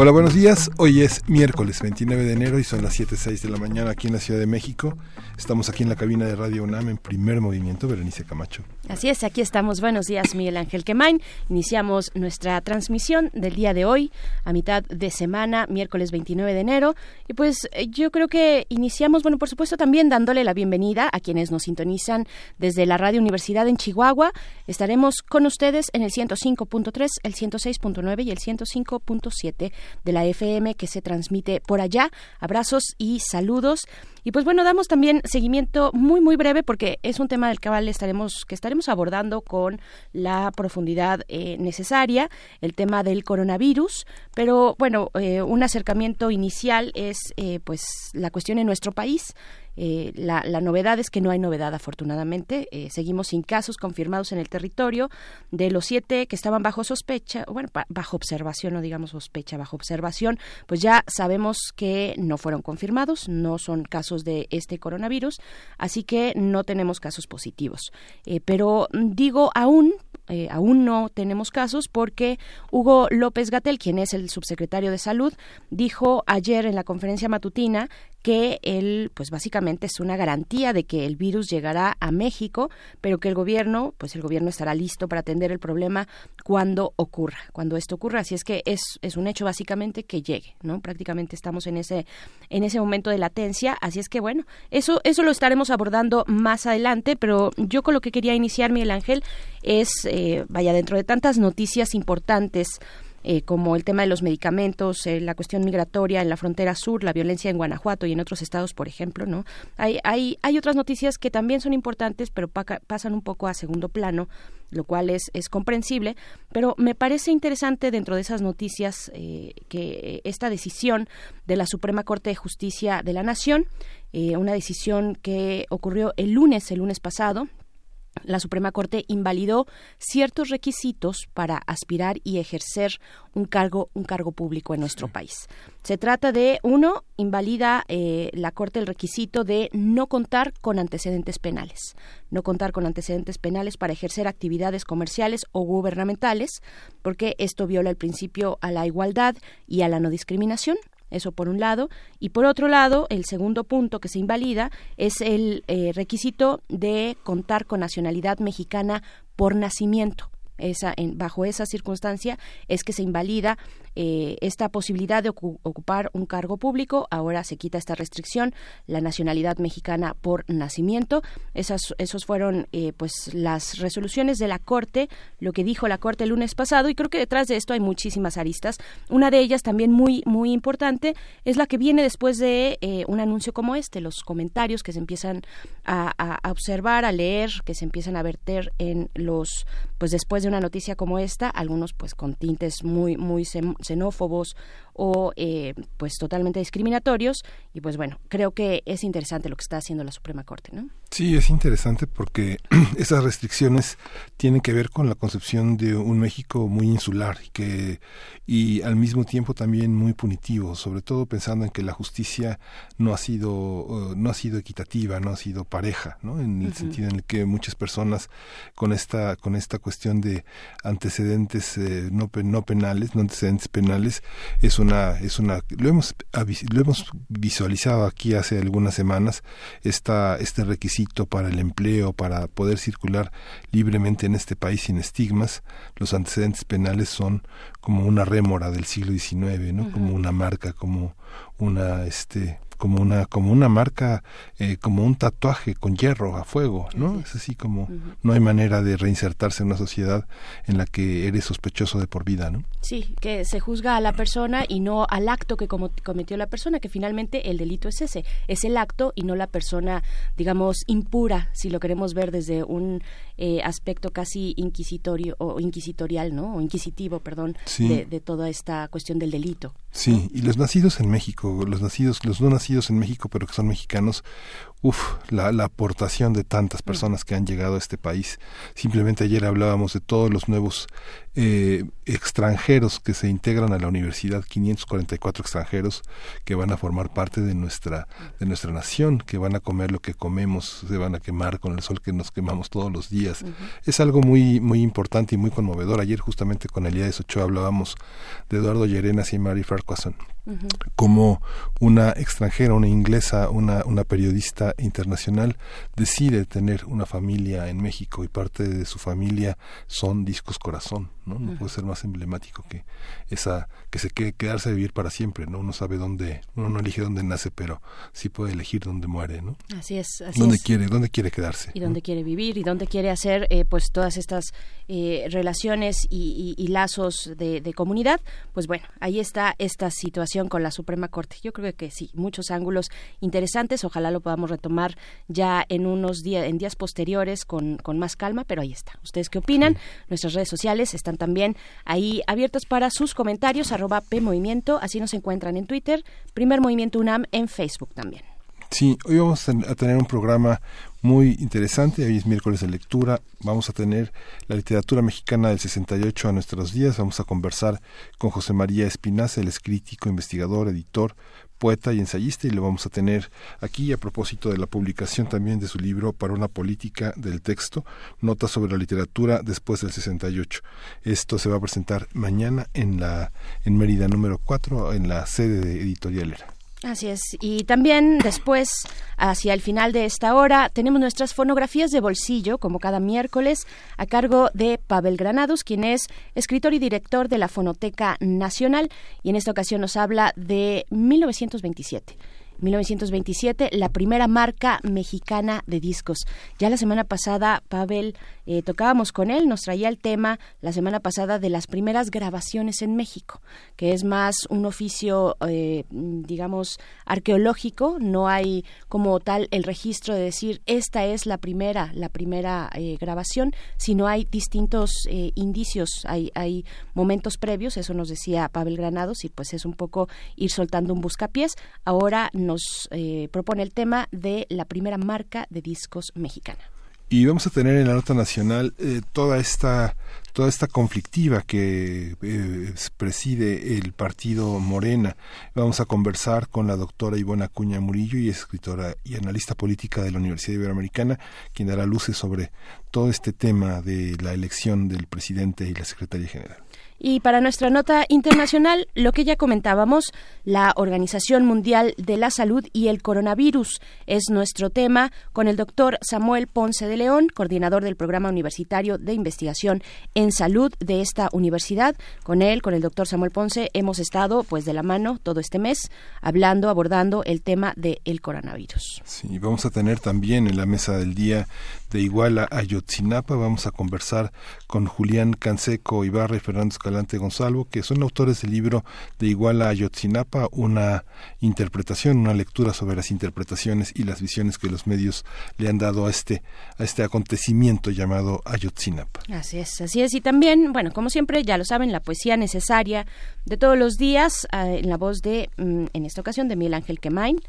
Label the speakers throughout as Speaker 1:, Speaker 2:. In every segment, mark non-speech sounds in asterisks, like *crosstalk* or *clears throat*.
Speaker 1: Hola, buenos días. Hoy es miércoles 29 de enero y son las 7.06 de la mañana aquí en la Ciudad de México. Estamos aquí en la cabina de Radio UNAM en primer movimiento. Berenice Camacho.
Speaker 2: Así es, aquí estamos. Buenos días, Miguel Ángel Quemain. Iniciamos nuestra transmisión del día de hoy, a mitad de semana, miércoles 29 de enero. Y pues eh, yo creo que iniciamos, bueno, por supuesto, también dándole la bienvenida a quienes nos sintonizan desde la Radio Universidad en Chihuahua. Estaremos con ustedes en el 105.3, el 106.9 y el 105.7 de la FM que se transmite por allá. Abrazos y saludos. Y pues bueno, damos también seguimiento muy muy breve porque es un tema del que estaremos que estaremos abordando con la profundidad eh, necesaria, el tema del coronavirus, pero bueno, eh, un acercamiento inicial es eh, pues la cuestión en nuestro país. Eh, la, novedad es que no hay novedad, afortunadamente. Eh, seguimos sin casos confirmados en el territorio. De los siete que estaban bajo sospecha, bueno, bajo observación, no digamos sospecha, bajo observación, pues ya sabemos que no fueron confirmados, no son casos de este coronavirus, así que no tenemos casos positivos. Eh, pero digo aún, aún no tenemos casos porque Hugo López Gatel, quien es el subsecretario de Salud, dijo ayer en la conferencia matutina que él, pues básicamente es una garantía de que el virus llegará a México, pero que el gobierno, pues el gobierno estará listo para atender el problema cuando ocurra, cuando esto ocurra. Así es que es, es un hecho básicamente que llegue, ¿no? Prácticamente estamos en ese, en ese momento de latencia. Así es que bueno, eso, eso lo estaremos abordando más adelante, pero yo con lo que quería iniciar, Miguel Ángel, es, eh, vaya, dentro de tantas noticias importantes eh, como el tema de los medicamentos, eh, la cuestión migratoria en la frontera sur, la violencia en Guanajuato y en otros estados, por ejemplo, ¿no? Hay, hay, hay otras noticias que también son importantes, pero pasan un poco a segundo plano, lo cual es, es comprensible, pero me parece interesante dentro de esas noticias eh, que esta decisión de la Suprema Corte de Justicia de la Nación, una decisión que ocurrió el lunes, el lunes pasado, la Suprema Corte invalidó ciertos requisitos para aspirar y ejercer un cargo, un cargo público en nuestro país. Se trata de, uno, invalida eh, la Corte el requisito de no contar con antecedentes penales, no contar con antecedentes penales para ejercer actividades comerciales o gubernamentales, porque esto viola el principio a la igualdad y a la no discriminación. Eso por un lado. Y por otro lado, el segundo punto que se invalida es el eh, requisito de contar con nacionalidad mexicana por nacimiento. Esa, en, bajo esa circunstancia es que se invalida eh, esta posibilidad de ocupar un cargo público. Ahora se quita esta restricción, la nacionalidad mexicana por nacimiento. Esas esos fueron eh, pues las resoluciones de la Corte, lo que dijo la Corte el lunes pasado, y creo que detrás de esto hay muchísimas aristas. Una de ellas también muy, muy importante es la que viene después de eh, un anuncio como este, los comentarios que se empiezan a, observar, a leer, que se empiezan a verter en los, pues después de una noticia como esta, algunos pues con tintes muy, muy xenófobos o eh, pues totalmente discriminatorios. Y pues bueno creo que es interesante lo que está haciendo la Suprema Corte no
Speaker 1: sí es interesante porque *clears throat* esas restricciones tienen que ver con la concepción de un México muy insular y que y al mismo tiempo también muy punitivo sobre todo pensando en que la justicia no ha sido uh, no ha sido equitativa no ha sido pareja no en el sentido en el que muchas personas con esta con esta cuestión de antecedentes eh, no no penales no antecedentes penales es un es una lo hemos lo hemos visualizado aquí hace algunas semanas esta este requisito para el empleo para poder circular libremente en este país sin estigmas los antecedentes penales son como una rémora del siglo XIX no como una marca como una este como una como una marca eh, como un tatuaje con hierro a fuego no es. Así como no hay manera de reinsertarse en una sociedad en la que eres sospechoso de por vida no
Speaker 2: sí que se juzga a la persona y no al acto que cometió la persona que finalmente el delito es ese es el acto y no la persona digamos impura si lo queremos ver desde un eh, aspecto casi inquisitorio o inquisitorial no o inquisitivo perdón de, de toda esta cuestión del delito.
Speaker 1: Sí, y los nacidos en México, los nacidos, los no nacidos en México, pero que son mexicanos, Uf, la, la, aportación de tantas personas que han llegado a este país. Simplemente ayer hablábamos de todos los nuevos eh, extranjeros que se integran a la universidad, 544 extranjeros que van a formar parte de nuestra, de nuestra nación, que van a comer lo que comemos, se van a quemar con el sol que nos quemamos todos los días. Es algo muy, muy importante y muy conmovedor. Ayer justamente con Elías Ochoa hablábamos de Eduardo Llerenas y Mary Farquharson como una extranjera, una inglesa, una, una periodista internacional decide tener una familia en México y parte de su familia son Discos Corazón, ¿no? No puede ser más emblemático que esa que se quede quedarse a vivir para siempre, ¿no? Uno sabe dónde, uno no elige dónde nace, pero sí puede elegir dónde muere, ¿no?
Speaker 2: Así es, así
Speaker 1: ¿Dónde quiere, dónde quiere quedarse?
Speaker 2: Y dónde quiere vivir y dónde quiere hacer eh, pues todas estas eh, relaciones y, y, lazos de, de comunidad, pues bueno, ahí está esta situación con la Suprema Corte. Yo creo que sí, muchos ángulos interesantes. Ojalá lo podamos retomar ya en unos días, en días posteriores con, con más calma, pero ahí está. ¿Ustedes qué opinan? Nuestras redes sociales están también ahí abiertas para sus comentarios, arroba PMovimiento, así nos encuentran en Twitter, Primer Movimiento UNAM en Facebook también.
Speaker 1: Sí, hoy vamos a tener un programa muy interesante. Hoy es miércoles de lectura. Vamos a tener la literatura mexicana del 68 a nuestros días. Vamos a conversar con José María Espinaza, él es crítico, investigador, editor, poeta y ensayista y lo vamos a tener aquí a propósito de la publicación también de su libro para una política del texto, notas sobre la literatura después del 68. Esto se va a presentar mañana en la en Mérida número 4 en la sede de Editorialera.
Speaker 2: Así es. Y también después, hacia el final de esta hora, tenemos nuestras fonografías de bolsillo, como cada miércoles, a cargo de Pavel Granados, quien es escritor y director de la Fonoteca Nacional, y en esta ocasión nos habla de 1927. 1927, la primera marca mexicana de discos. Ya la semana pasada, Pavel, eh, tocábamos con él, nos traía el tema la semana pasada de las primeras grabaciones en México, que es más un oficio, eh, digamos, arqueológico, no hay como tal el registro de decir esta es la primera, la primera eh, grabación, sino hay distintos indicios, hay, hay momentos previos, eso nos decía Pavel Granados, y pues es un poco ir soltando un buscapiés. Ahora nos eh, propone el tema de la primera marca de discos mexicana.
Speaker 1: Y vamos a tener en la nota nacional eh, toda esta toda esta conflictiva que eh, preside el partido Morena. Vamos a conversar con la doctora Ivona Acuña Murillo y escritora y analista política de la Universidad Iberoamericana, quien dará luces sobre todo este tema de la elección del presidente y la secretaria general.
Speaker 2: Y para nuestra nota internacional, lo que ya comentábamos, la Organización Mundial de la Salud y el coronavirus es nuestro tema con el doctor Samuel Ponce de León, coordinador del Programa Universitario de Investigación en Salud de esta universidad. Con él, con el doctor Samuel Ponce, hemos estado pues de la mano todo este mes hablando, abordando el tema del coronavirus.
Speaker 1: Sí, vamos a tener también en la mesa del día de Iguala a Ayotzinapa. Vamos a conversar con Julián Canseco Ibarra y Fernando Escalante Gonzalo, que son autores del libro de Iguala a Ayotzinapa, una interpretación, una lectura sobre las interpretaciones y las visiones que los medios le han dado a este, a este acontecimiento llamado Ayotzinapa.
Speaker 2: Así es, así es. Y también, bueno, como siempre, ya lo saben, la poesía necesaria de todos los días, eh, en la voz de, mm, en esta ocasión, de Miguel Ángel Quemain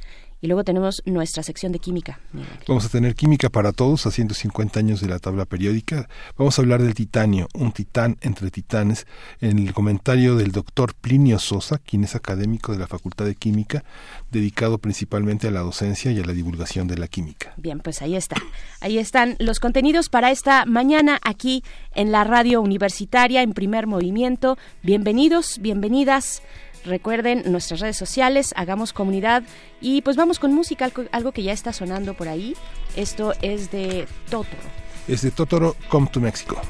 Speaker 2: y luego tenemos nuestra sección de química.
Speaker 1: Vamos a tener química para todos a 150 años de la tabla periódica. Vamos a hablar del titanio, un titán entre titanes, en el comentario del doctor Plinio Sosa, quien es académico de la Facultad de Química, dedicado principalmente a la docencia y a la divulgación de la química.
Speaker 2: Bien, pues ahí está. Ahí están los contenidos para esta mañana aquí en la radio universitaria en primer movimiento. Bienvenidos, bienvenidas. Recuerden nuestras redes sociales, hagamos comunidad y pues vamos con música, algo que ya está sonando por ahí. Esto es de Totoro.
Speaker 1: Es de Totoro, Come to Mexico.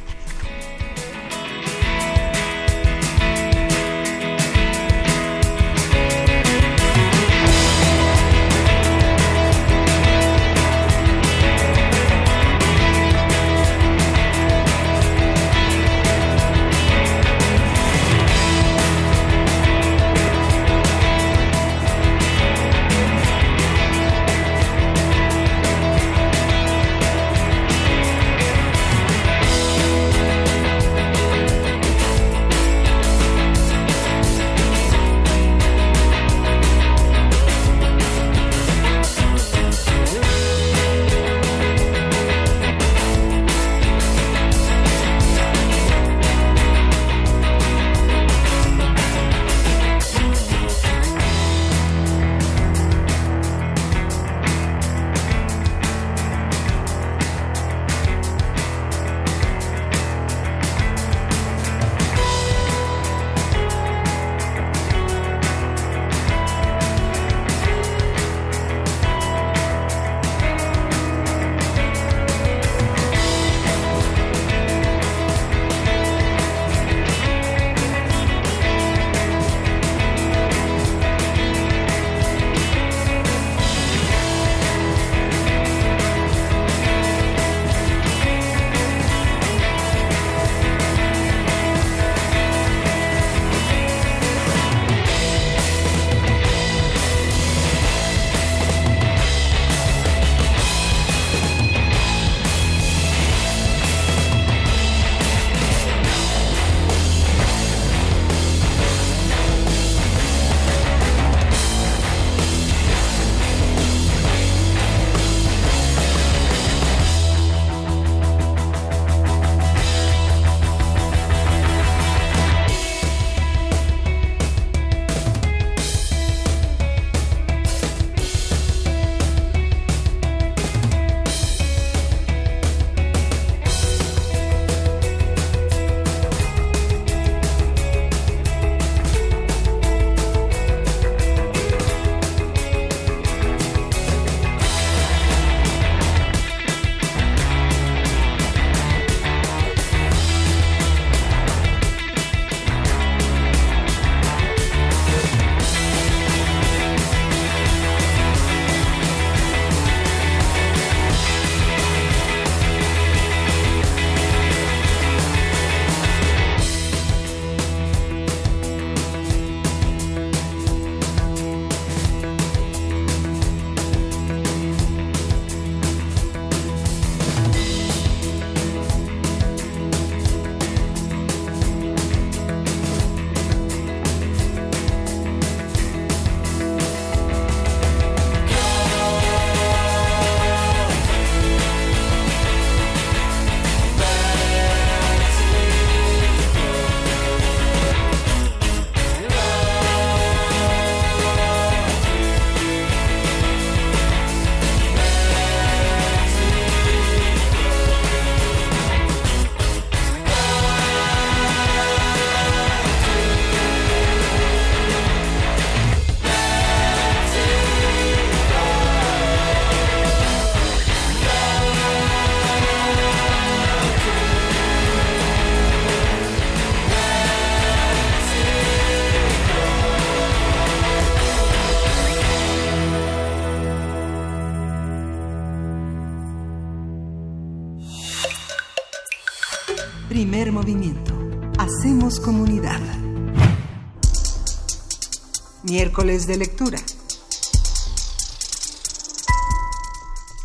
Speaker 3: De lectura.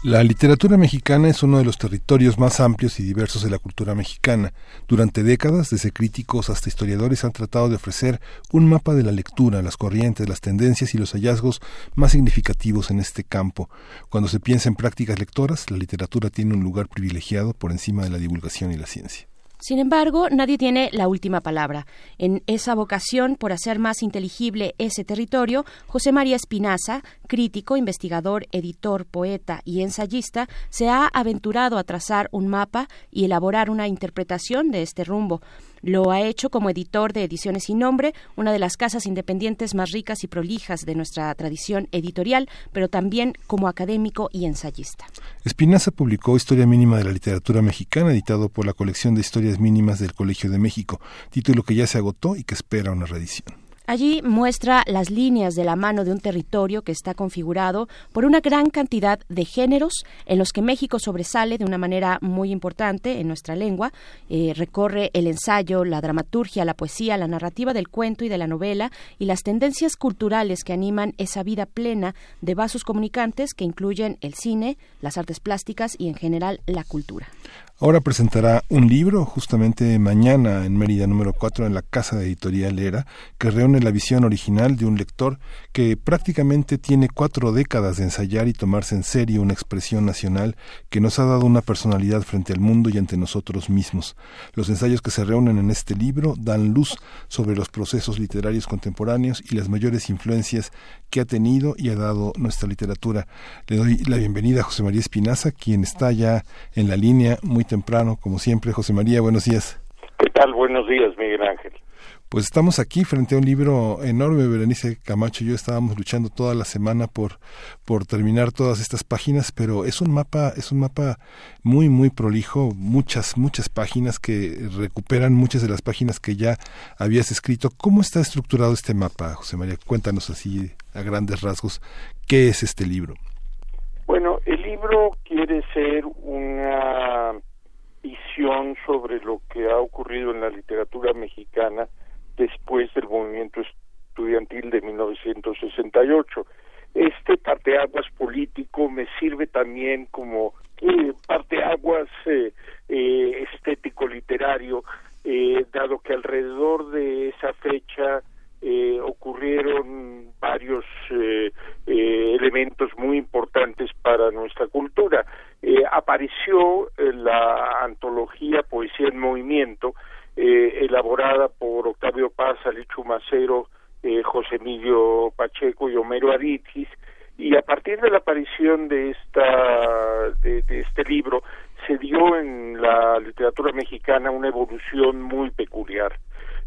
Speaker 1: La literatura mexicana es uno de los territorios más amplios y diversos de la cultura mexicana. Durante décadas, desde críticos hasta historiadores han tratado de ofrecer un mapa de la lectura, las corrientes, las tendencias y los hallazgos más significativos en este campo. Cuando se piensa en prácticas lectoras, la literatura tiene un lugar privilegiado por encima de la divulgación y la ciencia.
Speaker 2: Sin embargo, nadie tiene la última palabra. En esa vocación por hacer más inteligible ese territorio, José María Espinaza, crítico, investigador, editor, poeta y ensayista, se ha aventurado a trazar un mapa y elaborar una interpretación de este rumbo. Lo ha hecho como editor de Ediciones Sin Nombre, una de las casas independientes más ricas y prolijas de nuestra tradición editorial, pero también como académico y ensayista.
Speaker 1: Espinaza publicó Historia Mínima de la Literatura Mexicana, editado por la colección de Historias Mínimas del Colegio de México, título que ya se agotó y que espera una reedición.
Speaker 2: Allí muestra las líneas de la mano de un territorio que está configurado por una gran cantidad de géneros en los que México sobresale de una manera muy importante en nuestra lengua. Eh, recorre el ensayo, la dramaturgia, la poesía, la narrativa del cuento y de la novela y las tendencias culturales que animan esa vida plena de vasos comunicantes que incluyen el cine, las artes plásticas y en general la cultura.
Speaker 1: Ahora presentará un libro justamente mañana en Mérida número 4 en la Casa de Editorial Era, que reúne la visión original de un lector que prácticamente tiene cuatro décadas de ensayar y tomarse en serio una expresión nacional que nos ha dado una personalidad frente al mundo y ante nosotros mismos. Los ensayos que se reúnen en este libro dan luz sobre los procesos literarios contemporáneos y las mayores influencias que ha tenido y ha dado nuestra literatura. Le doy la bienvenida a José María Espinaza, quien está ya en la línea muy temprano, como siempre. José María, buenos días.
Speaker 4: ¿Qué tal? Buenos días, Miguel Ángel.
Speaker 1: Pues estamos aquí frente a un libro enorme. Berenice Camacho y yo estábamos luchando toda la semana por, por terminar todas estas páginas, pero es un mapa, es un mapa muy, muy prolijo, muchas, muchas páginas que recuperan muchas de las páginas que ya habías escrito. ¿Cómo está estructurado este mapa, José María? Cuéntanos así a grandes rasgos, ¿qué es este libro?
Speaker 4: Bueno, el libro quiere ser una visión sobre lo que ha ocurrido en la literatura mexicana después del movimiento estudiantil de 1968. Este parteaguas político me sirve también como eh, parteaguas eh, eh, estético literario, eh, dado que alrededor de esa fecha eh, ocurrieron varios eh, eh, elementos muy importantes para nuestra cultura. Eh, apareció la antología Poesía en Movimiento, elaborada por Octavio Paz, Alichu Macero, José Emilio Pacheco y Homero Aritis, y a partir de la aparición de esta de, de, este libro se dio en la literatura mexicana una evolución muy peculiar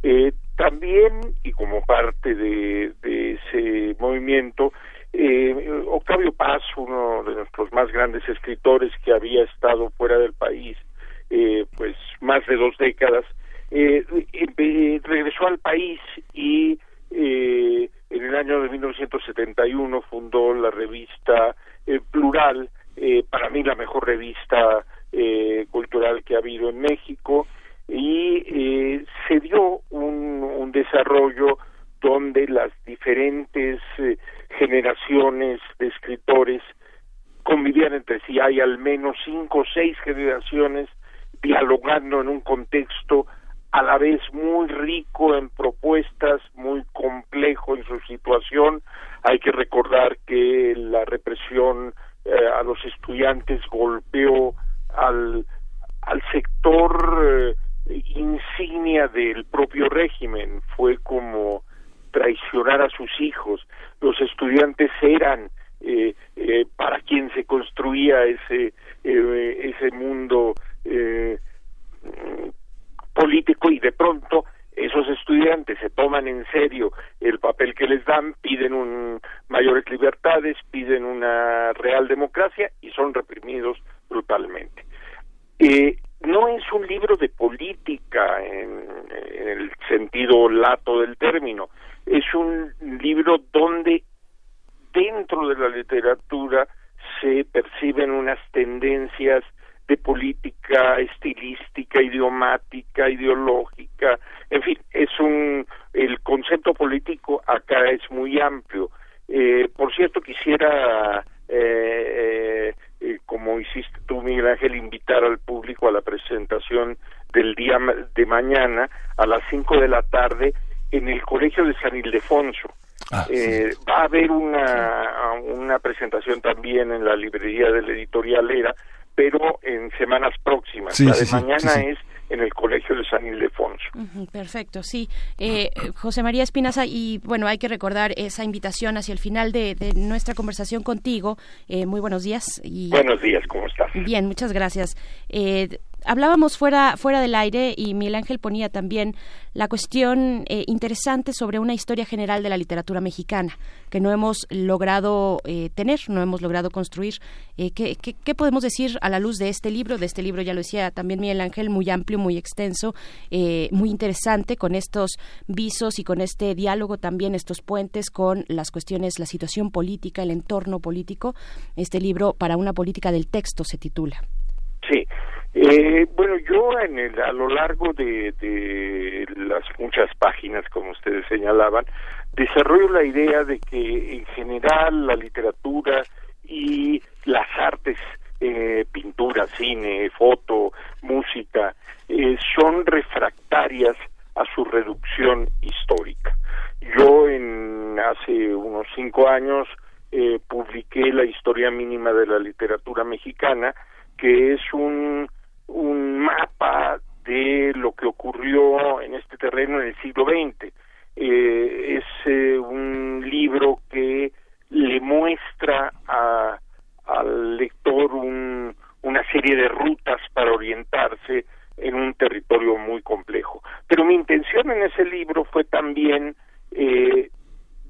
Speaker 4: eh, también, y como parte de, ese movimiento, eh, Octavio Paz, uno de nuestros más grandes escritores que había estado fuera del país, eh, pues más de dos décadas, eh, regresó al país y eh, en el año de 1971 fundó la revista eh, Plural, eh, para mí la mejor revista eh, cultural que ha habido en México, y eh, se dio un, un, desarrollo donde las diferentes eh, generaciones de escritores convivían entre sí. Hay al menos cinco o seis generaciones dialogando en un contexto a la vez muy rico en propuestas, muy complejo en su situación. Hay que recordar que la represión eh, a los estudiantes golpeó al, al sector eh, insignia del propio régimen, fue como traicionar a sus hijos. Los estudiantes eran eh, eh, para quien se construía ese eh, ese mundo eh, político y de pronto esos estudiantes se toman en serio el papel que les dan, piden un, mayores libertades, piden una real democracia y son reprimidos brutalmente. Eh, no es un libro de política en, el sentido lato del término, es un libro donde dentro de la literatura se perciben unas tendencias de política estilística, idiomática, ideológica, en fin, es un el concepto político acá es muy amplio. Eh, por cierto, quisiera eh, eh, como hiciste tú, Miguel Ángel, invitar al público a la presentación del día de mañana a las 5 de la tarde en el Colegio de San Ildefonso. Ah, eh, va a haber una, una presentación también en la librería de la editorial Era, pero en semanas próximas. la de mañana es en el Colegio de San Ildefonso.
Speaker 2: perfecto, sí. Eh, José María Espinaza, y bueno, hay que recordar esa invitación hacia el final de, nuestra conversación contigo. Eh, muy buenos días.
Speaker 4: Y... Buenos días, ¿cómo estás?
Speaker 2: Bien, muchas gracias. Eh, hablábamos fuera, fuera del aire y Miguel Ángel ponía también la cuestión eh, interesante sobre una historia general de la literatura mexicana que no hemos logrado eh, tener, no hemos logrado construir. Eh, ¿qué, qué, podemos decir a la luz de este libro? De este libro, ya lo decía también Miguel Ángel, muy amplio, muy extenso, muy interesante, con estos visos y con este diálogo también, estos puentes con las cuestiones, la situación política, el entorno político. Este libro, para una política del texto, se titula.
Speaker 4: Sí, eh, bueno, yo en el, a lo largo de, de las muchas páginas, como ustedes señalaban, desarrollo la idea de que en general la literatura y las artes, eh, pintura, cine, foto, música, eh, son refractarias a su reducción histórica. Yo en hace unos cinco años eh, publiqué la historia mínima de la literatura mexicana, que es un un mapa de lo que ocurrió en este terreno en el siglo XX. Eh, es eh, un libro que le muestra a, al lector un, una serie de rutas para orientarse en un territorio muy complejo. Pero mi intención en ese libro fue también eh,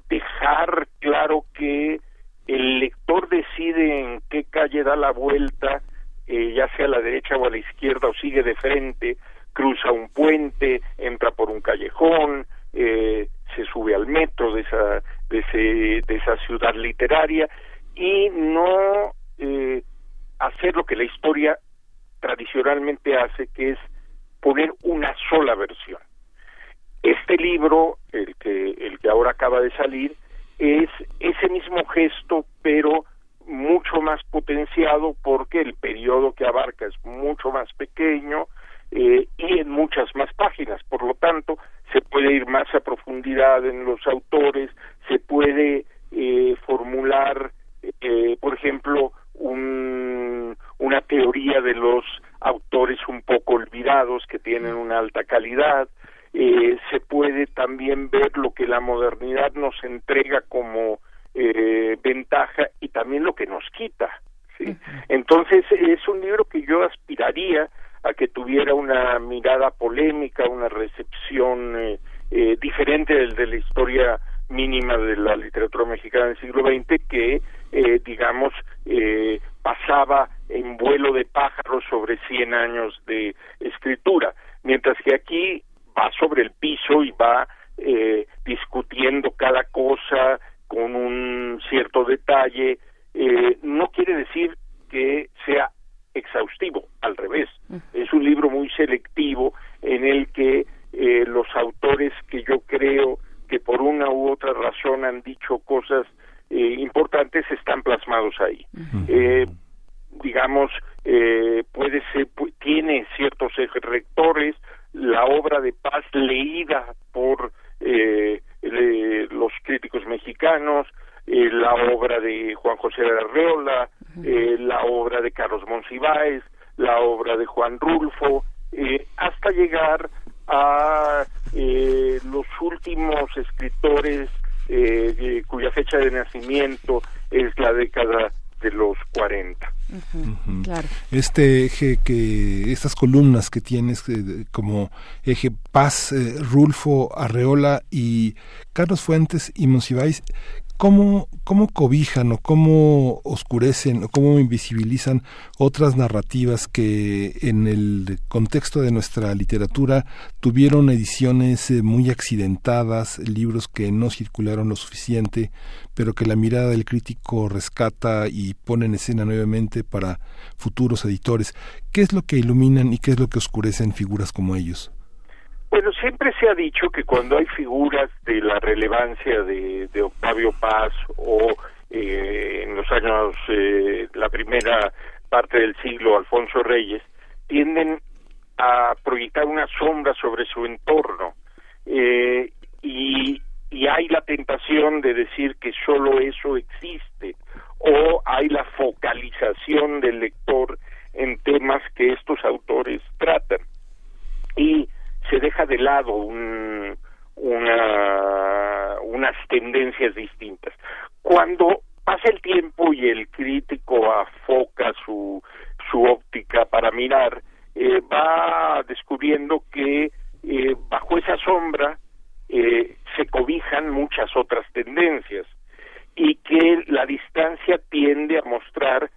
Speaker 4: dejar claro que el lector decide en qué calle da la vuelta eh, ya sea a la derecha o a la izquierda o sigue de frente, cruza un puente, entra por un callejón, eh, se sube al metro de esa, de, ese, de esa ciudad literaria y no eh, hacer lo que la historia tradicionalmente hace, que es poner una sola versión. Este libro, el que, el que ahora acaba de salir, es ese mismo gesto, pero mucho más potenciado porque el periodo que abarca es mucho más pequeño eh, y en muchas más páginas. Por lo tanto, se puede ir más a profundidad en los autores, se puede eh, formular, eh, por ejemplo, un, una teoría de los autores un poco olvidados que tienen una alta calidad. se puede también ver lo que la modernidad nos entrega como eh, ventaja y también lo que nos quita. ¿sí? Entonces es un libro que yo aspiraría a que tuviera una mirada polémica, una recepción eh, eh, diferente del de la historia mínima de la literatura mexicana del siglo XX que, eh, digamos, eh, pasaba en vuelo de pájaros sobre 100 años de escritura, mientras que aquí va sobre el piso y va eh, discutiendo cada cosa, con un cierto detalle, eh, no quiere decir que sea exhaustivo, al revés. Es un libro muy selectivo en el que eh, los autores que yo creo que por una u otra razón han dicho cosas eh, importantes están plasmados ahí. digamos, puede ser, tiene ciertos ejes rectores, la obra de paz leída por eh, los críticos mexicanos, eh, la obra de Juan José de Arreola, eh, la obra de Carlos Monsiváis, la obra de Juan Rulfo, eh, hasta llegar a los últimos escritores cuya fecha de nacimiento es la década de los 40.
Speaker 1: Este eje que, estas columnas que tienes eh, como eje Paz, eh, Rulfo, Arreola y Carlos Fuentes y Monsiváis, ¿cómo, cómo cobijan o cómo oscurecen o cómo invisibilizan otras narrativas que en el contexto de nuestra literatura tuvieron ediciones eh, muy accidentadas, libros que no circularon lo suficiente, pero que la mirada del crítico rescata y pone en escena nuevamente para futuros editores? ¿Qué es lo que iluminan y qué es lo que oscurecen figuras como ellos?
Speaker 4: Bueno, siempre se ha dicho que cuando hay figuras de la relevancia de, Octavio Paz o eh, en los años, eh, la primera parte del siglo, Alfonso Reyes, tienden a proyectar una sombra sobre su entorno eh, y, y hay la tentación de decir que solo eso existe o hay la focalización del lector en temas que estos autores tratan. Y se deja de lado una, unas tendencias distintas. Cuando pasa el tiempo y el crítico afoca su, su óptica para mirar, eh, va descubriendo que eh, bajo esa sombra eh, se cobijan muchas otras tendencias y que la distancia tiende a mostrar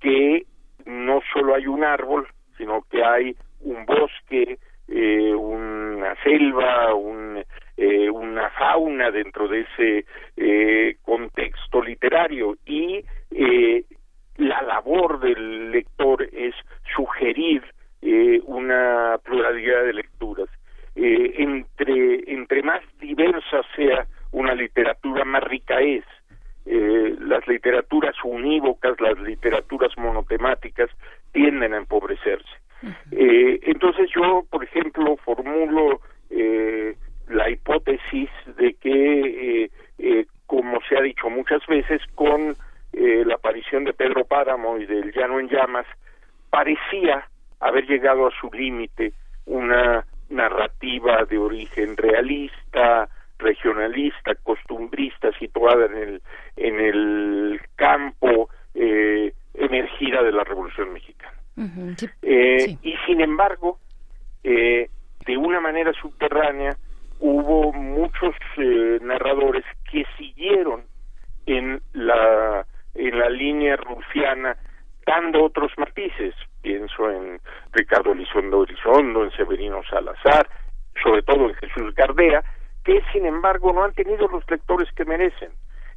Speaker 4: que no solo hay un árbol, sino que hay un bosque, eh, una selva, un, eh, una fauna dentro de ese eh, contexto literario y eh, la labor del lector es sugerir eh, una pluralidad de lecturas. Eh, entre, entre más diversa sea una literatura, más rica es. Las literaturas unívocas, las literaturas monotemáticas tienden a empobrecerse. Eh, entonces yo, por ejemplo, formulo eh, la hipótesis de que, eh, eh, como se ha dicho muchas veces, con eh, la aparición de Pedro Páramo y del Llano en Llamas, parecía haber llegado a su límite una narrativa de origen realista, regionalista, costumbrista, situada en el, en el campo emergida de la Revolución Mexicana. Eh, Y sin embargo, eh, de una manera subterránea, hubo muchos eh, narradores que siguieron en la, en la línea rufiana dando otros matices. Pienso en Ricardo Elizondo Elizondo, en Severino Salazar, sobre todo en Jesús Gardea, que sin embargo no han tenido los lectores que merecen.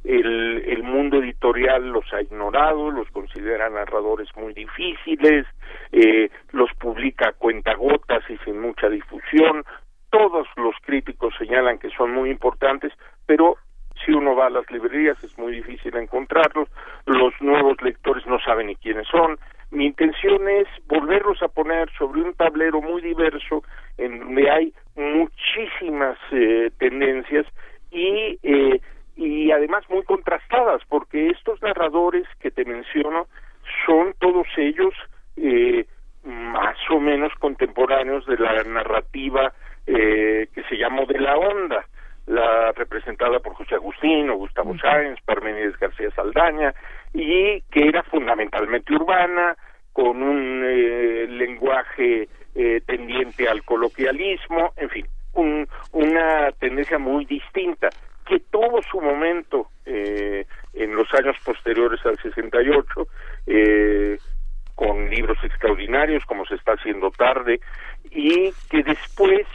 Speaker 4: El, el mundo editorial los ha ignorado, los considera narradores muy difíciles, eh, los publica a cuentagotas y sin mucha difusión. Todos los críticos señalan que son muy importantes, pero si uno va a las librerías es muy difícil encontrarlos, los nuevos lectores no saben ni quiénes son. Mi intención es volverlos a poner sobre un tablero muy diverso en donde hay muchísimas eh, tendencias y eh, y además muy contrastadas porque estos narradores que te menciono son todos ellos eh, más o menos contemporáneos de la narrativa eh, que se llamó de la onda la representada por José Agustín o Gustavo Sáenz, Parmenides García Saldaña, y que era fundamentalmente urbana, con un eh, lenguaje eh, tendiente al coloquialismo, en fin, un, una tendencia muy distinta, que tuvo su momento eh, en los años posteriores al 68, eh, con libros extraordinarios, como se está haciendo tarde, y que después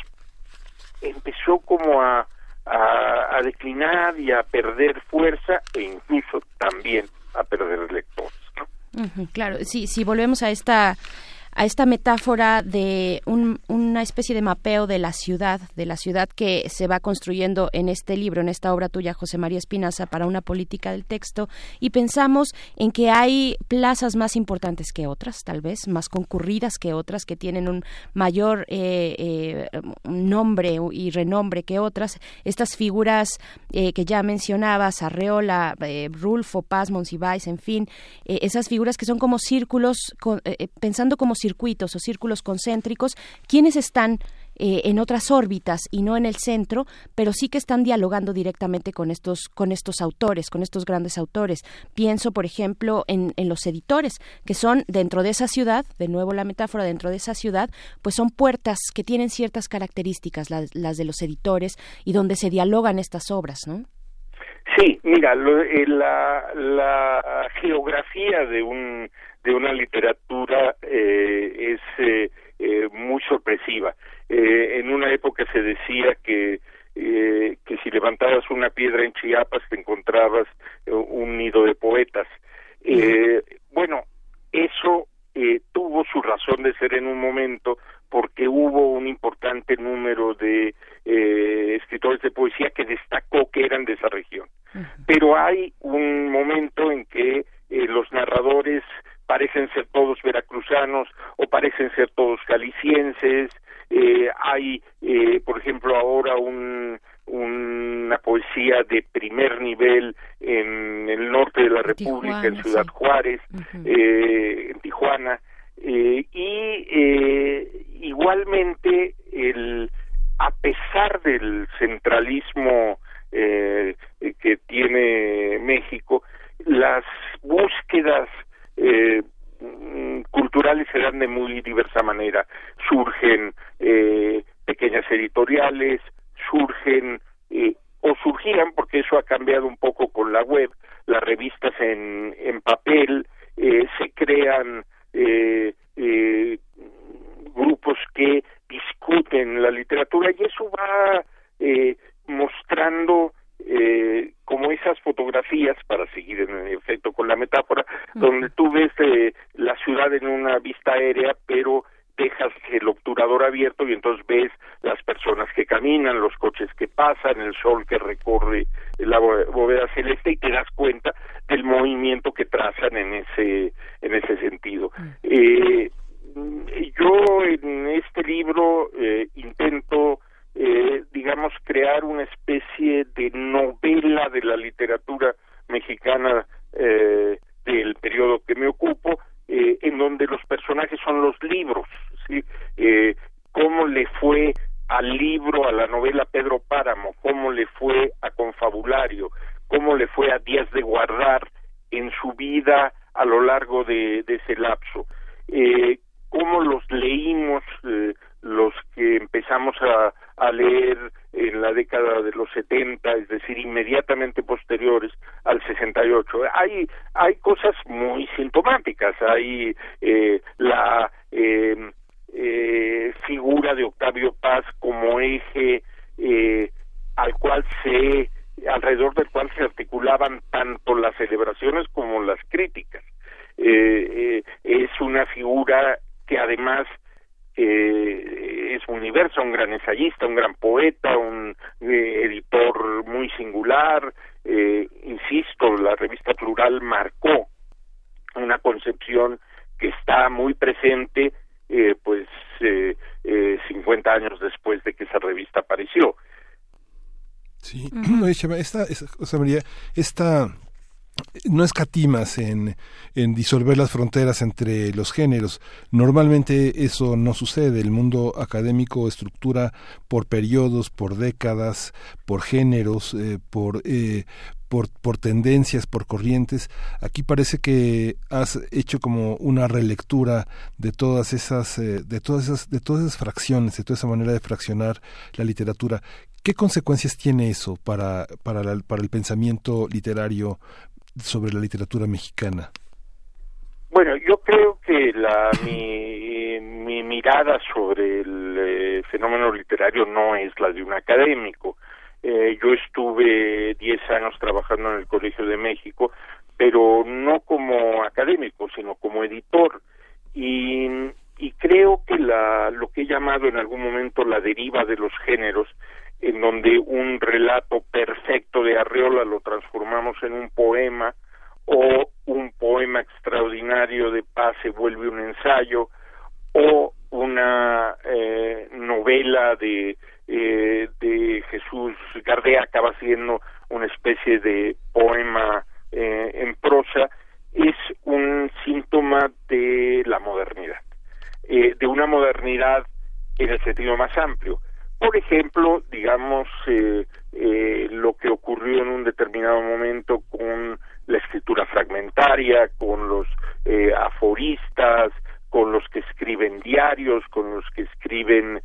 Speaker 4: empezó como a a, a, declinar y a perder fuerza e incluso también a perder lectores.
Speaker 2: claro, sí, si volvemos a esta a esta metáfora de un, una especie de mapeo de la ciudad, de la ciudad que se va construyendo en este libro, en esta obra tuya, José María Espinaza, para una política del texto, y pensamos en que hay plazas más importantes que otras, tal vez, más concurridas que otras, que tienen un mayor eh, eh, nombre y renombre que otras. Estas figuras eh, que ya mencionabas, Arreola, Rulfo, Paz, Monsiváis, en fin, esas figuras que son como círculos, con, pensando como circuitos o círculos concéntricos, quienes están eh, en otras órbitas y no en el centro, pero sí que están dialogando directamente con estos, con estos autores, con estos grandes autores. Pienso, por ejemplo, en, en, los editores, que son dentro de esa ciudad, de nuevo la metáfora, dentro de esa ciudad, pues son puertas que tienen ciertas características, las, las de los editores, y donde se dialogan estas obras, ¿no?
Speaker 4: Sí, mira, eh, la, la geografía de un de una literatura eh, es eh, eh, muy sorpresiva. Eh, en una época se decía que eh, que si levantabas una piedra en Chiapas te encontrabas un nido de poetas. Eh, bueno, eso eh, tuvo su razón de ser en un momento porque hubo un importante número de eh, escritores de poesía que destacó que eran de esa región. Pero hay un momento en que eh, los narradores parecen ser todos veracruzanos o parecen ser todos galicienses. Eh, hay, eh, por ejemplo, ahora un, una poesía de primer nivel en el norte de la República, en Ciudad Juárez, eh, en Tijuana, eh, y eh, igualmente el a pesar del centralismo eh, que tiene México, las búsquedas eh, culturales se dan de muy diversa manera. Surgen eh, pequeñas editoriales, surgen eh, o surgían, porque eso ha cambiado un poco con la web, las revistas en, en papel, eh, se crean eh, eh, grupos que discuten la literatura y eso va eh, mostrando eh, como esas fotografías, para seguir en efecto con la metáfora, donde tú ves eh, la ciudad en una vista aérea, pero dejas el obturador abierto y entonces ves las personas que caminan, los coches que pasan, el sol que recorre la bóveda celeste y te das cuenta del movimiento que trazan en ese en ese sentido. Eh, yo en este libro eh, intento eh, digamos crear una especie de novela de la literatura mexicana eh, del periodo que me ocupo eh, en donde los personajes son los libros ¿sí? eh, cómo le fue al libro, a la novela Pedro Páramo, cómo le fue a Confabulario, cómo le fue a Díaz de Guardar en su vida a lo largo de, de ese lapso, eh, cómo los leímos eh, los que empezamos a, a leer en la década de los 70, es decir, inmediatamente posteriores al 68. Hay, hay cosas muy sintomáticas, hay eh, la eh, eh, figura de Octavio Paz como eje eh, al cual se alrededor del cual se articulaban tanto las celebraciones como las críticas. Eh, es una figura que además eh, es un universo, un gran ensayista, un gran poeta, un eh, editor muy singular. Eh, insisto, la revista Plural marcó una concepción que está muy presente, eh, pues, eh, eh, 50 años después de que esa revista apareció.
Speaker 1: Sí, *clears throat* no, esta, esta, José María, esta no escatimas en, en disolver las fronteras entre los géneros. Normalmente eso no sucede. El mundo académico estructura por periodos, por décadas, por géneros, eh, por, eh, por, por tendencias, por corrientes. Aquí parece que has hecho como una relectura de todas esas, eh, de todas esas, de todas esas fracciones, de toda esa manera de fraccionar la literatura. ¿Qué consecuencias tiene eso para, para, para el pensamiento literario sobre la literatura mexicana?
Speaker 4: Bueno, yo creo que la mi, mi mirada sobre el eh, fenómeno literario no es la de un académico. Eh, yo estuve 10 años trabajando en el Colegio de México, pero no como académico, sino como editor. Y, y creo que la, lo que he llamado en algún momento la deriva de los géneros en donde un relato perfecto de Arreola lo transformamos en un poema o un poema extraordinario de Paz se vuelve un ensayo o una eh, novela de eh, de Jesús Gardea acaba siendo una especie de poema eh, en prosa es un síntoma de la modernidad eh, de una modernidad en el sentido más amplio por ejemplo, digamos, eh, eh, lo que ocurrió en un determinado momento con la escritura fragmentaria, con los eh, aforistas, con los que escriben diarios, con los que escriben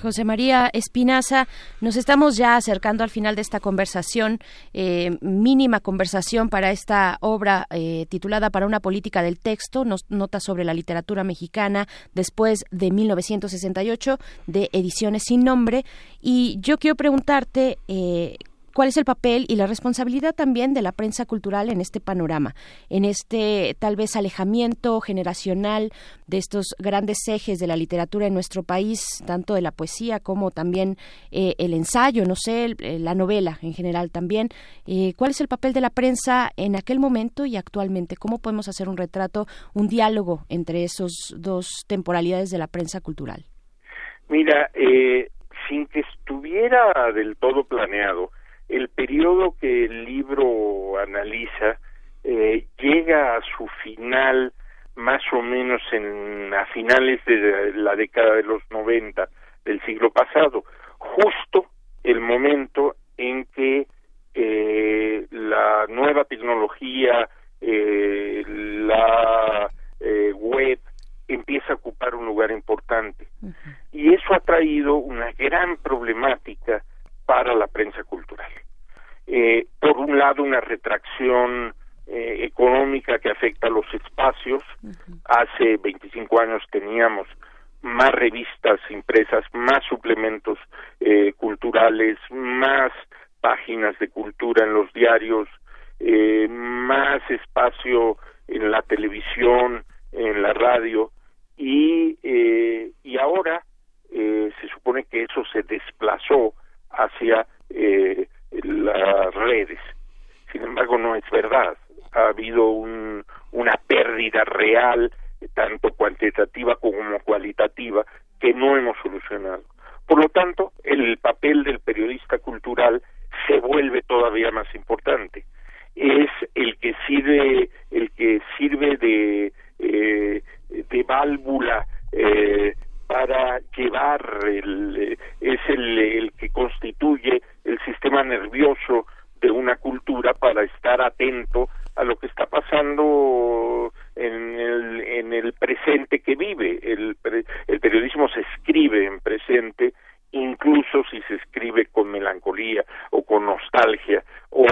Speaker 2: José María Espinaza, nos estamos ya acercando al final de esta conversación, eh, mínima conversación para esta obra eh, titulada Para una política del texto, nos, nota sobre la literatura mexicana después de 1968 de Ediciones sin nombre. Y yo quiero preguntarte, eh, cuál es el papel y la responsabilidad también de la prensa cultural en este panorama, en este tal vez alejamiento generacional de estos grandes ejes de la literatura en nuestro país, tanto de la poesía como también eh, el ensayo, no sé, la novela en general también. Eh, ¿Cuál es el papel de la prensa en aquel momento y actualmente? ¿Cómo podemos hacer un retrato, un diálogo entre esos dos temporalidades de la prensa cultural?
Speaker 4: Mira, eh, sin que estuviera del todo planeado, el periodo que el libro analiza eh, llega a su final más o menos en a finales de la década de los 90 del siglo pasado, justo el momento en que eh, la nueva tecnología, eh, la web empieza a ocupar un lugar importante. Y eso ha traído una gran problemática para la prensa cultural. Eh, por un lado, una retracción eh, económica que afecta a los espacios. Hace 25 años teníamos más revistas impresas, más suplementos eh, culturales, más páginas de cultura en los diarios, más espacio en la televisión, en la radio, y, y ahora se supone que eso se desplazó hacia eh, las redes. Sin embargo, no es verdad. Ha habido un, una pérdida real, tanto cuantitativa como cualitativa, que no hemos solucionado. Por lo tanto, el papel del periodista cultural se vuelve todavía más importante. Es el que sirve, el que sirve de, eh, de válvula eh, para llevar el, es el, el que constituye el sistema nervioso de una cultura para estar atento a lo que está pasando en el, en el presente que vive. El, el periodismo se escribe en presente incluso si se escribe con melancolía o con nostalgia o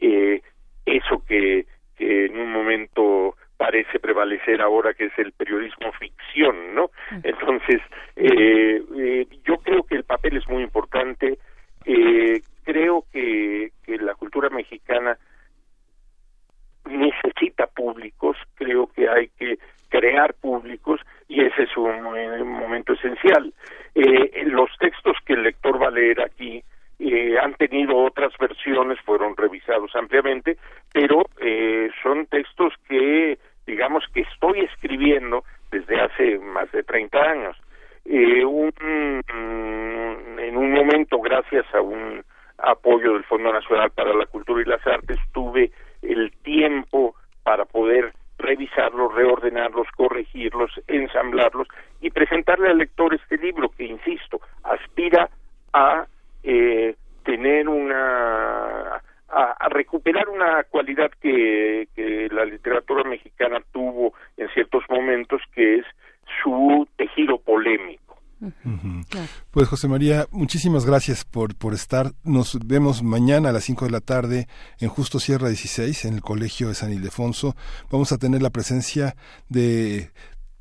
Speaker 4: eh, eso que, en un momento parece prevalecer ahora que es el periodismo ficción, ¿no? Entonces, eh, eh, yo creo que el papel es muy importante. Eh, que, la cultura mexicana necesita públicos, creo que hay que crear públicos y ese es un, momento esencial. Eh, los textos que el lector va a leer aquí eh, han tenido otras versiones, fueron revisados ampliamente, pero eh, son textos que, digamos, que estoy escribiendo desde hace más de 30 años. Eh, un, en un momento, gracias a un apoyo del Fondo Nacional para la Cultura y las Artes, tuve el tiempo para poder revisarlos, reordenarlos, corregirlos, ensamblarlos y presentarle al lector este libro que, insisto, aspira a eh, tener una a, recuperar una cualidad que, que la literatura mexicana tuvo en ciertos momentos que es su tejido polémico
Speaker 1: pues José María, muchísimas gracias por, por estar. Nos vemos mañana a las 5 de la tarde en Justo Sierra 16, en el Colegio de San Ildefonso. Vamos a tener la presencia de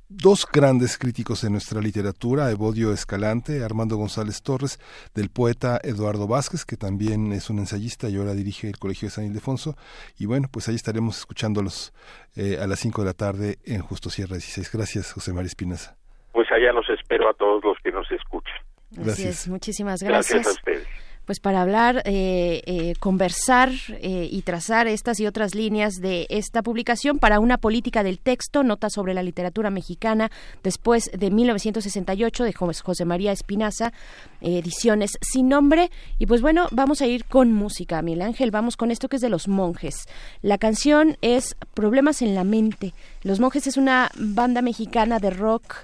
Speaker 1: dos grandes críticos de nuestra literatura, Evodio Escalante, Armando González Torres, del poeta Eduardo Vázquez, que también es un ensayista y ahora dirige el Colegio de San Ildefonso. Y bueno, pues ahí estaremos escuchándolos eh, a las 5 de la tarde en Justo Sierra 16. Gracias, José María Espinaza
Speaker 4: pues allá los espero a todos los que nos escuchan.
Speaker 2: Gracias. muchísimas gracias.
Speaker 4: Gracias a ustedes
Speaker 2: pues para hablar, eh, eh, conversar eh, y trazar estas y otras líneas de esta publicación para una política del texto, nota sobre la literatura mexicana después de 1968 de José María Espinaza, ediciones sin nombre. Y pues bueno, vamos a ir con música, Miguel Ángel, vamos con esto que es de los monjes. La canción es Problemas en la mente. Los monjes es una banda mexicana de rock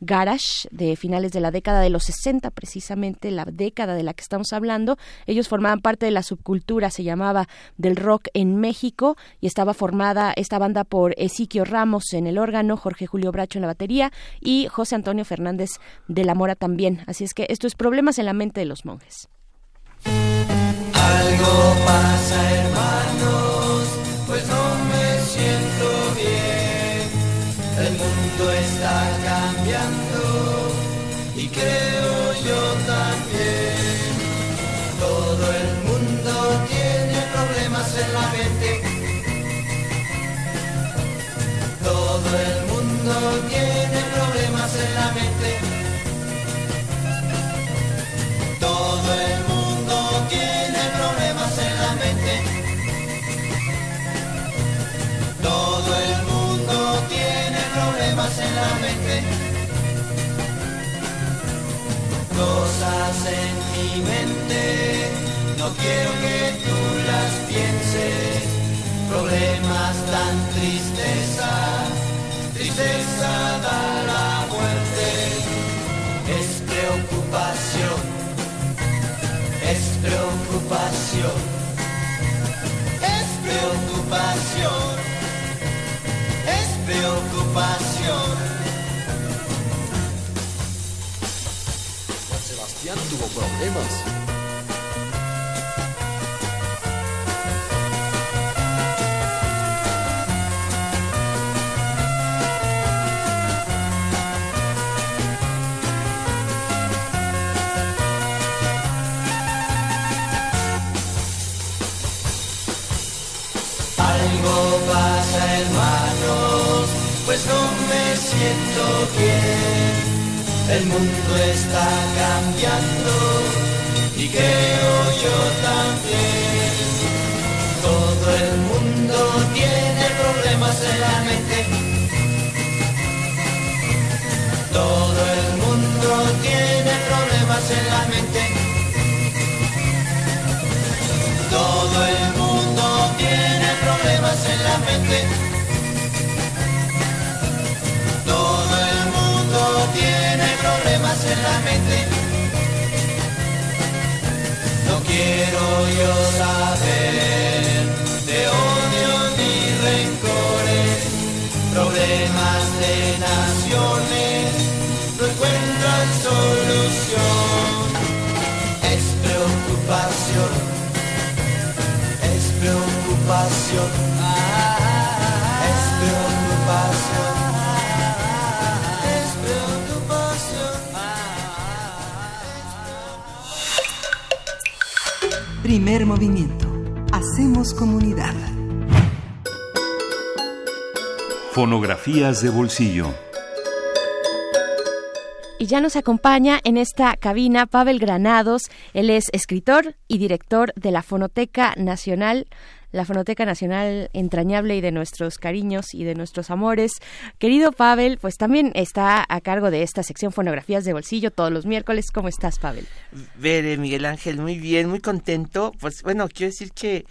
Speaker 2: garage de finales de la década de los 60, precisamente la década de la que estamos hablando ellos formaban parte de la subcultura, se llamaba del rock en México y estaba formada esta banda por Ezequiel Ramos en el órgano, Jorge Julio Bracho en la batería y José Antonio Fernández de la Mora también. Así es que esto es Problemas en la mente de los monjes.
Speaker 5: Algo pasa, hermanos, Cosas en mi mente, no quiero que tú las pienses. Problemas tan tristeza, tristeza da la muerte. Es preocupación, es preocupación, es preocupación, es preocupación.
Speaker 6: Sebastián tuvo problemas.
Speaker 5: Algo pasa hermanos, pues no me siento bien el mundo está cambiando y creo yo también. Todo el mundo tiene problemas en la mente. Todo el mundo tiene problemas en la mente. Todo el problemas en la mente. No quiero yo saber de odio ni rencores, problemas de naciones no encuentran solución. Es preocupación, es
Speaker 3: preocupación. Ah. Primer movimiento. Hacemos comunidad.
Speaker 7: Fonografías de bolsillo.
Speaker 2: Y ya nos acompaña en esta cabina Pavel Granados. Él es escritor y director de la Fonoteca Nacional la Fonoteca Nacional entrañable y de nuestros cariños y de nuestros amores. Querido Pavel, pues también está a cargo de esta sección Fonografías de Bolsillo todos los miércoles. ¿Cómo estás, Pavel?
Speaker 6: Vere, Miguel Ángel, muy bien, muy contento. Pues bueno, quiero decir que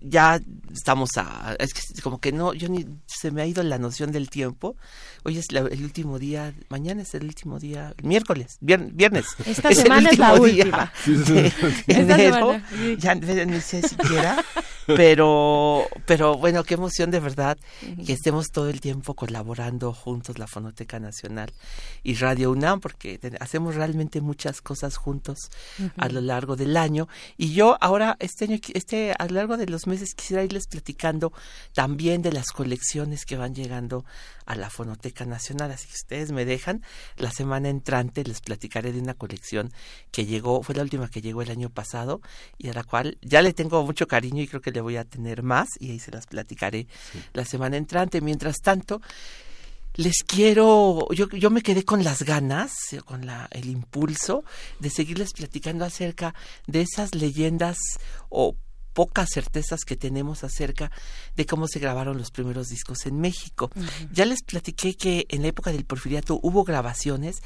Speaker 6: ya estamos a es que como que no yo ni se me ha ido la noción del tiempo hoy es el último día mañana es el último día miércoles viernes
Speaker 2: esta semana es la última *laughs*
Speaker 6: enero ya ni sé siquiera pero pero bueno qué emoción de verdad que estemos todo el tiempo colaborando juntos la Fonoteca Nacional y Radio UNAM porque hacemos realmente muchas cosas juntos a lo largo del año. Y yo ahora este año este a lo largo de los meses quisiera irles platicando también de las colecciones que van llegando a la Fonoteca Nacional. Así que ustedes me dejan, la semana entrante les platicaré de una colección que llegó, fue la última que llegó el año pasado y a la cual ya le tengo mucho cariño y creo que le voy a tener más y ahí se las platicaré la semana entrante. Mientras tanto, les quiero, yo, yo me quedé con las ganas, con la, el impulso de seguirles platicando acerca de esas leyendas o pocas certezas que tenemos acerca de cómo se grabaron los primeros discos en México. Ya les platiqué que en la época del porfiriato hubo grabaciones,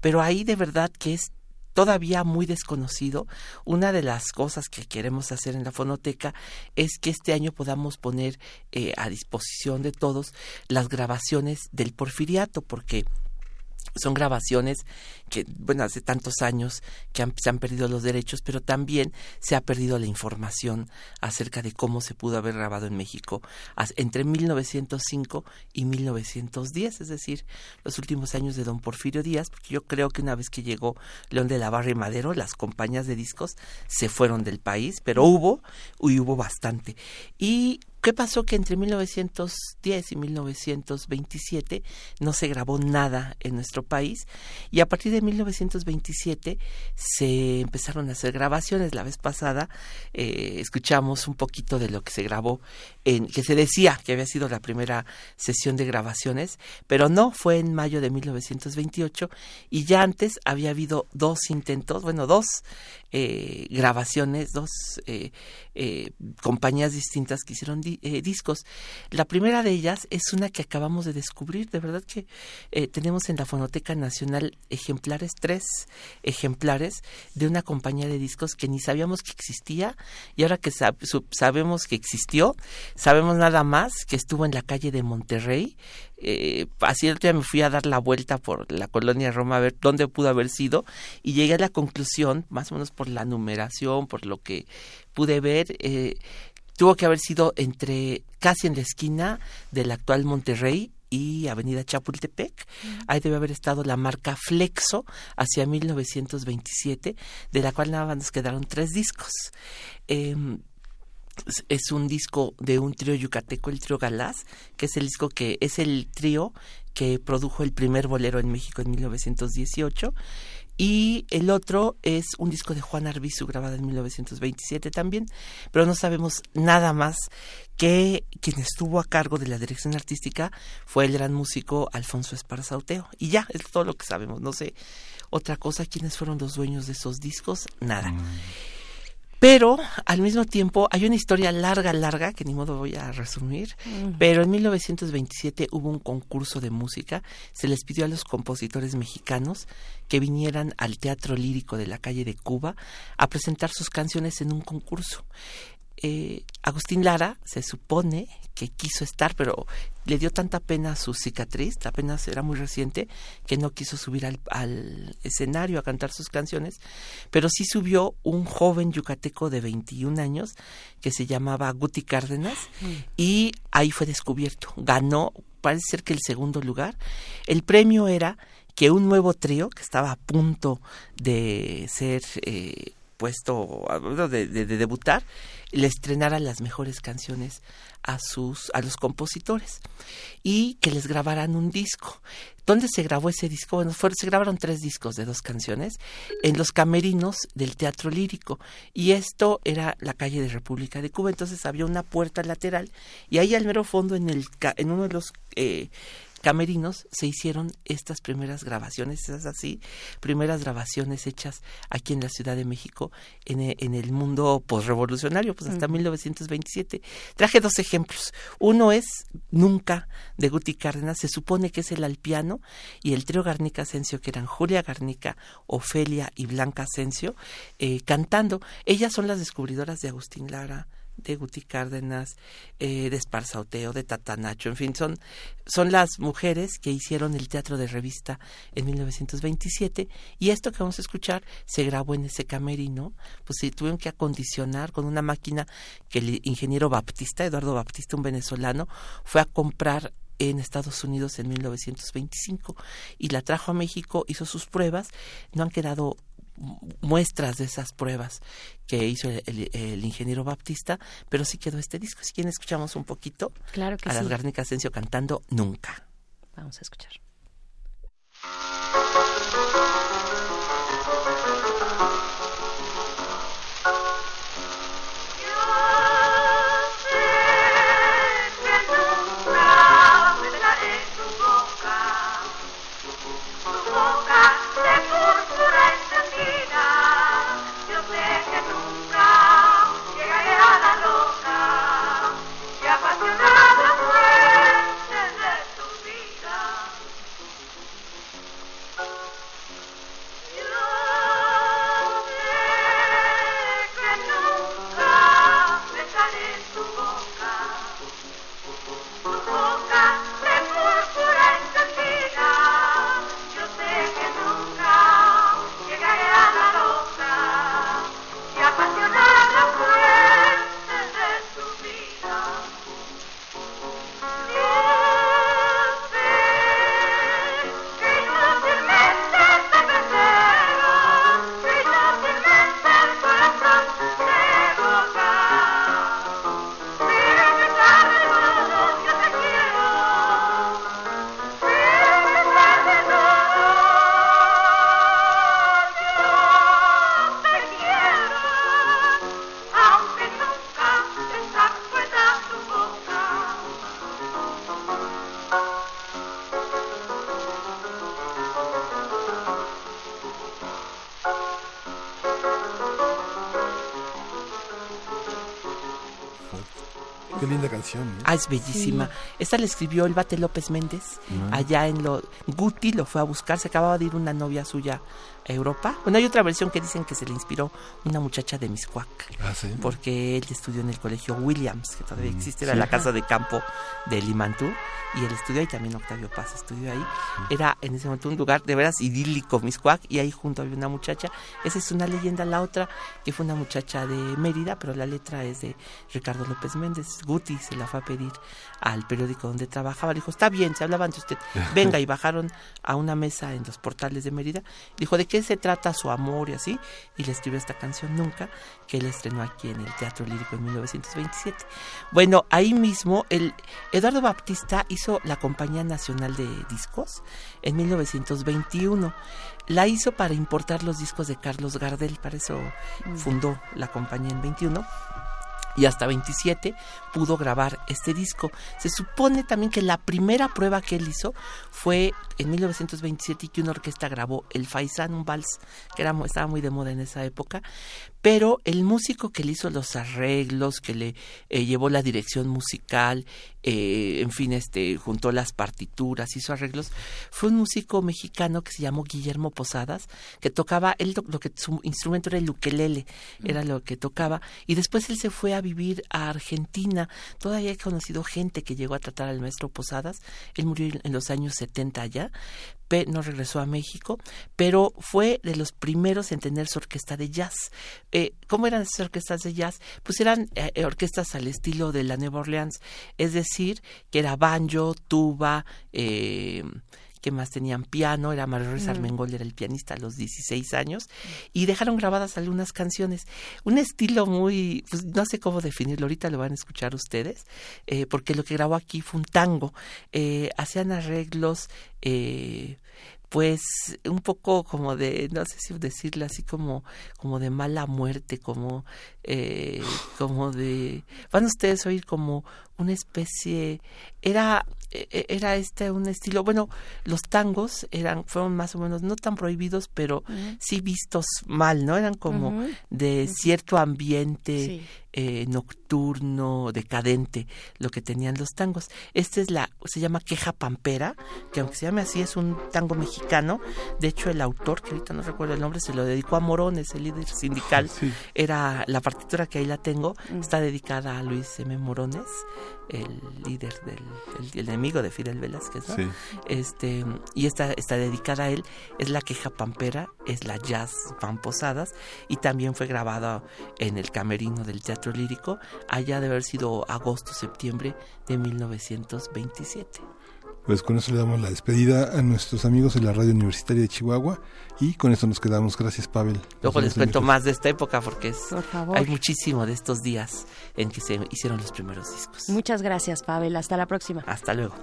Speaker 6: pero ahí de verdad que es todavía muy desconocido. Una de las cosas que queremos hacer en la fonoteca es que este año podamos poner eh, a disposición de todos las grabaciones del porfiriato, porque son grabaciones que, bueno, hace tantos años que se han perdido los derechos, pero también se ha perdido la información acerca de cómo se pudo haber grabado en México entre 1905 y 1910, es decir, los últimos años de don Porfirio Díaz, porque yo creo que una vez que llegó León de la Barra y Madero, las compañías de discos se fueron del país, pero hubo, y hubo bastante. Y ¿Qué pasó? Que entre 1910 y 1927 no se grabó nada en nuestro país y a partir de 1927 se empezaron a hacer grabaciones. La vez pasada eh, escuchamos un poquito de lo que se grabó, en, que se decía que había sido la primera sesión de grabaciones, pero no, fue en mayo de 1928 y ya antes había habido dos intentos, bueno, dos eh, grabaciones, dos eh, eh, compañías distintas que hicieron eh, discos. La primera de ellas es una que acabamos de descubrir, de verdad que tenemos en la Fonoteca Nacional ejemplares, tres ejemplares de una compañía de discos que ni sabíamos que existía y ahora que sabemos que existió, sabemos nada más que estuvo en la calle de Monterrey, eh, así el día me fui a dar la vuelta por la colonia Roma a ver dónde pudo haber sido y llegué a la conclusión, más o menos por la numeración, por lo que pude ver, eh, tuvo que haber sido entre casi en la esquina del actual Monterrey y Avenida Chapultepec. Ahí debe haber estado la marca Flexo hacia 1927, de la cual nada más nos quedaron tres discos. Em, es un disco de un trío yucateco, el trío Galás, que es el disco que es el trío que produjo el primer bolero en México en 1918 y el otro es un disco de Juan Arbizu grabado en 1927 también, pero no sabemos nada más que quien estuvo a cargo de la dirección artística fue el gran músico Alfonso Esparzauteo. Y ya, es todo lo que sabemos. No sé otra cosa, quiénes fueron los dueños de esos discos, nada. Mm. Pero al mismo tiempo hay una historia larga, larga, que ni modo voy a resumir, pero en 1927 hubo un concurso de música, se les pidió a los compositores mexicanos que vinieran al Teatro Lírico de la calle de Cuba a presentar sus canciones en un concurso. Eh, Agustín Lara se supone que quiso estar, pero le dio tanta pena su cicatriz, apenas era muy reciente, que no quiso subir al, escenario a cantar sus canciones, pero sí subió un joven yucateco de 21 años que se llamaba Guti Cárdenas mm. y ahí fue descubierto. Ganó, parece ser que el segundo lugar. El premio era que un nuevo trío que estaba a punto de ser... Eh,
Speaker 2: de debutar, le estrenara las mejores canciones a sus a los compositores y que les grabaran un disco. ¿Dónde se grabó ese disco? Bueno, se grabaron tres discos de dos canciones en los camerinos del Teatro Lírico y esto era la calle de República de Cuba. Entonces había una puerta lateral y ahí al mero fondo en el en uno de los eh, camerinos se hicieron estas primeras grabaciones, esas así, primeras grabaciones hechas aquí en la Ciudad de México en, e, el mundo postrevolucionario, pues hasta 1927. Traje dos ejemplos. Uno es Nunca de Guti Cárdenas, se supone que es el alpiano y el trío Garnica Asensio, que eran Julia Garnica, Ofelia y Blanca Asensio, eh, cantando. Ellas son las descubridoras de Agustín Lara, de Guti Cárdenas, eh, de Esparzauteo, de Tatanacho, en fin, son, son las mujeres que hicieron el teatro de revista en 1927 y esto que vamos a escuchar se grabó en ese camerino, pues se tuvieron que acondicionar con una máquina que el ingeniero Baptista, Eduardo Baptista, un venezolano, fue a comprar en Estados Unidos en 1925 y la trajo a México, hizo sus pruebas, no han quedado muestras de esas pruebas que hizo el, ingeniero Baptista, pero sí quedó este disco. Si quieren escuchamos un poquito
Speaker 6: claro que
Speaker 2: a las Garnica Asensio cantando Nunca.
Speaker 6: Vamos a escuchar. Ah, es bellísima. Esta la escribió el Bate López Méndez, ah. allá en lo... Guti lo fue a buscar, se acababa de ir una novia suya Europa. Bueno, hay otra versión que dicen que se le inspiró una muchacha de Miscuac, ah, porque él estudió en el colegio Williams, que todavía mm, existe, era la casa de campo de Limantú, y él estudió ahí, también Octavio Paz estudió ahí. Era en ese momento un lugar de veras idílico, Miscuac, y ahí junto había una muchacha. Esa es una leyenda, la otra, que fue una muchacha de Mérida, pero la letra es de Ricardo López Méndez. Guti se la fue a pedir al periódico donde trabajaba. Le dijo, está bien, se hablaban de usted. *laughs* Venga, y bajaron a una mesa en los portales de Mérida. Dijo, ¿de qué se trata su amor y así? Y le escribió esta canción Nunca, que él estrenó aquí en el Teatro Lírico en 1927. Bueno, ahí mismo, el Eduardo Baptista hizo la Compañía Nacional de Discos en 1921. La hizo para importar los discos de Carlos Gardel, para eso mm. fundó la compañía en 21 y hasta 27 pudo grabar este disco. Se supone también que la primera prueba que él hizo fue en 1927 y que una orquesta grabó el Faisán, un vals que era, estaba muy de moda en esa época, pero el músico que le hizo los arreglos, que le eh, llevó la dirección musical, eh, en fin, este, juntó las partituras, hizo arreglos, fue un músico mexicano que se llamó Guillermo Posadas, que tocaba, él lo que su instrumento era el ukelele, era lo que tocaba, y después él se fue a vivir a Argentina. Todavía he conocido gente que llegó a tratar al maestro Posadas, él murió en los años 70 allá, no regresó a México, pero fue de los primeros en tener su orquesta de jazz. Eh, ¿Cómo eran esas orquestas de jazz? Pues eran eh, orquestas al estilo de la Nueva Orleans, es decir, que era banjo, tuba, eh, que más tenían piano, era Mario Ruiz Armengol, era el pianista a los 16 años, y dejaron grabadas algunas canciones. Un estilo muy, pues no sé cómo definirlo, ahorita lo van a escuchar ustedes, eh, porque lo que grabó aquí fue un tango. Eh, hacían arreglos, eh, pues un poco como de, no sé si decirlo así como, como de mala muerte, como, eh, como de, van ustedes a oír como una especie, era, e, e, era este un estilo, bueno, los tangos eran, fueron más o menos no tan prohibidos, pero sí vistos mal, ¿no? Eran como de cierto ambiente eh, nocturno, decadente, lo que tenían los tangos. Este es la, se llama Queja Pampera, que aunque se llame así, es un tango mexicano. De hecho, el autor, que ahorita no recuerdo el nombre, se lo dedicó a Morones, el líder sindical. Era la partitura que ahí la tengo, está dedicada a Luis M. Morones el líder del el, enemigo de Fidel Velázquez, ¿no? Este, y esta está dedicada a él, es la queja pampera, es la jazz Van Posadas y también fue grabada en el camerino del Teatro Lírico, allá de haber sido agosto septiembre de 1927.
Speaker 1: Pues con eso le damos la despedida a nuestros amigos de la Radio Universitaria de Chihuahua y con eso nos quedamos. Gracias, Pavel.
Speaker 6: Luego les cuento más de esta época porque es, hay muchísimo de estos días en que se hicieron los primeros discos.
Speaker 2: Muchas gracias, Pavel. Hasta la próxima.
Speaker 6: Hasta luego.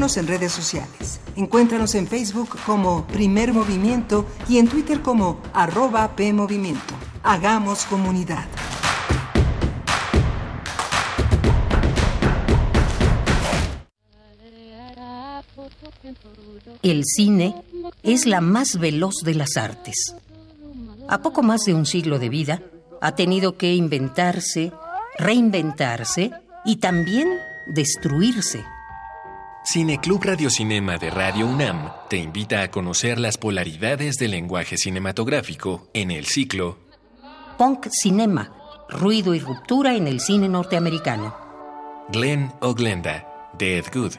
Speaker 3: En redes sociales. Encuéntranos en Facebook como Primer Movimiento y en Twitter como arroba PMovimiento. Hagamos comunidad.
Speaker 8: El cine es la más veloz de las artes. A poco más de un siglo de vida, ha tenido que inventarse, reinventarse y también destruirse
Speaker 9: Cineclub Radiocinema de Radio UNAM te invita a conocer las polaridades del lenguaje cinematográfico en el ciclo
Speaker 8: Punk Cinema, ruido y ruptura en el cine norteamericano.
Speaker 9: Glenn o Glenda, de Ed Good.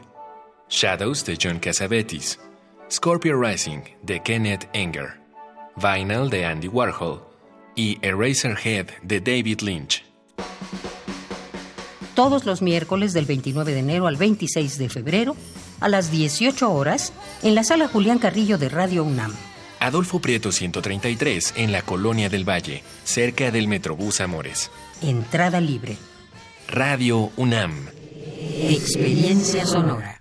Speaker 9: Shadows de John Cassavetes. Scorpio Rising de Kenneth Enger. Vinyl de Andy Warhol. Y Eraserhead de David Lynch
Speaker 8: todos los miércoles del 29 de enero al 26 de febrero a las 18 horas en la sala Julián Carrillo de Radio UNAM.
Speaker 9: Adolfo Prieto 133 en la Colonia del Valle, cerca del Metrobús Amores.
Speaker 8: Entrada libre.
Speaker 9: Radio UNAM.
Speaker 8: Experiencia sonora.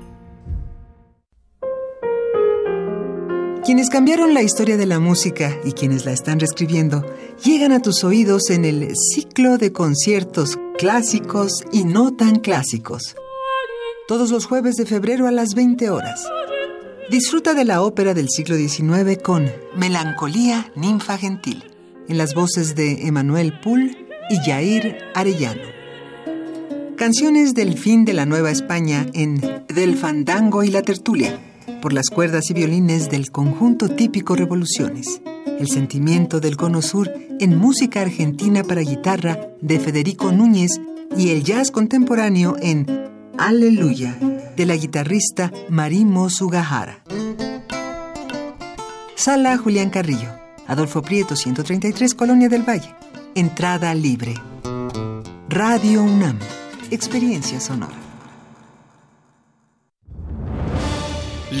Speaker 3: Quienes cambiaron la historia de la música y quienes la están reescribiendo llegan a tus oídos en el ciclo de conciertos clásicos y no tan clásicos. Todos los jueves de febrero a las 20 horas. Disfruta de la ópera del siglo XIX con Melancolía Ninfa Gentil, en las voces de Emanuel Poul y Jair Arellano. Canciones del fin de la Nueva España en Del Fandango y la Tertulia por las cuerdas y violines del conjunto típico Revoluciones, el sentimiento del Cono Sur en música argentina para guitarra de Federico Núñez y el jazz contemporáneo en Aleluya de la guitarrista Marimo Sugahara. Sala Julián Carrillo, Adolfo Prieto 133, Colonia del Valle. Entrada libre. Radio UNAM, experiencia sonora.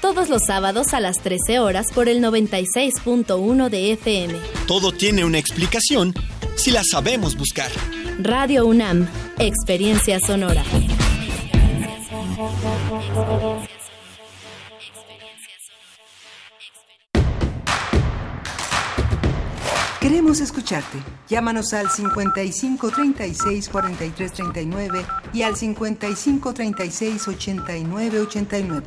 Speaker 10: todos los sábados a las 13 horas por el 96.1 de FM.
Speaker 11: Todo tiene una explicación si la sabemos buscar.
Speaker 10: Radio UNAM, experiencia sonora.
Speaker 3: Queremos escucharte. Llámanos al 55 36 43 39 y al 55 36 89 89.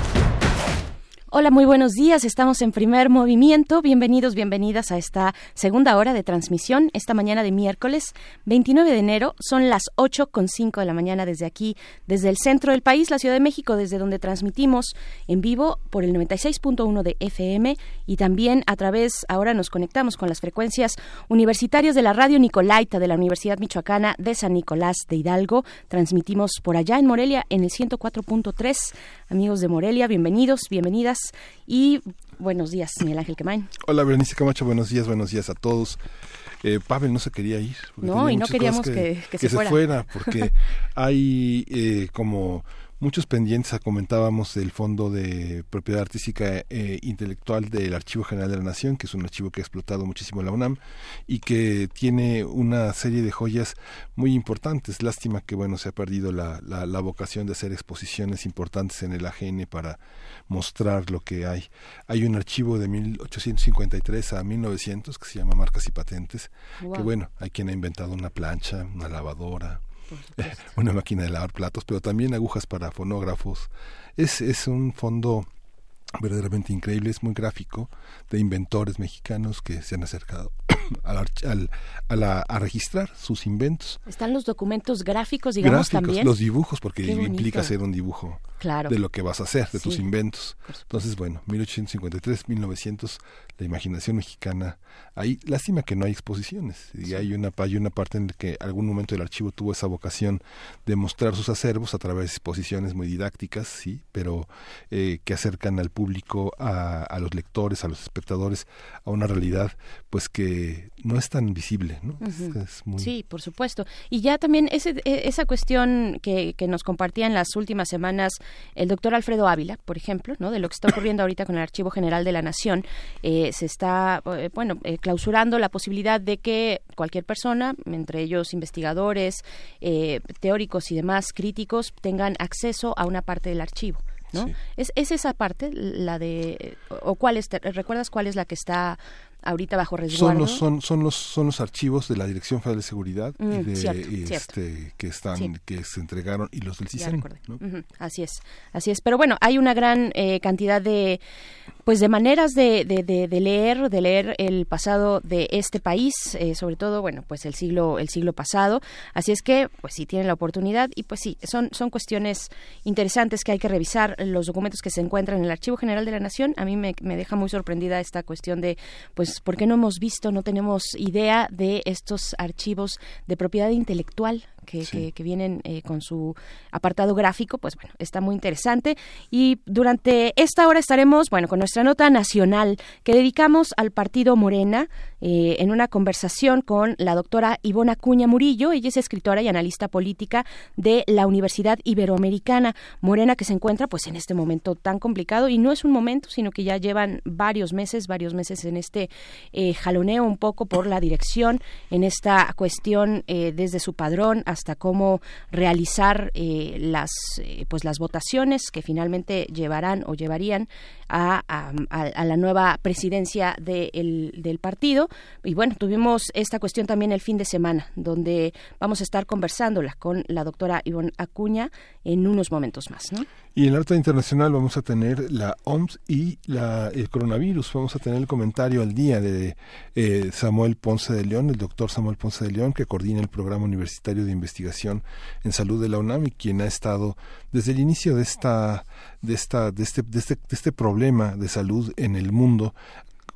Speaker 2: Hola, muy buenos días. Estamos en primer movimiento. Bienvenidos, bienvenidas a esta segunda hora de transmisión. Esta mañana de miércoles 29 de enero son las 8 con 5 de la mañana desde aquí, desde el centro del país, la Ciudad de México, desde donde transmitimos en vivo por el 96.1 de FM y también a través, ahora nos conectamos con las frecuencias universitarias de la Radio Nicolaita de la Universidad Michoacana de San Nicolás de Hidalgo. Transmitimos por allá en Morelia en el 104.3. Amigos de Morelia, bienvenidos, bienvenidas y buenos días, Miguel Ángel Quemain.
Speaker 1: Hola, Berenice Camacho, buenos días, buenos días a todos. Eh, Pavel no se quería ir.
Speaker 2: No, y no queríamos
Speaker 1: cosas
Speaker 2: que- que se fuera.
Speaker 1: fuera, porque *laughs* hay eh, como muchos pendientes, comentábamos del Fondo de Propiedad Artística e Intelectual del Archivo General de la Nación, que es un archivo que ha explotado muchísimo la UNAM y que tiene una serie de joyas muy importantes. Lástima que bueno se ha perdido la, la, la vocación de hacer exposiciones importantes en el AGN para mostrar lo que hay. Hay un archivo de 1853 a 1900 que se llama Marcas y Patentes,
Speaker 12: Wow.
Speaker 1: que bueno, hay quien ha inventado una plancha, una lavadora, *laughs* una máquina de lavar platos, pero también agujas para fonógrafos. Es, es un fondo verdaderamente increíble, es muy gráfico, de inventores mexicanos que se han acercado al, al- a, la- a registrar sus inventos.
Speaker 2: Están los documentos gráficos, digamos,
Speaker 1: Gráficos,
Speaker 2: también.
Speaker 1: los dibujos, porque implica hacer un dibujo
Speaker 2: Claro.
Speaker 1: de lo que vas a hacer, de tus inventos. Entonces, bueno, 1853, 1900, la imaginación mexicana. Ahí, lástima que no hay exposiciones. Y hay una, hay una parte en la que algún momento el archivo tuvo esa vocación de mostrar sus acervos a través de exposiciones muy didácticas, sí, pero eh, que acercan al público, a, a los lectores, a los espectadores, a una realidad pues que no es tan visible, ¿no? Es muy-
Speaker 2: Sí, por supuesto. Y ya también ese, e- esa cuestión que, que nos compartía en las últimas semanas el doctor Alfredo Ávila, por ejemplo, ¿no? de lo que está ocurriendo ahorita con el Archivo General de la Nación, eh, se está, eh, bueno, eh, clausurando la posibilidad de que cualquier persona, entre ellos investigadores, eh, teóricos y demás críticos, tengan acceso a una parte del archivo. ¿no?
Speaker 1: Sí.
Speaker 2: ¿Es, ¿Es esa parte la de, o cuál es, te- recuerdas cuál es la que está ahorita bajo
Speaker 1: son
Speaker 2: resguardo?
Speaker 1: los son son los son los archivos de la Dirección Federal de Seguridad y
Speaker 2: Mm,
Speaker 1: de
Speaker 2: cierto,
Speaker 1: este
Speaker 2: cierto.
Speaker 1: que están
Speaker 2: Sí.
Speaker 1: que se entregaron y los del CISEN,
Speaker 2: Así es, así es. Pero bueno, hay una gran eh, cantidad de, pues, de maneras de, de, de- de leer, de leer el pasado de este país, eh, sobre todo, bueno, pues el siglo, el siglo pasado. Así es que, pues, si tienen la oportunidad y, pues, sí, son, son cuestiones interesantes que hay que revisar. Los documentos que se encuentran en el Archivo General de la Nación, a mí me, me deja muy sorprendida esta cuestión de, pues, ¿por qué no hemos visto, no tenemos idea de estos archivos de propiedad intelectual que,
Speaker 12: Sí.
Speaker 2: que- que vienen eh, con su apartado gráfico, pues bueno, está muy interesante. Y durante esta hora estaremos, bueno, con nuestra nota nacional que dedicamos al partido Morena eh, en una conversación con la doctora Ivona Cuña Murillo. Ella es escritora y analista política de la Universidad Iberoamericana. Morena que se encuentra pues en este momento tan complicado y no es un momento, sino que ya llevan varios meses, varios meses en este eh, jaloneo un poco por la dirección, en esta cuestión eh, desde su padrón hasta cómo realizar eh, las eh, pues las votaciones que finalmente llevarán o llevarían a, la nueva presidencia del partido y bueno tuvimos esta cuestión también el fin de semana donde vamos a estar conversándola con la doctora Ivonne Acuña en unos momentos más ¿no?
Speaker 1: Y en el arte internacional vamos a tener la OMS y la, el coronavirus. Vamos a tener el comentario al día de eh, Samuel Ponce de León el doctor Samuel Ponce de León que coordina el programa universitario de investigación en salud de la UNAM y quien ha estado desde el inicio de esta de esta de este, de este, de este problema de salud en el mundo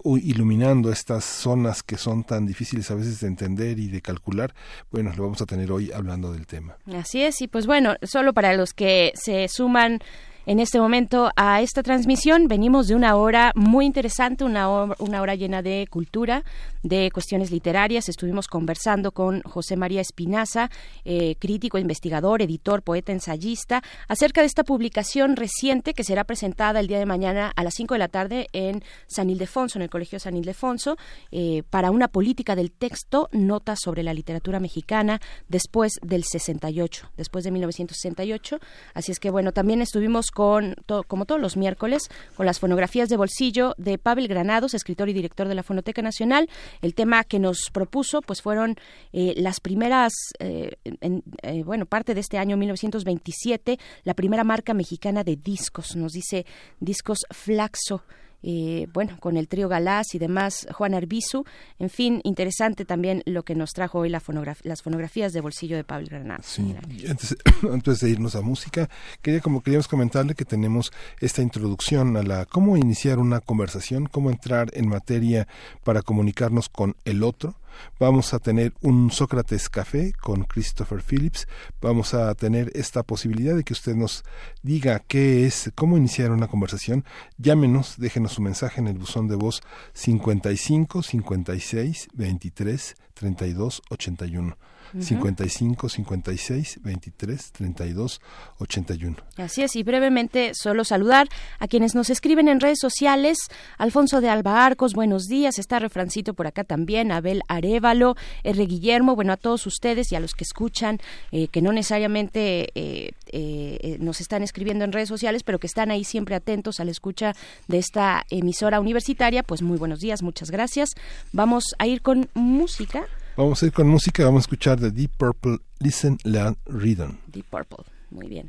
Speaker 1: iluminando estas zonas que son tan difíciles a veces de entender y de calcular, bueno, lo vamos a tener hoy hablando del tema.
Speaker 2: Así es, y pues bueno, solo para los que se suman en este momento a esta transmisión. Venimos de una hora muy interesante, una hora, una hora llena de cultura, de cuestiones literarias. Estuvimos conversando con José María Espinaza, eh, crítico, investigador, editor, poeta, ensayista, acerca de esta publicación reciente que será presentada el día de mañana a las 5 de la tarde en San Ildefonso, en el Colegio San Ildefonso, eh, para una política del texto, notas sobre la literatura mexicana después del 68, después de 1968. Así es que, bueno, también estuvimos con, como todos los miércoles, con las fonografías de bolsillo de Pavel Granados, escritor y director de la Fonoteca Nacional. El tema que nos propuso, pues fueron eh, las primeras, eh, eh, bueno, parte de este año 1927, la primera marca mexicana de discos, nos dice Discos Flaxo. Eh, bueno, con el trío Galás y demás, Juan Arbizu. En fin, interesante también lo que nos trajo hoy la las fonografías de bolsillo de Pablo Granada.
Speaker 1: Sí, *coughs* antes, de irnos a música, quería como queríamos comentarle que tenemos esta introducción a la cómo iniciar una conversación, cómo entrar en materia para comunicarnos con el otro Vamos a tener un Sócrates Café con Christopher Phillips. Vamos a tener esta posibilidad de que usted nos diga qué es, cómo iniciar una conversación. Llámenos, déjenos su mensaje en el buzón de voz 55 56 23 32 81. 55 56 23 32 81.
Speaker 2: Así es, y brevemente solo saludar a quienes nos escriben en redes sociales. Alfonso de Alba Arcos, buenos días. Está Refrancito por acá también. Abel Arevalo, R. Guillermo, bueno, a todos ustedes y a los que escuchan, eh, que no necesariamente eh, eh, nos están escribiendo en redes sociales, pero que están ahí siempre atentos a la escucha de esta emisora universitaria, pues muy buenos días, muchas gracias. Vamos a ir con música.
Speaker 1: Vamos a ir con música, vamos a escuchar de Deep Purple, Listen, Learn, Rhythm.
Speaker 2: Deep Purple, muy bien.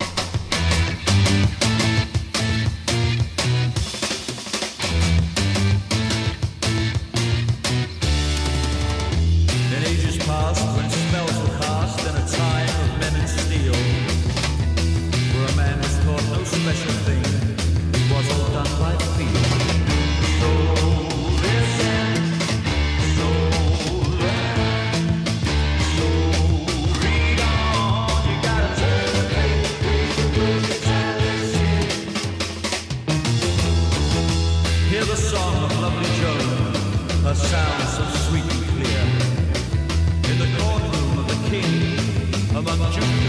Speaker 13: you.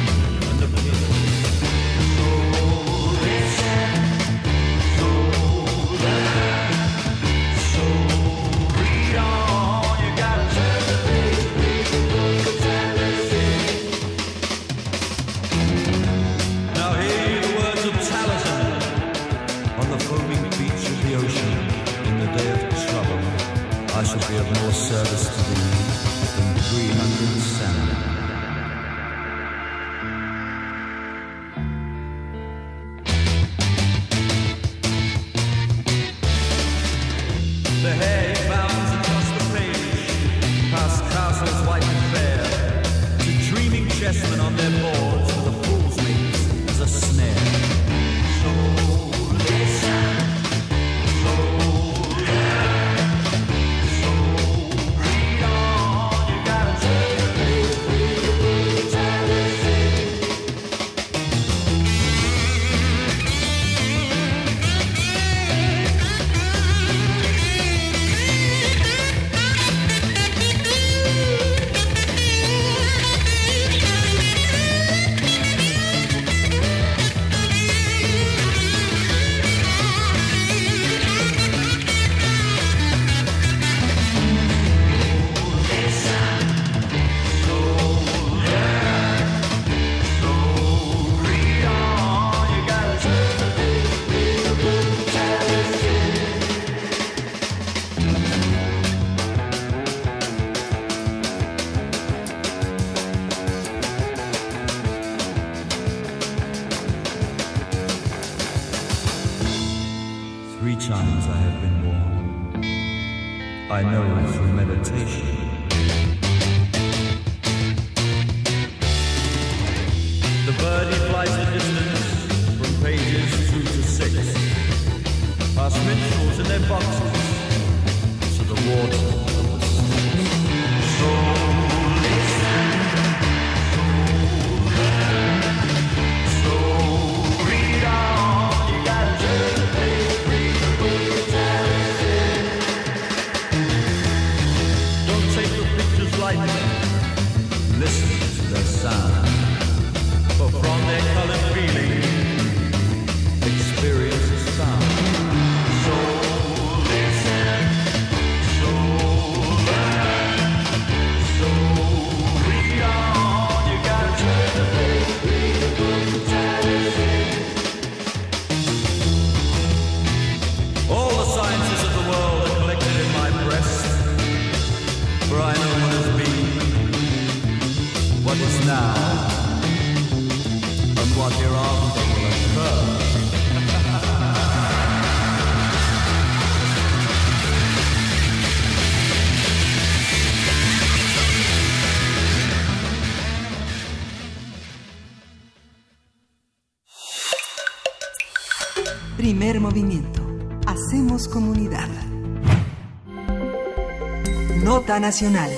Speaker 3: Nacional.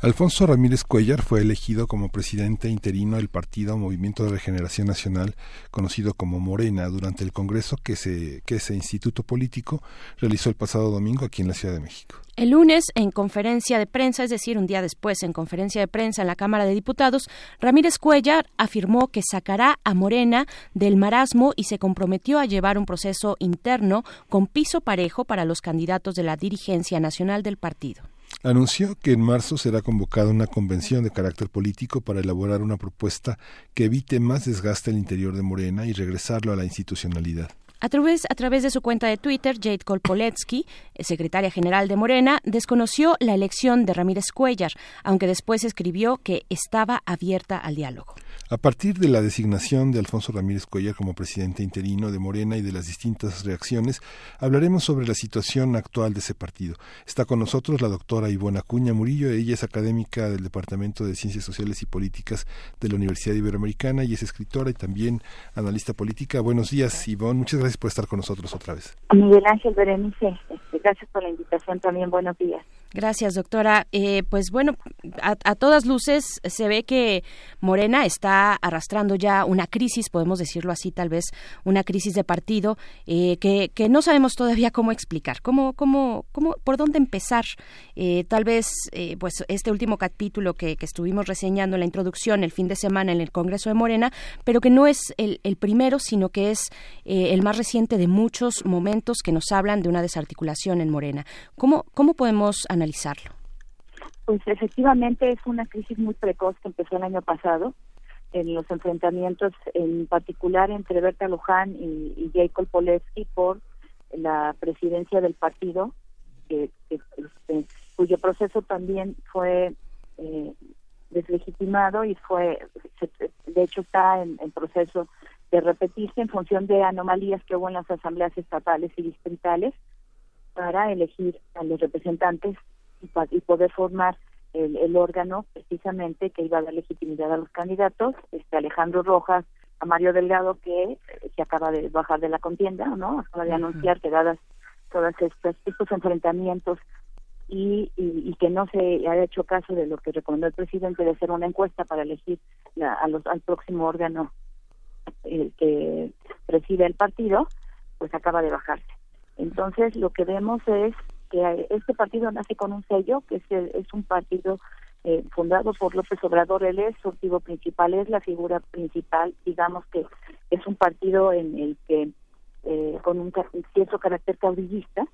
Speaker 1: Alfonso Ramírez Cuellar fue elegido como presidente interino del partido Movimiento de Regeneración Nacional, conocido como Morena, durante el congreso que ese instituto político realizó el pasado domingo aquí en la Ciudad de México.
Speaker 2: El lunes, en conferencia de prensa, es decir, un día después, en conferencia de prensa en la Cámara de Diputados, Ramírez Cuellar afirmó que sacará a Morena del marasmo y se comprometió a llevar un proceso interno con piso parejo para los candidatos de la dirigencia nacional del partido.
Speaker 1: Anunció que en marzo será convocada una convención de carácter político para elaborar una propuesta que evite más desgaste al interior de Morena y regresarlo a la institucionalidad.
Speaker 2: A través, a través de su cuenta de Twitter, Jade Kolpoletsky, secretaria general de Morena, desconoció la elección de Ramírez Cuellar, aunque después escribió que estaba abierta al diálogo.
Speaker 1: A partir de la designación de Alfonso Ramírez Cuellar como presidente interino de Morena y de las distintas reacciones, hablaremos sobre la situación actual de ese partido. Está con nosotros la doctora Ivona Acuña Murillo. Ella es académica del Departamento de Ciencias Sociales y Políticas de la Universidad Iberoamericana y es escritora y también analista política. Buenos días, Ivonne. Muchas gracias por estar con nosotros otra vez.
Speaker 14: Miguel Ángel Berenice, este, gracias por la invitación también. Buenos días.
Speaker 2: Gracias, doctora. Eh, pues bueno, a, a, todas luces se ve que Morena está arrastrando ya una crisis, podemos decirlo así, tal vez una crisis de partido eh, que, que, no sabemos todavía cómo explicar, cómo, cómo, cómo por dónde empezar. Eh, tal vez, eh, pues este último capítulo que, estuvimos reseñando en la introducción el fin de semana en el Congreso de Morena, pero que no es el, el primero, sino que es el más reciente de muchos momentos que nos hablan de una desarticulación en Morena. ¿Cómo, cómo podemos analizarlo?
Speaker 14: Pues efectivamente es una crisis muy precoz que empezó el año pasado en los enfrentamientos, en particular entre Berta Luján y, y Jacob Polewski por la presidencia del partido, que, este, cuyo proceso también fue eh, deslegitimado y fue, de hecho, está en proceso de repetirse en función de anomalías que hubo en las asambleas estatales y distritales para elegir a los representantes y, y poder formar el, el, órgano precisamente que iba a dar legitimidad a los candidatos, este Alejandro Rojas, a Mario Delgado que se acaba de bajar de la contienda, ¿no? Acaba de uh -huh. anunciar que dadas todas estos, estos enfrentamientos y, y, y, que no se haya hecho caso de lo que recomendó el presidente de hacer una encuesta para elegir la, a los, al próximo órgano eh, que preside el partido, pues acaba de bajarse. Entonces lo que vemos es que este partido nace con un sello, que es, el, es un partido eh, fundado por López Obrador, él es su activo principal, es la figura principal, digamos que es un partido en el que eh, con un cierto carácter caudillista,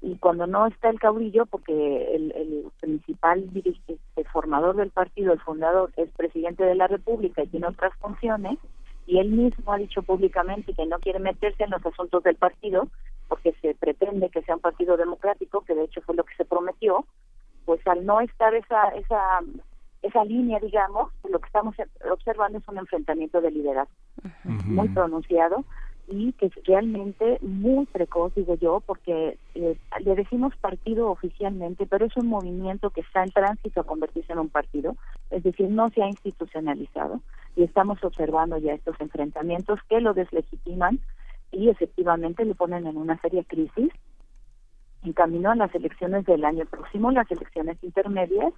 Speaker 14: y cuando no está el caudillo, porque el, el principal dirige, el formador del partido, el fundador, es presidente de la República y tiene otras funciones, y él mismo ha dicho públicamente que no quiere meterse en los asuntos del partido porque se pretende que sea un partido democrático, que de hecho fue lo que se prometió, pues al no estar esa esa esa línea, digamos, lo que estamos observando es un enfrentamiento de liderazgo uh -huh. muy pronunciado y que es realmente muy precoz, digo yo, porque eh, le decimos partido oficialmente, pero es un movimiento que está en tránsito a convertirse en un partido, es decir, no se ha institucionalizado y estamos observando ya estos enfrentamientos que lo deslegitiman y efectivamente le ponen en una seria crisis en camino a las elecciones del año próximo, las elecciones intermedias,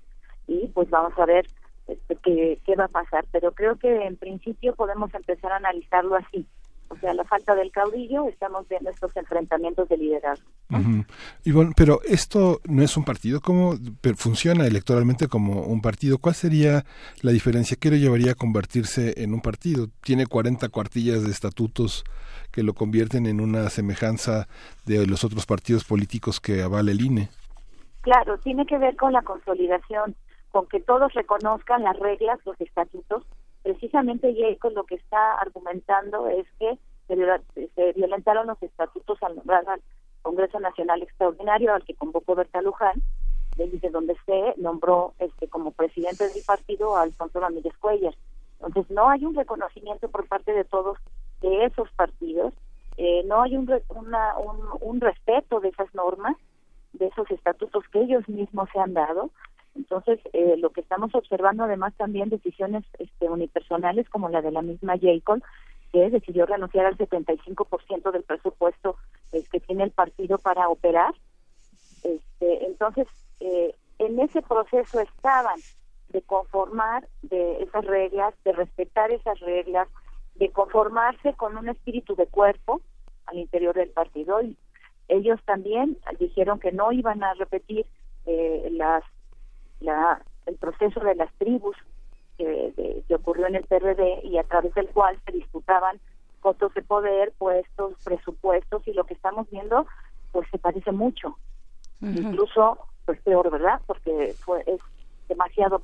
Speaker 14: y pues vamos a ver este, qué, qué va a pasar. Pero creo que en principio podemos empezar a analizarlo así. O sea, la falta del caudillo, estamos viendo estos enfrentamientos de liderazgo.
Speaker 1: Ujú. Y bueno, pero esto no es un partido, ¿cómo funciona electoralmente como un partido? ¿Cuál sería la diferencia? ¿Qué lo llevaría a convertirse en un partido? Tiene 40 cuartillas de estatutos que lo convierten en una semejanza de los otros partidos políticos que avala el INE.
Speaker 14: Claro, tiene que ver con la consolidación, con que todos reconozcan las reglas, los estatutos. Precisamente Jacob lo que está argumentando es que se, violentaron los estatutos al nombrar al Congreso Nacional Extraordinario al que convocó Berta Luján, desde donde se nombró este como presidente del partido a Alfonso Ramírez Cuellar. Entonces no hay un reconocimiento por parte de todos de esos partidos, eh, no hay un, una- un, un respeto de esas normas, de esos estatutos que ellos mismos se han dado. Entonces, eh, lo que estamos observando además también decisiones este, unipersonales como la de la misma Jacob, que decidió renunciar al 75% del presupuesto eh, que tiene el partido para operar. Este, entonces, eh, en ese proceso estaban de conformar de esas reglas, de respetar esas reglas, de conformarse con un espíritu de cuerpo al interior del partido. Y ellos también dijeron que no iban a repetir eh, las, la, el proceso de las tribus que, de- que ocurrió en el PRD y a través del cual se disputaban votos de poder, puestos, presupuestos y lo que estamos viendo pues se parece mucho incluso pues peor verdad porque fue es demasiado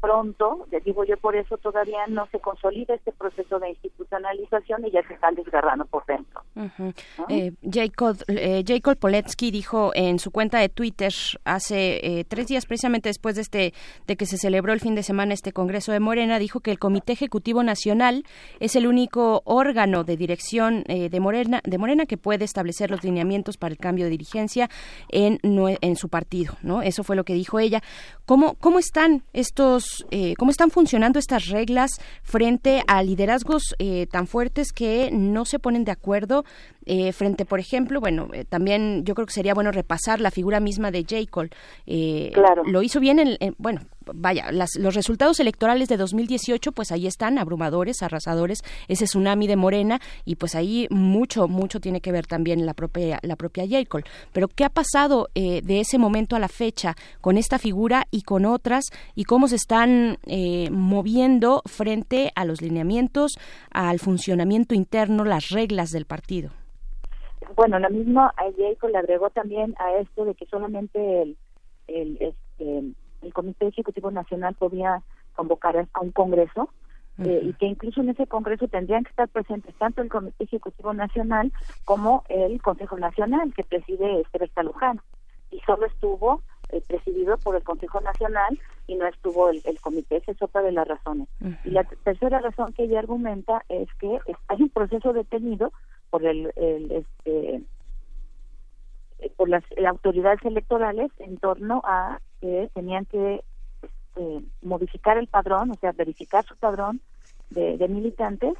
Speaker 14: pronto le digo yo por eso todavía no se consolida este proceso de institucionalización y ya se están desgarrando por dentro
Speaker 2: Ujú. Eh, Jacob, eh, Jacob Poletsky dijo en su cuenta de Twitter hace eh, tres días, precisamente después de este de que se celebró el fin de semana este Congreso de Morena, dijo que el Comité Ejecutivo Nacional es el único órgano de dirección eh, de Morena de Morena que puede establecer los lineamientos para el cambio de dirigencia en en su partido, ¿no? Eso fue lo que dijo ella. ¿Cómo cómo están estos eh, cómo están funcionando estas reglas frente a liderazgos eh, tan fuertes que no se ponen de acuerdo eh, frente, por ejemplo, bueno, eh, también yo creo que sería bueno repasar la figura misma de J. Cole. Eh,
Speaker 14: Claro.
Speaker 2: Lo hizo bien, en, en- bueno, vaya, las- los resultados electorales de 2018, pues ahí están, abrumadores, arrasadores, ese tsunami de Morena, y pues ahí mucho, mucho tiene que ver también la propia, la propia J. Cole. Pero, ¿qué ha pasado eh, de ese momento a la fecha con esta figura y con otras, y cómo se están eh, moviendo frente a los lineamientos, al funcionamiento interno, las reglas del partido?
Speaker 14: Bueno la misma Jacob le agregó también a esto de que solamente el el este el Comité Ejecutivo Nacional podía convocar a a un congreso eh, y que incluso en ese congreso tendrían que estar presentes tanto el Comité Ejecutivo Nacional como el Consejo Nacional que preside Berta Luján. Y solo estuvo eh, presidido por el Consejo Nacional y no estuvo el, el comité, esa es otra de las razones. Y la tercera razón que ella argumenta es que hay un proceso detenido por el, el, este por las eh, autoridades electorales en torno a que tenían que este, modificar el padrón, o sea, verificar su padrón de, de militantes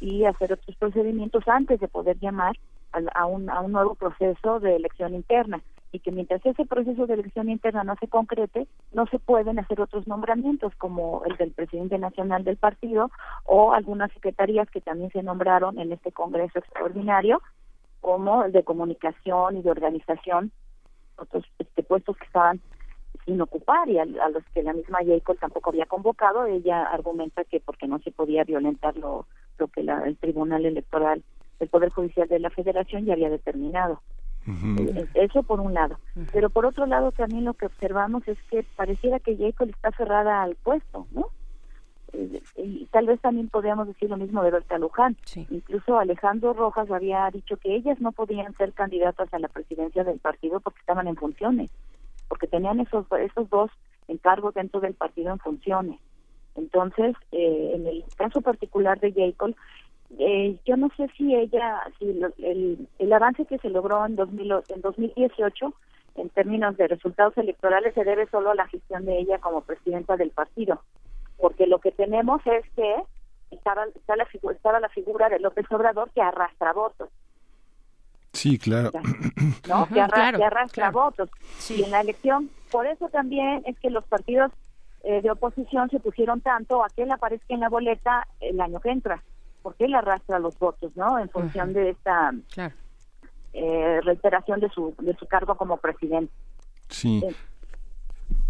Speaker 14: y hacer otros procedimientos antes de poder llamar al- a, un, a un nuevo proceso de elección interna y que mientras ese proceso de elección interna no se concrete, no se pueden hacer otros nombramientos como el del presidente nacional del partido o algunas secretarías que también se nombraron en este Congreso extraordinario, como el de comunicación y de organización, otros este, puestos que estaban sin ocupar y a, a los que la misma Jacob tampoco había convocado. Ella argumenta que porque no se podía violentar lo, lo que la- el Tribunal Electoral, el Poder Judicial de la Federación ya había determinado. Eh, Eso por un lado. Pero por otro lado también lo que observamos es que pareciera que Jacob está cerrada al puesto, ¿no? Eh, Y tal vez también podríamos decir lo mismo de Berta Luján. Incluso Alejandro Rojas había dicho que ellas no podían ser candidatas a la presidencia del partido porque estaban en funciones, porque tenían esos, esos dos encargos dentro del partido en funciones. Entonces, eh, en el caso particular de Jacob, eh, yo no sé si ella, si lo- el, el avance que se logró en, 2000, o- en 2018 en términos de resultados electorales se debe solo a la gestión de ella como presidenta del partido, porque lo que tenemos es que estaba, está la, figu- estaba la figura de López Obrador que arrastra votos.
Speaker 1: Sí, claro.
Speaker 14: que, arra-
Speaker 2: claro,
Speaker 14: que arrastra votos. Y en la elección, por eso también es que los partidos eh, de oposición se pusieron tanto a que él aparezca en la boleta el año que entra, porque él arrastra los votos, ¿no? En función de esta eh, reiteración de su, de su cargo como presidente.
Speaker 1: Sí.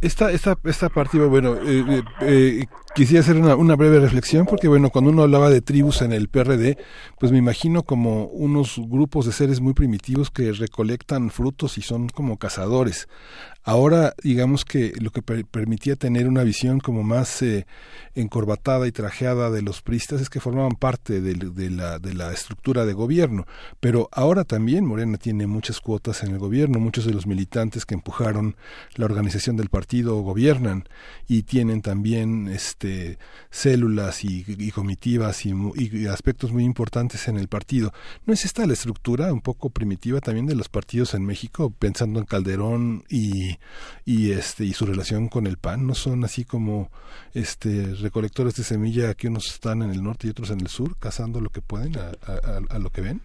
Speaker 1: Esta, esta, esta parte, bueno, eh, eh, eh, quisiera hacer una, una breve reflexión porque, bueno, cuando uno hablaba de tribus en el PRD, pues me imagino como unos grupos de seres muy primitivos que recolectan frutos y son como cazadores. Ahora, digamos que lo que per- permitía tener una visión como más eh, encorbatada y trajeada de los pristas es que formaban parte de, la, estructura de gobierno. Pero ahora también Morena tiene muchas cuotas en el gobierno, muchos de los militantes que empujaron la organización del partido gobiernan y tienen también este células y, comitivas y, y aspectos muy importantes en el partido. ¿No es esta la estructura un poco primitiva también de los partidos en México, pensando en Calderón y, y este y su relación con el PAN? ¿No son así como este recolectores de semilla que unos están en el norte y otros en el sur, cazando lo que pueden a, lo que ven?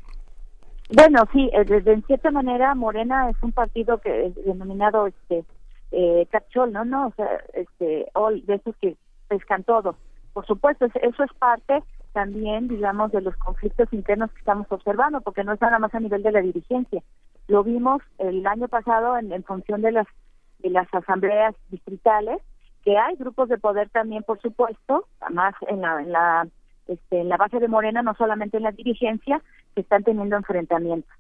Speaker 14: Bueno, sí, eh, en cierta manera Morena es un partido que denominado este eh, cachol, ¿no? No, o sea, este, de esos que pescan todo. Por supuesto, es- eso es parte también, digamos, de los conflictos internos que estamos observando, porque no es nada más a nivel de la dirigencia. Lo vimos el año pasado en, en función de las de las asambleas distritales, que hay grupos de poder también, por supuesto, más en la, en la este, en la base de Morena, no solamente en la dirigencia, que están teniendo enfrentamientos.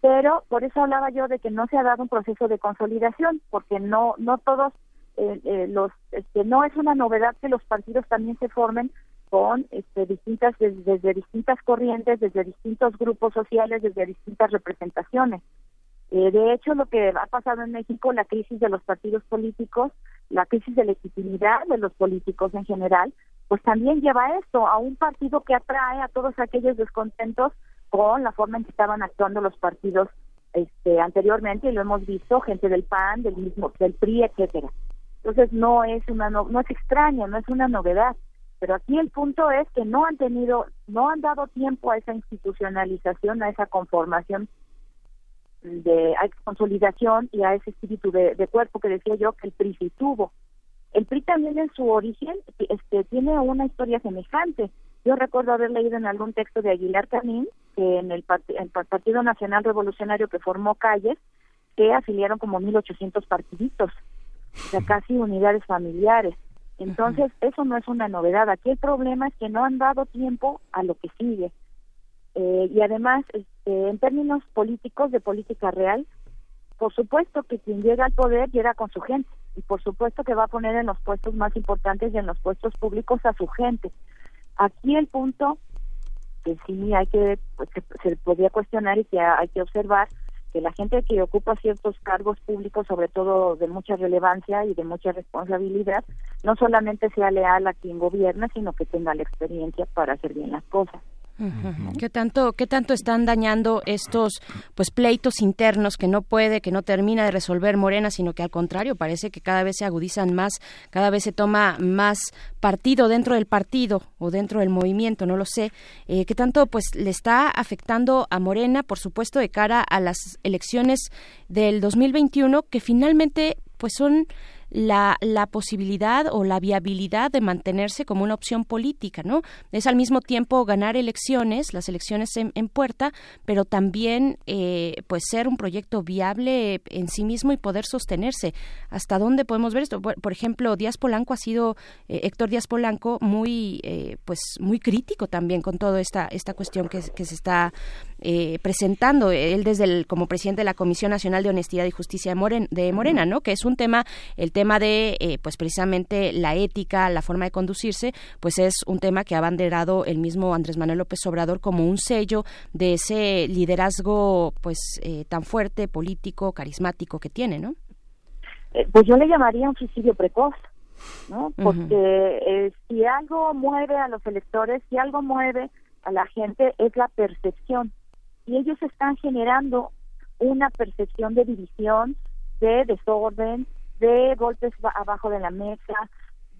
Speaker 14: Pero por eso hablaba yo de que no se ha dado un proceso de consolidación, porque no no todos eh, eh, los este, no es una novedad que los partidos también se formen con este, distintas des- desde distintas corrientes, desde distintos grupos sociales, desde distintas representaciones. Eh, de hecho, lo que ha pasado en México, la crisis de los partidos políticos, la crisis de legitimidad de los políticos en general, pues también lleva a esto, a un partido que atrae a todos aquellos descontentos con la forma en que estaban actuando los partidos este, anteriormente, y lo hemos visto, gente del PAN, del mismo, del PRI, etcétera. Entonces no es una no, no es extraño, no es una novedad, pero aquí el punto es que no han tenido, no han dado tiempo a esa institucionalización, a esa conformación de consolidación y a ese espíritu de, de cuerpo que decía yo que el PRI sí tuvo. El PRI también en su origen este, tiene una historia semejante. Yo recuerdo haber leído en algún texto de Aguilar Camín que en el, part- el Partido Nacional Revolucionario que formó calles, que afiliaron como 1.800 partiditos, o sea, casi unidades familiares. Entonces, eso no es una novedad. Aquí el problema es que no han dado tiempo a lo que sigue. Eh, y además, este, en términos políticos, de política real, por supuesto que quien llega al poder llega con su gente. Y por supuesto que va a poner en los puestos más importantes y en los puestos públicos a su gente. Aquí el punto que sí hay que, pues, se, se podría cuestionar y que hay que observar que la gente que ocupa ciertos cargos públicos, sobre todo de mucha relevancia y de mucha responsabilidad, no solamente sea leal a quien gobierna, sino que tenga la experiencia para hacer bien las cosas.
Speaker 2: ¿Qué tanto, qué tanto están dañando estos pues pleitos internos que no puede, que no termina de resolver Morena, sino que al contrario parece que cada vez se agudizan más, cada vez se toma más partido dentro del partido o dentro del movimiento, no lo sé. Eh, ¿Qué tanto pues le está afectando a Morena, por supuesto, de cara a las elecciones del 2021 que finalmente pues son la, la posibilidad o la viabilidad de mantenerse como una opción política, ¿no? Es al mismo tiempo ganar elecciones, las elecciones en, en puerta, pero también eh, pues ser un proyecto viable en sí mismo y poder sostenerse. ¿Hasta dónde podemos ver esto? Por, por ejemplo, Díaz Polanco ha sido, eh, Héctor Díaz Polanco, muy eh, pues muy crítico también con toda esta, esta cuestión que, que se está eh, presentando. Él desde el, como presidente de la Comisión Nacional de Honestidad y Justicia de, Moren, de Morena, ¿no? Que es un tema, el tema de, eh, pues precisamente la ética, la forma de conducirse, pues es un tema que ha abanderado el mismo Andrés Manuel López Obrador como un sello de ese liderazgo, pues eh, tan fuerte, político, carismático que tiene, ¿no?
Speaker 14: Eh, pues yo le llamaría un suicidio precoz, ¿no? Porque eh, si algo mueve a los electores, si algo mueve a la gente es la percepción. Y ellos están generando una percepción de división, de desorden, de golpes ba- abajo de la mesa,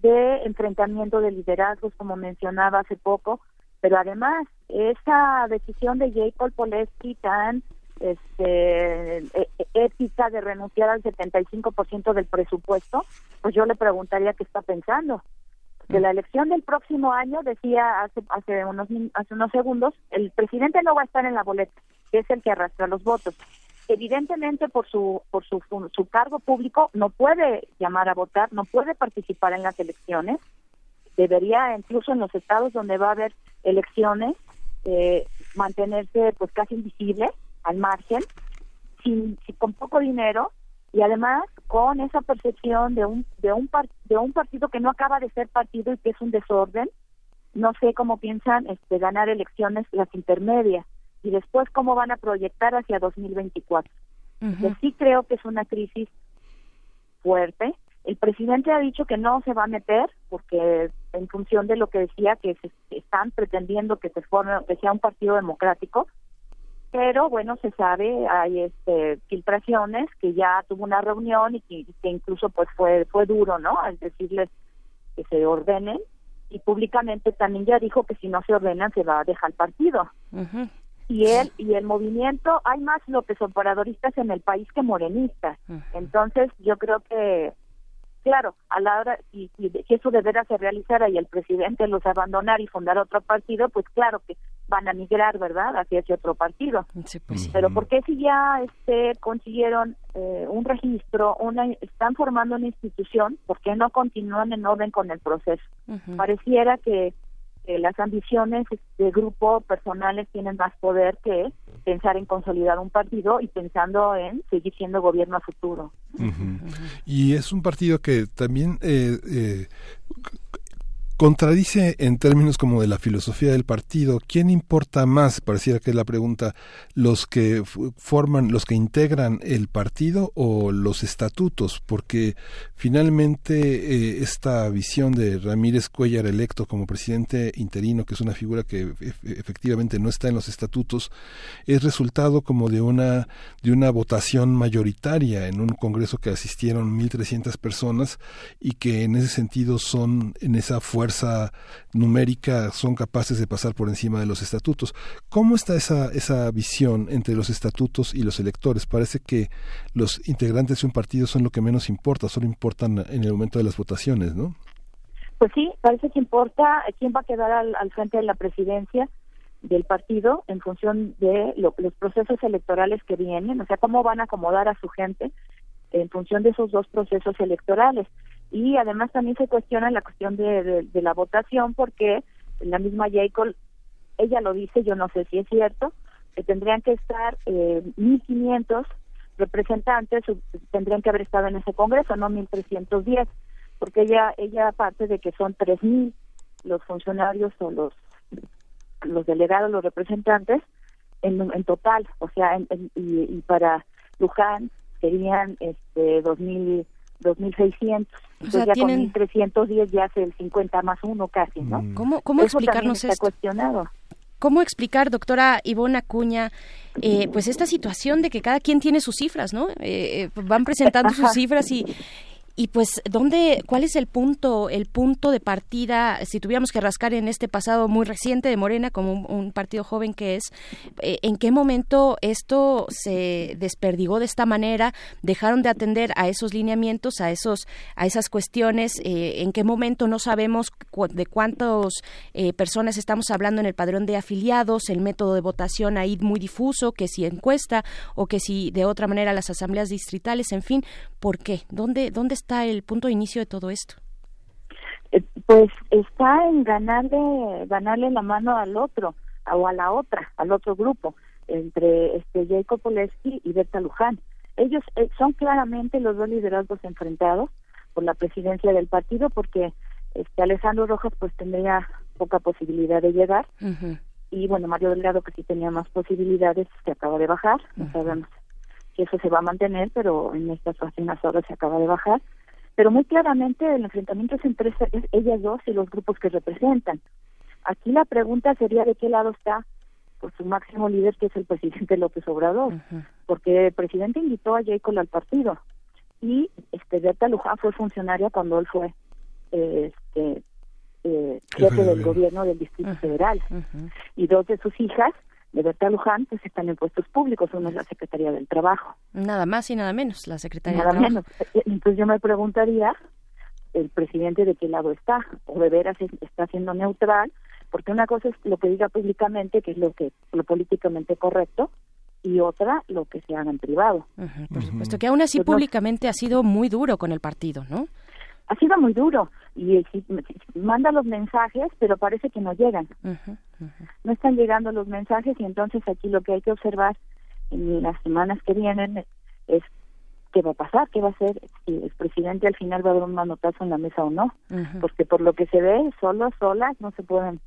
Speaker 14: de enfrentamiento de liderazgos, como mencionaba hace poco, pero además esa decisión de J. Paul Poleski tan este, e- e- ética de renunciar al 75% del presupuesto, pues yo le preguntaría qué está pensando. De la elección del próximo año, decía hace, hace, unos, hace unos segundos, el presidente no va a estar en la boleta, que es el que arrastra los votos. Evidentemente, por su por su, su cargo público, no puede llamar a votar, no puede participar en las elecciones. Debería, incluso en los estados donde va a haber elecciones, eh, mantenerse pues casi invisible, al margen, sin, sin- con poco dinero y además con esa percepción de un de un par- de un partido que no acaba de ser partido y que es un desorden. No sé cómo piensan este ganar elecciones las intermedias y después cómo van a proyectar hacia 2024 Yo sí creo que es una crisis fuerte. El presidente ha dicho que no se va a meter porque en función de lo que decía que se están pretendiendo que se forme que sea un partido democrático pero bueno se sabe hay este filtraciones que ya tuvo una reunión y que, que incluso pues fue fue duro no al decirles que se ordenen y públicamente también ya dijo que si no se ordenan se va a dejar el partido. Y él y el movimiento hay más López Obradoristas en el país que morenistas. Entonces yo creo que claro a la hora si, si, si eso de veras se realizara y el presidente los abandonara y fundar otro partido pues claro que van a migrar verdad hacia ese otro partido. Pero por qué si ya este consiguieron eh, un registro una están formando una institución por qué no continúan en orden con el proceso pareciera que que las ambiciones de grupo personales tienen más poder que pensar en consolidar un partido y pensando en seguir siendo gobierno a futuro.
Speaker 1: Y es un partido que también eh, eh, contradice en términos como de la filosofía del partido. ¿Quién importa más? Pareciera que es la pregunta. ¿Los que forman, los que integran el partido o los estatutos? Porque finalmente eh, esta visión de Ramírez Cuellar electo como presidente interino, que es una figura que ef- efectivamente no está en los estatutos, es resultado como de una de una votación mayoritaria en un congreso que asistieron 1300 personas y que en ese sentido son en esa fuerza numérica son capaces de pasar por encima de los estatutos. ¿Cómo está esa esa visión entre los estatutos y los electores? Parece que los integrantes de un partido son lo que menos importa, solo importan en el momento de las votaciones, ¿no?
Speaker 14: Pues sí, parece que importa quién va a quedar al, al frente de la presidencia del partido en función de lo- los procesos electorales que vienen, o sea, cómo van a acomodar a su gente en función de esos dos procesos electorales. Y además también se cuestiona la cuestión de, de- la votación porque la misma Jacob, ella lo dice, yo no sé si es cierto, que tendrían que estar eh, 1.500 representantes, tendrían que haber estado en ese congreso, no 1.310, porque ella, ella aparte de que son 3.000 los funcionarios o los los delegados, los representantes, en, total, o sea, en- y para Luján serían este 2000 2.600. Entonces ya
Speaker 2: tienen-
Speaker 14: con 1.310 ya hace el 50 más uno casi, ¿no?
Speaker 2: ¿Cómo, cómo
Speaker 14: Eso
Speaker 2: explicarnos
Speaker 14: está
Speaker 2: esto?
Speaker 14: cuestionado.
Speaker 2: ¿Cómo explicar, doctora Ivona Acuña, eh, pues esta situación de que cada quien tiene sus cifras, ¿no? Eh, eh, van presentando sus cifras y y pues dónde cuál es el punto el punto de partida si tuviéramos que rascar en este pasado muy reciente de Morena como un, partido joven que es eh, en qué momento esto se desperdigó de esta manera dejaron de atender a esos lineamientos a esos a esas cuestiones eh, en qué momento no sabemos cu- de cuántas personas estamos hablando en el padrón de afiliados el método de votación ahí muy difuso que si encuesta o que si de otra manera las asambleas distritales en fin ¿por qué? ¿dónde dónde está el punto de inicio de todo esto?
Speaker 14: Eh, Pues está en ganarle, ganarle la mano al otro o a la otra, al otro grupo, entre este Jacob Poleski y Berta Luján. Ellos eh, son claramente los dos liderazgos enfrentados por la presidencia del partido porque este Alejandro Rojas pues tendría poca posibilidad de llegar. Y bueno Mario Delgado que sí tenía más posibilidades se acaba de bajar. No sabemos si eso se va a mantener pero en estas próximas horas se acaba de bajar pero muy claramente el enfrentamiento es entre ellas dos y los grupos que representan. Aquí la pregunta sería de qué lado está pues su máximo líder que es el presidente López Obrador, porque el presidente invitó a Jacob al partido y este Berta Luján fue funcionaria cuando él fue eh, este eh, jefe del gobierno. del Distrito Federal. Y dos de sus hijas Berta Luján pues están en puestos públicos, uno es la Secretaría del Trabajo.
Speaker 2: Nada más y nada menos, la Secretaría
Speaker 14: Nada
Speaker 2: de Trabajo.
Speaker 14: menos. Eh, Entonces yo me preguntaría el presidente de qué lado está, o de veras es- está siendo neutral, porque una cosa es lo que diga públicamente, que es lo que lo políticamente correcto, y otra lo que se haga en privado.
Speaker 2: Por supuesto que aún así
Speaker 14: Pues no-
Speaker 2: públicamente ha sido muy duro con el partido, ¿no?
Speaker 14: Ha sido muy duro y sí, manda los mensajes, pero parece que no llegan. No están llegando los mensajes y entonces aquí lo que hay que observar en las semanas que vienen es qué va a pasar, qué va a hacer, si el presidente al final va a dar un manotazo en la mesa o no, porque por lo que se ve, solos, solas, no se pueden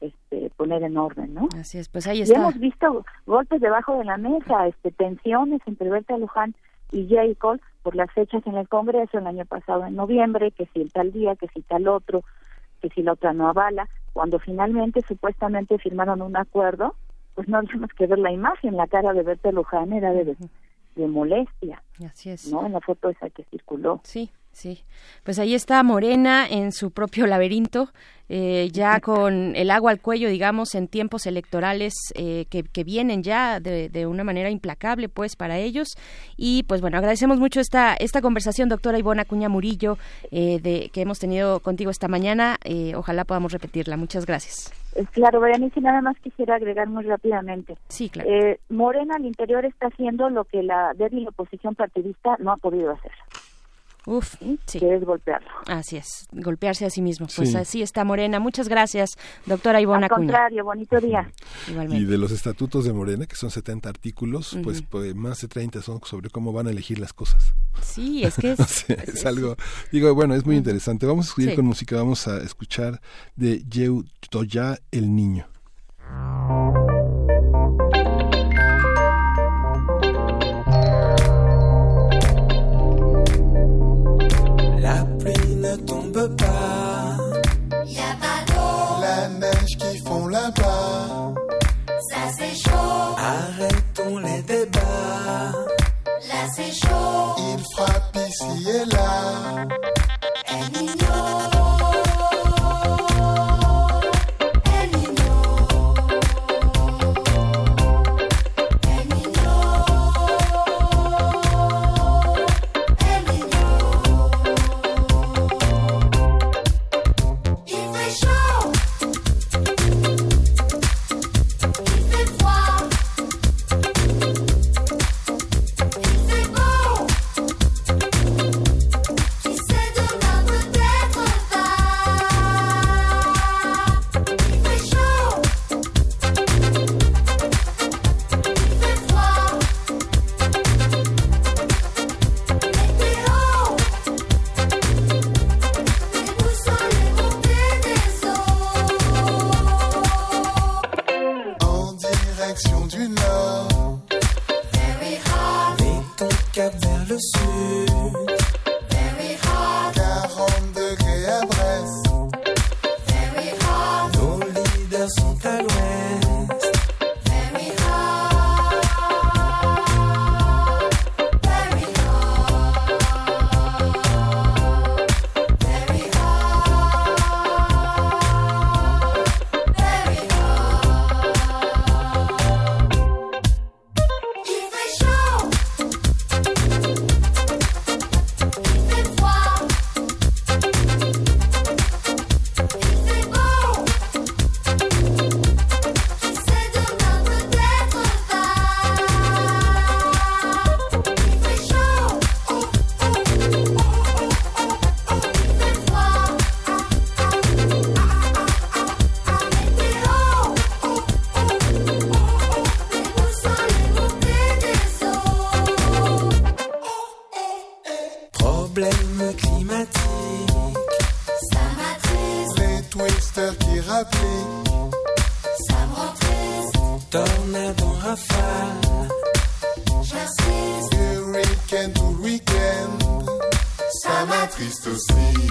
Speaker 14: este, poner en orden, ¿no?
Speaker 2: Así es, pues ahí
Speaker 14: Y
Speaker 2: está.
Speaker 14: hemos visto golpes debajo de la mesa, este, tensiones entre Berta Luján y J. Cole por las fechas en el Congreso el año pasado en noviembre, que si el tal día, que si tal otro, que si la otra no avala, cuando finalmente supuestamente firmaron un acuerdo, pues no tenemos que ver la imagen, la cara de Berta Luján era de, de molestia,
Speaker 2: Así es.
Speaker 14: ¿no? En la foto esa que circuló.
Speaker 2: Sí, sí. Pues ahí está Morena en su propio laberinto, eh, ya con el agua al cuello, digamos, en tiempos electorales eh, que, que vienen ya de, de una manera implacable, pues, para ellos. Y, pues, bueno, agradecemos mucho esta, esta conversación, doctora Ivona Cuña Murillo, eh, de, que hemos tenido contigo esta mañana. Eh, ojalá podamos repetirla. Muchas gracias.
Speaker 14: Eh, Claro, Berenice, nada más quisiera agregar muy rápidamente.
Speaker 2: Sí, claro.
Speaker 14: Eh, Morena al interior está haciendo lo que la débil oposición partidista no ha podido hacer.
Speaker 2: Uf, sí.
Speaker 14: Que es golpearlo.
Speaker 2: Así es, golpearse a sí mismo. Pues
Speaker 1: Sí.
Speaker 2: así está Morena. Muchas gracias, doctora Ivona
Speaker 14: Al contrario, bonito día.
Speaker 2: Igualmente.
Speaker 1: Y de los estatutos de Morena, que son 70 artículos, pues, pues, más de 30 son sobre cómo van a elegir las cosas.
Speaker 2: Sí, es que *laughs* es,
Speaker 1: O sea, es algo, digo, bueno, es muy interesante. Vamos a seguir
Speaker 2: Sí.
Speaker 1: con música, vamos a escuchar de Yeu Toya el Niño.
Speaker 12: C'est chaud.
Speaker 5: Il frappe ici et là.
Speaker 12: El Niño. qui
Speaker 5: rapplique.
Speaker 12: Ça me rend triste.
Speaker 5: Tornade en rafale.
Speaker 12: J'insiste.
Speaker 5: Du week-end au week-end. Ça m'attriste aussi.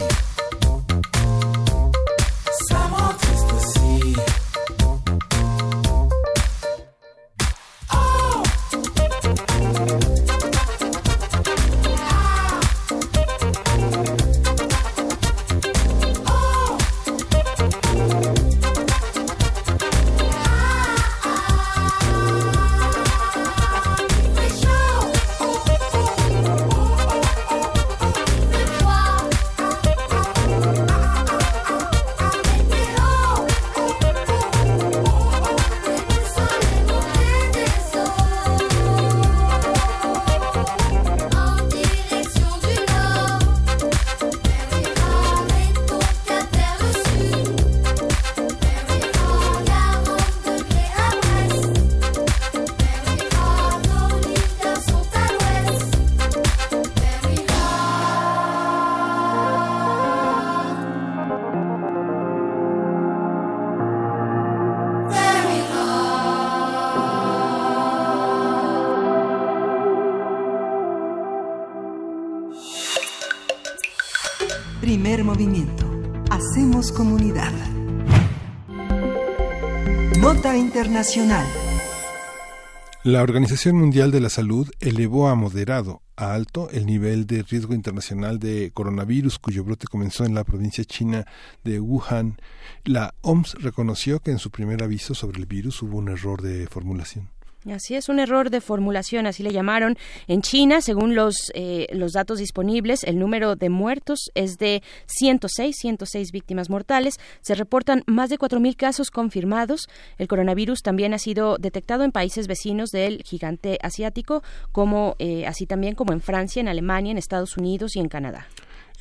Speaker 1: La Organización Mundial de la Salud elevó a moderado a alto el nivel de riesgo internacional de coronavirus cuyo brote comenzó en la provincia china de Wuhan. La OMS reconoció que en su primer aviso sobre el virus hubo un error de formulación.
Speaker 2: Así es, un error de formulación, así le llamaron. En China, según los, eh, los datos disponibles, el número de muertos es de 106, 106 víctimas mortales. Se reportan más de 4.000 casos confirmados. El coronavirus también ha sido detectado en países vecinos del gigante asiático, como eh, así también como en Francia, en Alemania, en Estados Unidos y en Canadá.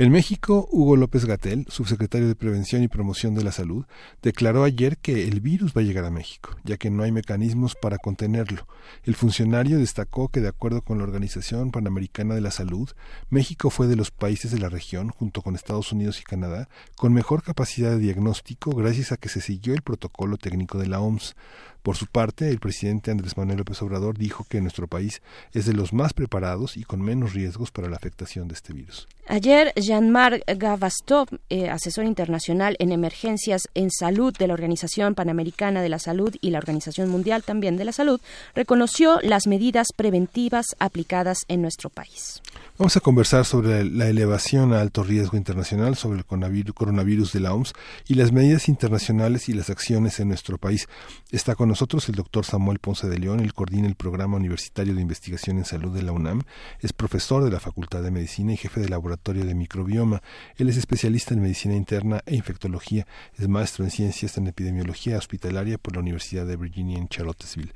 Speaker 1: En México, Hugo López Gatel, subsecretario de Prevención y Promoción de la Salud, declaró ayer que el virus va a llegar a México, ya que no hay mecanismos para contenerlo. El funcionario destacó que, de acuerdo con la Organización Panamericana de la Salud, México fue de los países de la región, junto con Estados Unidos y Canadá, con mejor capacidad de diagnóstico gracias a que se siguió el protocolo técnico de la OMS. Por su parte, el presidente Andrés Manuel López Obrador dijo que nuestro país es de los más preparados y con menos riesgos para la afectación de este virus.
Speaker 2: Ayer, Jean-Marc Gavastov, eh, asesor internacional en emergencias en salud de la Organización Panamericana de la Salud y la Organización Mundial también de la Salud, reconoció las medidas preventivas aplicadas en nuestro país.
Speaker 1: Vamos a conversar sobre la elevación a alto riesgo internacional, sobre el coronavirus, de la OMS y las medidas internacionales y las acciones en nuestro país. Está con nosotros el doctor Samuel Ponce de León, él coordina el Programa Universitario de Investigación en Salud de la UNAM, es profesor de la Facultad de Medicina y jefe del Laboratorio de Microbioma. Él es especialista en medicina interna e infectología, es maestro en ciencias en epidemiología hospitalaria por la Universidad de Virginia en Charlottesville.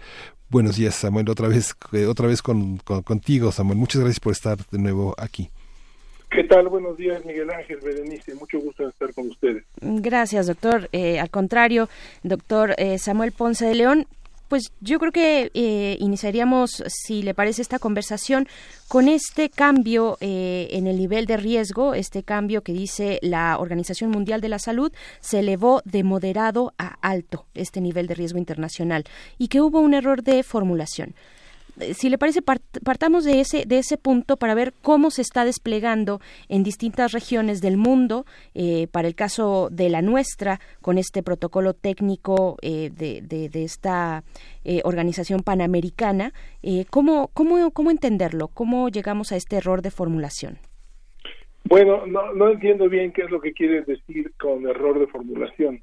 Speaker 1: Buenos días, Samuel, otra vez, eh, otra vez con- contigo, Samuel. Muchas gracias por estar de nuevo aquí.
Speaker 15: ¿Qué tal? Buenos días, Miguel Ángel, Berenice. Mucho gusto estar con ustedes.
Speaker 2: Gracias, doctor. Eh, al contrario, doctor eh, Samuel Ponce de León, pues yo creo que eh, iniciaríamos, si le parece, esta conversación con este cambio eh, en el nivel de riesgo, este cambio que dice la Organización Mundial de la Salud, se elevó de moderado a alto este nivel de riesgo internacional y que hubo un error de formulación si le parece, part- partamos de ese, de ese punto para ver cómo se está desplegando en distintas regiones del mundo, eh, para el caso de la nuestra, con este protocolo técnico eh, de, de- de esta eh, organización panamericana, eh, ¿cómo, cómo, ¿cómo entenderlo? ¿Cómo llegamos a este error de formulación?
Speaker 15: Bueno, no, no entiendo bien qué es lo que quieres decir con error de formulación.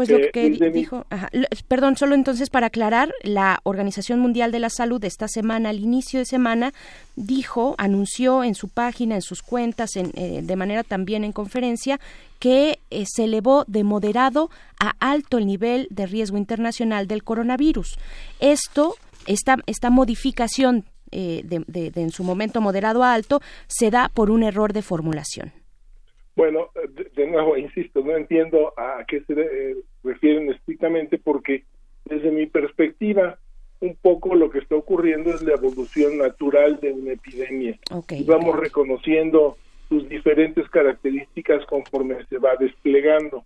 Speaker 2: Pues lo
Speaker 15: Eh,
Speaker 2: que
Speaker 15: desde mi-
Speaker 2: dijo, ajá, perdón, solo entonces para aclarar, la Organización Mundial de la Salud esta semana, al inicio de semana, dijo, anunció en su página, en sus cuentas, en, eh, de manera también en conferencia, que eh, se elevó de moderado a alto el nivel de riesgo internacional del coronavirus. Esto, esta, esta modificación eh, de, de- de en su momento moderado a alto, se da por un error de formulación.
Speaker 15: Bueno, de, de nuevo, insisto, no entiendo a qué se eh, refieren estrictamente porque desde mi perspectiva, un poco lo que está ocurriendo es la evolución natural de una epidemia. Y vamos reconociendo sus diferentes características conforme se va desplegando.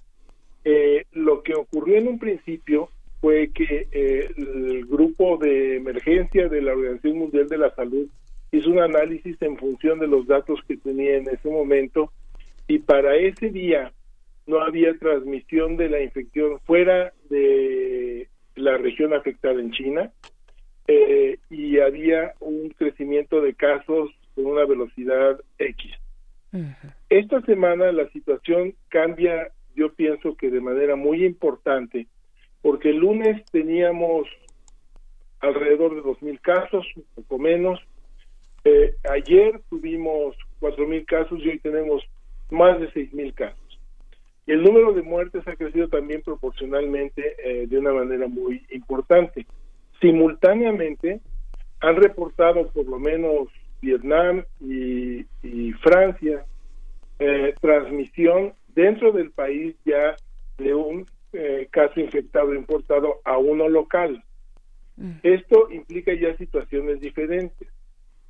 Speaker 15: Eh, lo que ocurrió en un principio fue que eh, el grupo de emergencia de la Organización Mundial de la Salud hizo un análisis en función de los datos que tenía en ese momento y para ese día no había transmisión de la infección fuera de la región afectada en China eh, y había un crecimiento de casos con una velocidad X. Esta semana la situación cambia, yo pienso que de manera muy importante, porque el lunes teníamos alrededor de 2.000 casos, un poco menos. Eh, ayer tuvimos 4.000 casos y hoy tenemos más de 6.000 casos. Y el número de muertes ha crecido también proporcionalmente eh, de una manera muy importante. Simultáneamente han reportado por lo menos Vietnam y, y Francia eh, transmisión dentro del país ya de un eh, caso infectado importado a uno local. Esto implica ya situaciones diferentes.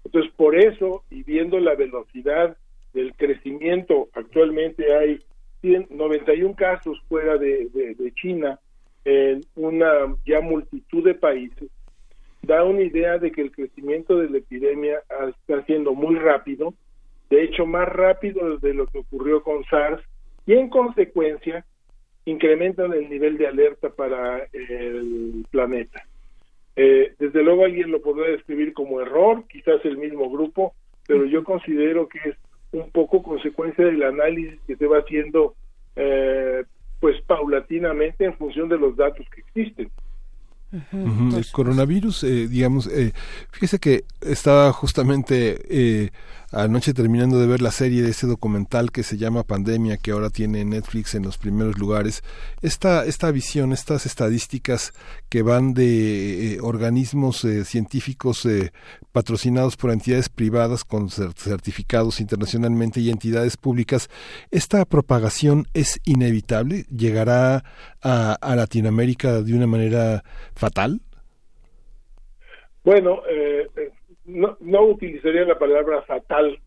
Speaker 15: Entonces, por eso, y viendo la velocidad del crecimiento, actualmente hay 100, 91 casos fuera de, de- China en una ya multitud de países, da una idea de que el crecimiento de la epidemia está siendo muy rápido, de hecho más rápido de lo que ocurrió con SARS y en consecuencia incrementan el nivel de alerta para el planeta. Eh, desde luego alguien lo podrá describir como error, quizás el mismo grupo, pero yo considero que es un poco consecuencia del análisis que se va haciendo eh, pues paulatinamente en función de los datos que existen.
Speaker 1: El coronavirus, eh, digamos, eh, fíjese que estaba justamente eh, anoche terminando de ver la serie de ese documental que se llama Pandemia, que ahora tiene Netflix en los primeros lugares. Esta, esta visión, estas estadísticas que van de eh, organismos eh, científicos eh, patrocinados por entidades privadas con cer- certificados internacionalmente y entidades públicas, ¿esta propagación es inevitable? ¿Llegará a, Latinoamérica de una manera fatal?
Speaker 15: Bueno, no, no utilizaría la palabra fatal,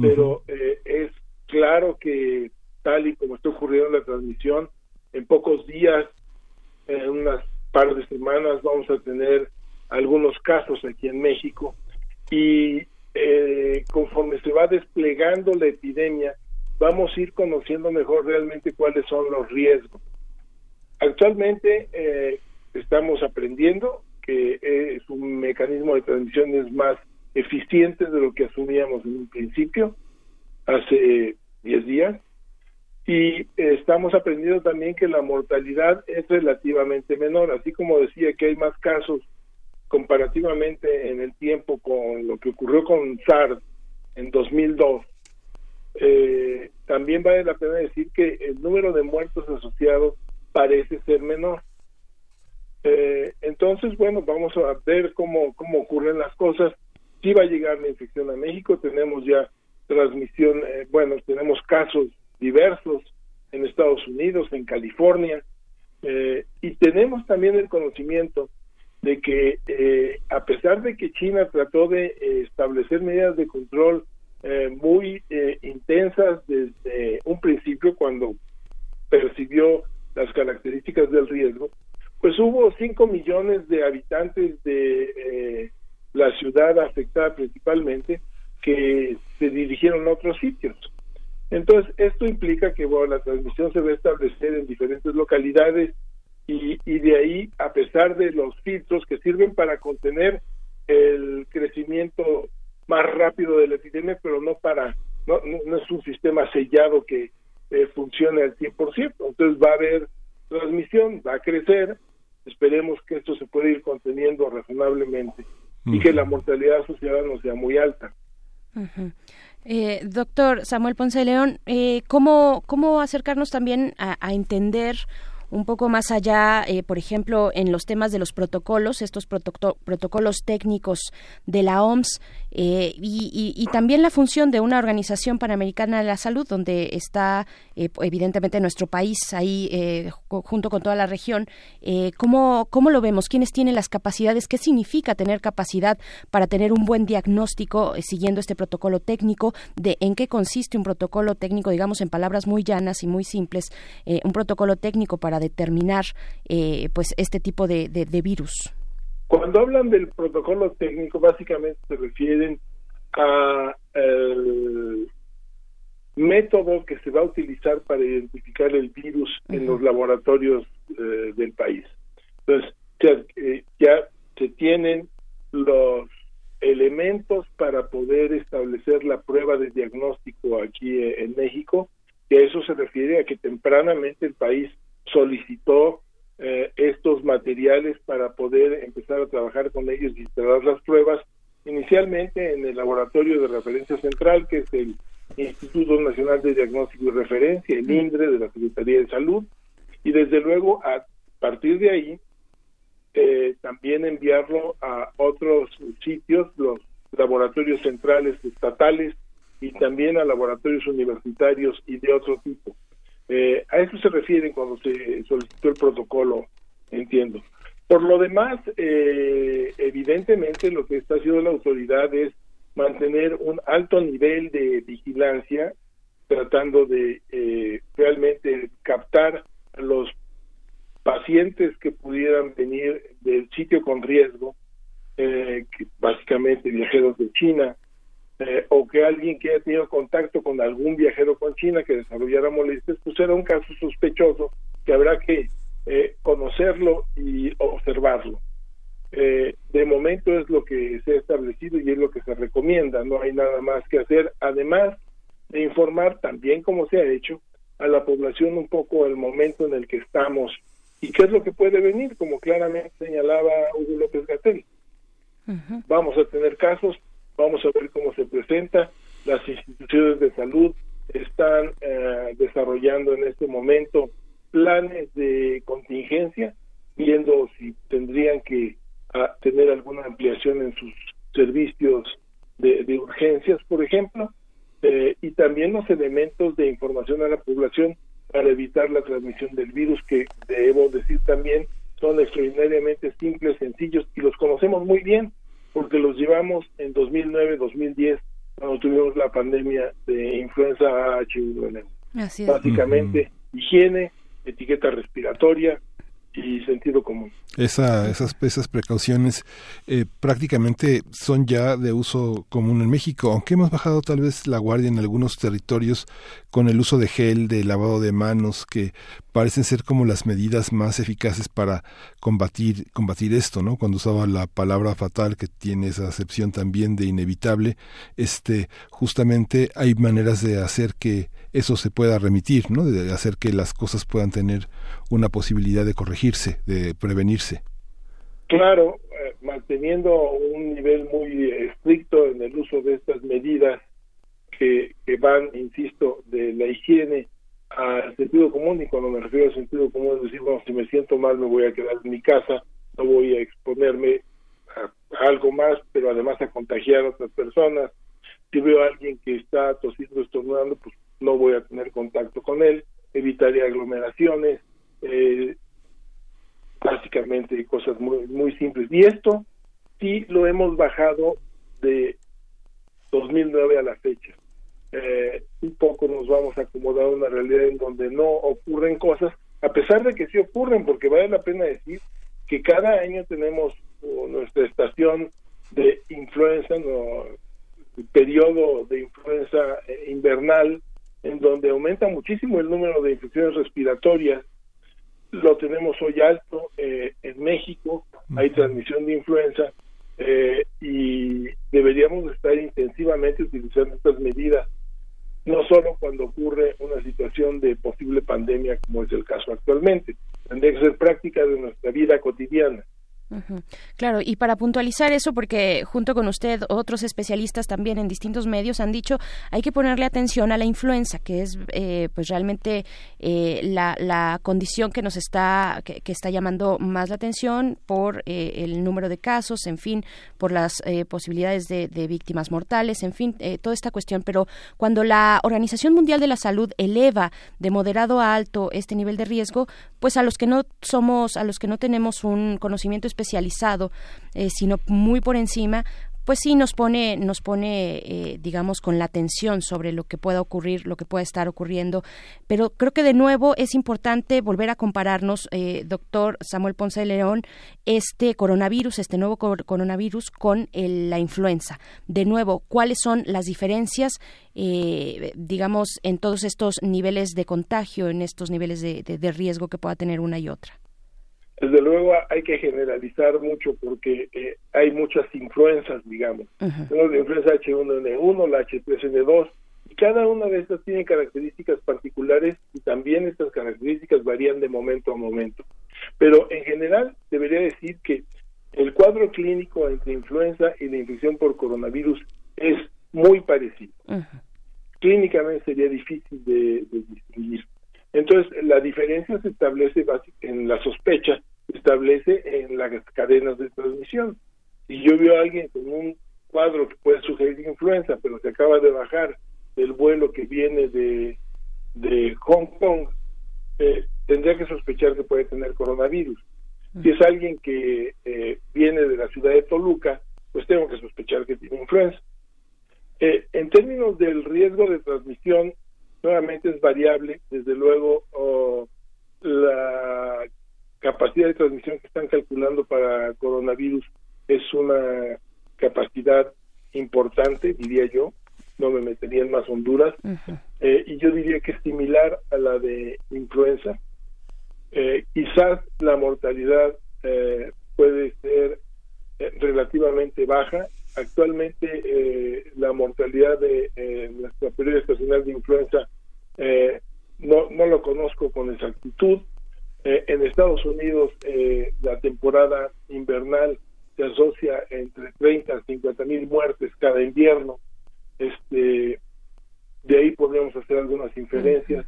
Speaker 15: pero eh, es claro que tal y como está ocurriendo en la transmisión, en pocos días, en unas par de semanas, vamos a tener algunos casos aquí en México y eh, conforme se va desplegando la epidemia, vamos a ir conociendo mejor realmente cuáles son los riesgos. Actualmente eh, estamos aprendiendo que es un mecanismo de transmisión es más eficiente de lo que asumíamos en un principio, hace 10 días, y estamos aprendiendo también que la mortalidad es relativamente menor, así como decía que hay más casos comparativamente en el tiempo con lo que ocurrió con SARS en 2002. Eh, también vale la pena decir que el número de muertos asociados parece ser menor. Eh, entonces, bueno, vamos a ver cómo, cómo ocurren las cosas. Si va a llegar la infección a México, tenemos ya transmisión, eh, bueno, tenemos casos diversos en Estados Unidos, en California, eh, y tenemos también el conocimiento de que eh, a pesar de que China trató de eh, establecer medidas de control muy intensas desde un principio cuando percibió las características del riesgo, pues hubo 5 millones de habitantes de eh, la ciudad afectada principalmente que se dirigieron a otros sitios. Entonces, esto implica que bueno, la transmisión se va a establecer en diferentes localidades y, y de ahí, a pesar de los filtros que sirven para contener el crecimiento más rápido de la epidemia, pero no para, no, es un sistema sellado que eh, funcione al 100%. Entonces va a haber transmisión, va a crecer, esperemos que esto se pueda ir conteniendo razonablemente y que la mortalidad asociada no sea muy alta.
Speaker 2: Eh, doctor Samuel Ponce de León, eh, ¿cómo, ¿cómo acercarnos también a, a entender un poco más allá, eh, por ejemplo, en los temas de los protocolos, estos protoco- protocolos técnicos de la OMS eh, y, también la función de una organización panamericana de la salud, donde está eh, evidentemente nuestro país ahí eh, ju- junto con toda la región. Eh, ¿cómo, ¿Cómo lo vemos? ¿Quiénes tienen las capacidades? ¿Qué significa tener capacidad para tener un buen diagnóstico siguiendo este protocolo técnico? ¿De en qué consiste un protocolo técnico, digamos en palabras muy llanas y muy simples, un protocolo técnico para determinar eh, pues este tipo de, de- de virus?
Speaker 15: Cuando hablan del protocolo técnico, básicamente se refieren a el método que se va a utilizar para identificar el virus en los laboratorios eh, del país. Entonces, ya, eh, ya se tienen los elementos para poder establecer la prueba de diagnóstico aquí eh, en México, y a eso se refiere a que tempranamente el país solicitó eh, estos materiales para poder empezar a trabajar con ellos y instalar las pruebas, inicialmente en el laboratorio de referencia central, que es el Instituto Nacional de Diagnóstico y Referencia, el INDRE de la Secretaría de Salud, y desde luego a partir de ahí eh, también enviarlo a otros sitios, los laboratorios centrales estatales y también a laboratorios universitarios y de otro tipo. Eh, a eso se refieren cuando se solicitó el protocolo, entiendo. Por lo demás, eh, evidentemente lo que está haciendo la autoridad es mantener un alto nivel de vigilancia, tratando de eh, realmente captar a los pacientes que pudieran venir del sitio con riesgo, eh, que básicamente viajeros de China, eh, o que alguien que haya tenido contacto con algún viajero con China que desarrollara molestias, pues era un caso sospechoso que habrá que eh, conocerlo y observarlo. Eh, de momento es lo que se ha establecido y es lo que se recomienda, no hay nada más que hacer, además de informar también como se ha hecho a la población un poco el momento en el que estamos y qué es lo que puede venir, como claramente señalaba Hugo López Gatel. Vamos a tener casos, vamos a ver cómo se presenta, las instituciones de salud están eh, desarrollando en este momento planes de contingencia, viendo si tendrían que ah, tener alguna ampliación en sus servicios de, de urgencias, por ejemplo, eh, y también los elementos de información a la población para evitar la transmisión del virus, que debo decir también son extraordinariamente simples, sencillos y los conocemos muy bien porque los llevamos en 2009-2010 cuando tuvimos la pandemia de influenza H1N1.
Speaker 2: Así es.
Speaker 15: Básicamente, higiene, etiqueta respiratoria y sentido común.
Speaker 1: Esa, esas, esas precauciones eh, prácticamente son ya de uso común en México, aunque hemos bajado tal vez la guardia en algunos territorios con el uso de gel, de lavado de manos, que parecen ser como las medidas más eficaces para combatir, combatir esto, ¿no? Cuando usaba la palabra fatal, que tiene esa acepción también de inevitable, este, justamente hay maneras de hacer que eso se pueda remitir, ¿no? De hacer que las cosas puedan tener una posibilidad de corregirse, de prevenirse.
Speaker 15: Claro, eh, manteniendo un nivel muy estricto en el uso de estas medidas que, van, insisto, de la higiene al sentido común, y cuando me refiero al sentido común es decir, bueno, si me siento mal me voy a quedar en mi casa, no voy a exponerme a, a algo más, pero además a contagiar a otras personas. Si veo a alguien que está tosiendo, estornudando, pues no voy a tener contacto con él, evitaré aglomeraciones, eh, básicamente cosas muy, muy simples. Y esto sí lo hemos bajado de 2009 a la fecha. Eh, un poco nos vamos a acomodar a una realidad en donde no ocurren cosas, a pesar de que sí ocurren, porque vale la pena decir que cada año tenemos uh, nuestra estación de influenza, no, el periodo de influenza eh, invernal, en donde aumenta muchísimo el número de infecciones respiratorias. Lo tenemos hoy alto eh, en México, hay transmisión de influenza eh, y deberíamos estar intensivamente utilizando estas medidas, no solo cuando ocurre una situación de posible pandemia como es el caso actualmente, tendría que ser práctica de nuestra vida cotidiana.
Speaker 2: Claro, y para puntualizar eso, porque junto con usted otros especialistas también en distintos medios han dicho hay que ponerle atención a la influenza, que es eh, pues realmente eh, la, la condición que nos está que, que está llamando más la atención por eh, el número de casos, en fin, por las eh, posibilidades de, víctimas mortales, en fin, eh, toda esta cuestión. Pero cuando la Organización Mundial de la Salud eleva de moderado a alto este nivel de riesgo, pues a los que no somos, a los que no tenemos un conocimiento especializado, eh, sino muy por encima, pues sí nos pone, nos pone, eh, digamos, con la atención sobre lo que pueda ocurrir, lo que pueda estar ocurriendo. Pero creo que de nuevo es importante volver a compararnos, eh, doctor Samuel Ponce de León, este coronavirus, este nuevo cor- coronavirus con la influenza. De nuevo, ¿cuáles son las diferencias, eh, digamos, en todos estos niveles de contagio, en estos niveles de riesgo que pueda tener una y otra?
Speaker 15: Desde luego hay que generalizar mucho porque eh, hay muchas influencias, digamos. Tenemos la influenza H1N1, la H3N2, y cada una de estas tiene características particulares y también estas características varían de momento a momento. Pero en general debería decir que el cuadro clínico entre influenza y la infección por coronavirus es muy parecido. Clínicamente sería difícil de, de distinguir. Entonces, la diferencia se establece en la sospecha, se establece en las cadenas de transmisión. Si yo veo a alguien con un cuadro que puede sugerir influenza, pero se acaba de bajar del vuelo que viene de, de Hong Kong, eh, tendría que sospechar que puede tener coronavirus. Si es alguien que eh, viene de la ciudad de Toluca, pues tengo que sospechar que tiene influenza. Eh, en términos del riesgo de transmisión, nuevamente es variable. Desde luego, oh, la capacidad de transmisión que están calculando para coronavirus es una capacidad importante, diría yo, no me metería en más Honduras, eh, y yo diría que es similar a la de influenza. Eh, quizás la mortalidad eh, puede ser eh, relativamente baja. Actualmente eh, la mortalidad de eh, nuestra periodo estacional de influenza eh, no, no lo conozco con exactitud. Eh, en Estados Unidos eh, la temporada invernal se asocia entre 30 a 50 mil muertes cada invierno. Este, de ahí podríamos hacer algunas inferencias,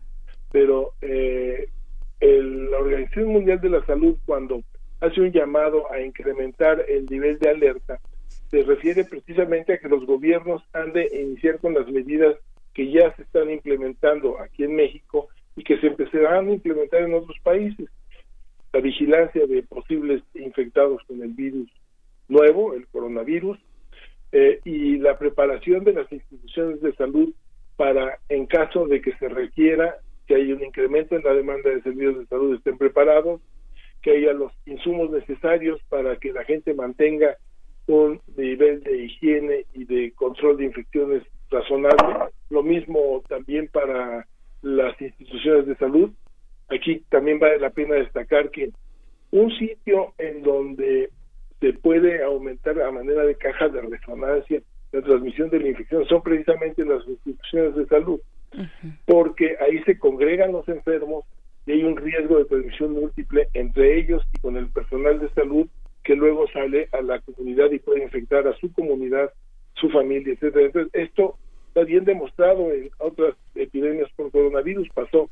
Speaker 15: pero eh, el- la Organización Mundial de la Salud cuando hace un llamado a incrementar el nivel de alerta, se refiere precisamente a que los gobiernos han de iniciar con las medidas que ya se están implementando aquí en México y que se empezarán a implementar en otros países. La vigilancia de posibles infectados con el virus nuevo, el coronavirus, eh, y la preparación de las instituciones de salud para, en caso de que se requiera que haya un incremento en la demanda de servicios de salud, estén preparados, que haya los insumos necesarios para que la gente mantenga un nivel de higiene y de control de infecciones razonable. Lo mismo también para las instituciones de salud. Aquí también vale la pena destacar que un sitio en donde se puede aumentar a manera de caja de resonancia la transmisión de la infección son precisamente las instituciones de salud, porque ahí se congregan los enfermos y hay un riesgo de transmisión múltiple entre ellos y con el personal de salud que luego sale a la comunidad y puede infectar a su comunidad, su familia, etcétera. Entonces, esto está bien demostrado en otras epidemias por coronavirus, pasó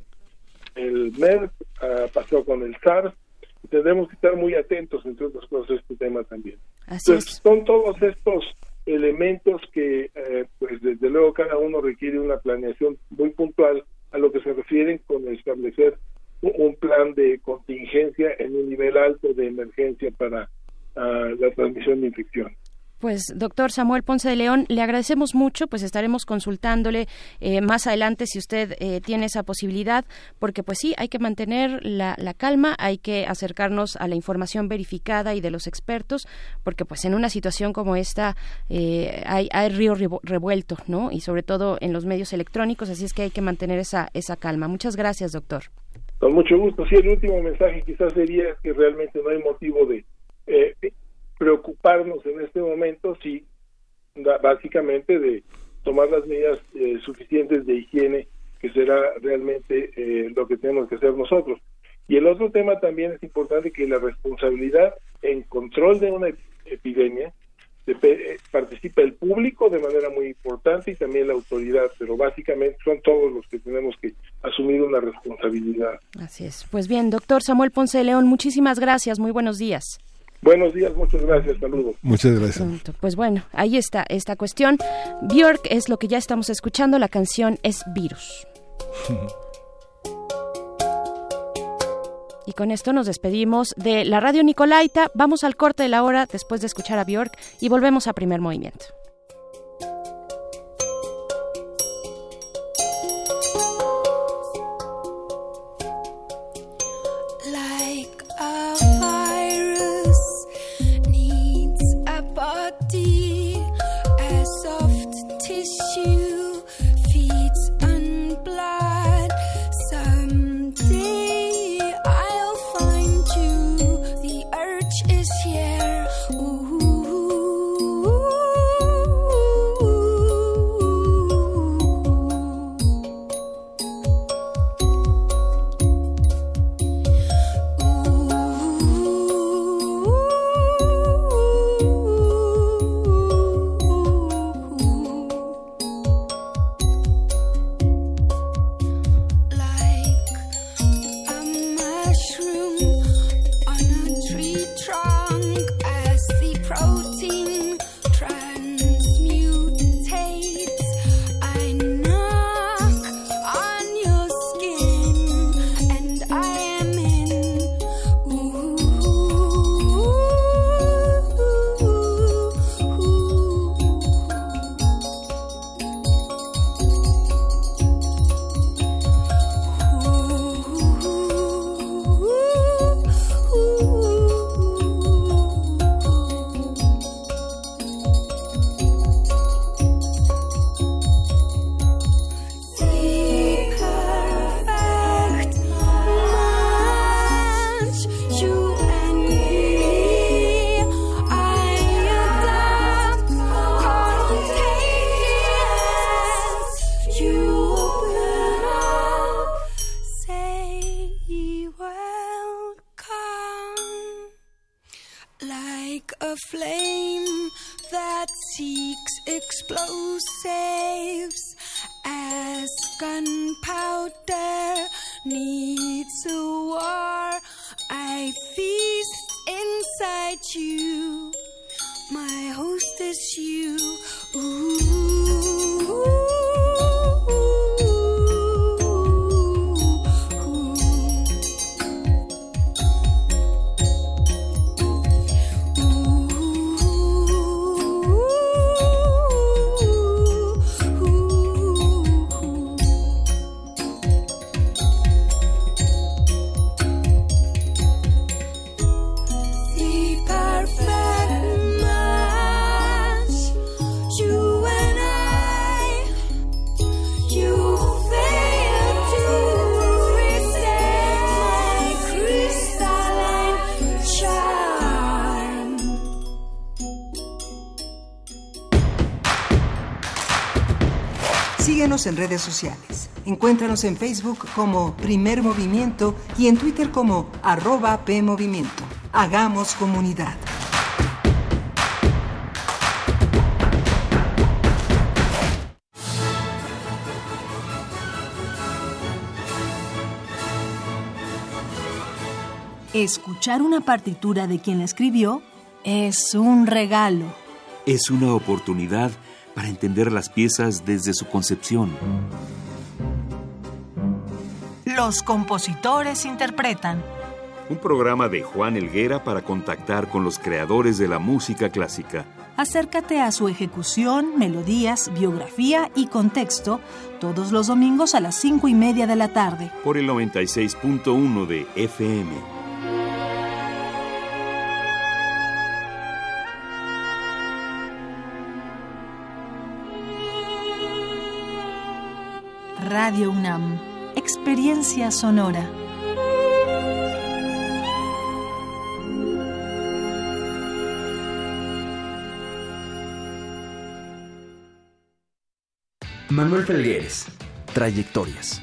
Speaker 15: el MERS, ah, pasó con el SARS, y tendremos que estar muy atentos, entre otras cosas, a este tema también.
Speaker 2: Así
Speaker 15: Entonces, son todos estos elementos que, eh, pues desde luego, cada uno requiere una planeación muy puntual a lo que se refieren con establecer un plan de contingencia en un nivel alto de emergencia para ah, la transmisión de infección.
Speaker 2: Pues, doctor Samuel Ponce de León, le agradecemos mucho, pues estaremos consultándole eh, más adelante si usted eh, tiene esa posibilidad, porque pues sí, hay que mantener la, la calma, hay que acercarnos a la información verificada y de los expertos, porque pues en una situación como esta eh, hay, hay río revuelto, ¿no? Y sobre todo en los medios electrónicos, así es que hay que mantener esa, esa calma. Muchas gracias, doctor.
Speaker 15: Con mucho gusto. Sí, el último mensaje quizás sería que realmente no hay motivo de eh, preocuparnos en este momento, sí, básicamente de tomar las medidas eh, suficientes de higiene, que será realmente eh, lo que tenemos que hacer nosotros. Y el otro tema también es importante que la responsabilidad en control de una ep- epidemia depe- eh, participa el público de manera muy importante y también la autoridad, pero básicamente son todos los que tenemos que asumir una responsabilidad.
Speaker 2: Así es. Pues bien, doctor Samuel Ponce de León, muchísimas gracias, muy buenos días.
Speaker 15: Buenos días, muchas gracias, saludos.
Speaker 1: Muchas gracias.
Speaker 2: Pues bueno, ahí está esta cuestión. Björk es lo que ya estamos escuchando, la canción es Virus. *laughs* Y con esto nos despedimos de la radio Nicolaita. Vamos al corte de la hora después de escuchar a Björk y volvemos a primer movimiento.
Speaker 12: Like a
Speaker 16: flame that seeks explosives as gunpowder needs a war. I feast inside you. My host is you.
Speaker 3: Síguenos en redes sociales. Encuéntranos en Facebook como Primer Movimiento y en Twitter como arroba PMovimiento. Hagamos comunidad.
Speaker 17: Escuchar una partitura de quien la escribió es un regalo.
Speaker 7: Es una oportunidad para entender las piezas desde su concepción.
Speaker 17: Los compositores interpretan.
Speaker 7: Un programa de Juan Elguera para contactar con los creadores de la música clásica.
Speaker 17: Acércate a su ejecución, melodías, biografía y contexto todos los domingos a las cinco y media de la tarde.
Speaker 7: Por el 96.1 de FM.
Speaker 17: Radio UNAM. Experiencia sonora.
Speaker 18: Manuel Felgueres. Trayectorias.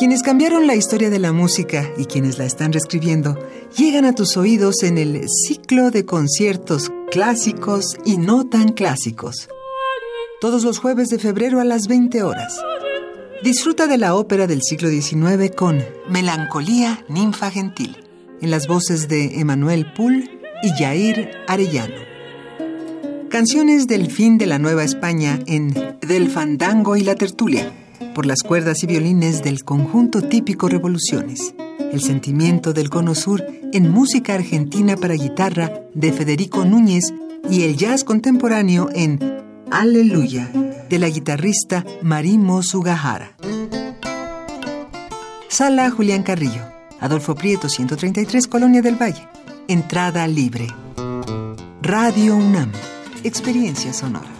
Speaker 3: Quienes cambiaron la historia de la música y quienes la están reescribiendo llegan a tus oídos en el ciclo de conciertos clásicos y no tan clásicos. Todos los jueves de febrero a las 20 horas. Disfruta de la ópera del siglo XIX con Melancolía Ninfa Gentil, en las voces de Emanuel Poul y Jair Arellano. Canciones del fin de la Nueva España en Del Fandango y la Tertulia, por las cuerdas y violines del conjunto típico Revoluciones. El sentimiento del Cono Sur en música argentina para guitarra de Federico Núñez y el jazz contemporáneo en Aleluya de la guitarrista Marimo Sugahara. Sala Julián Carrillo, Adolfo Prieto 133, Colonia del Valle. Entrada libre. Radio UNAM, experiencia sonora.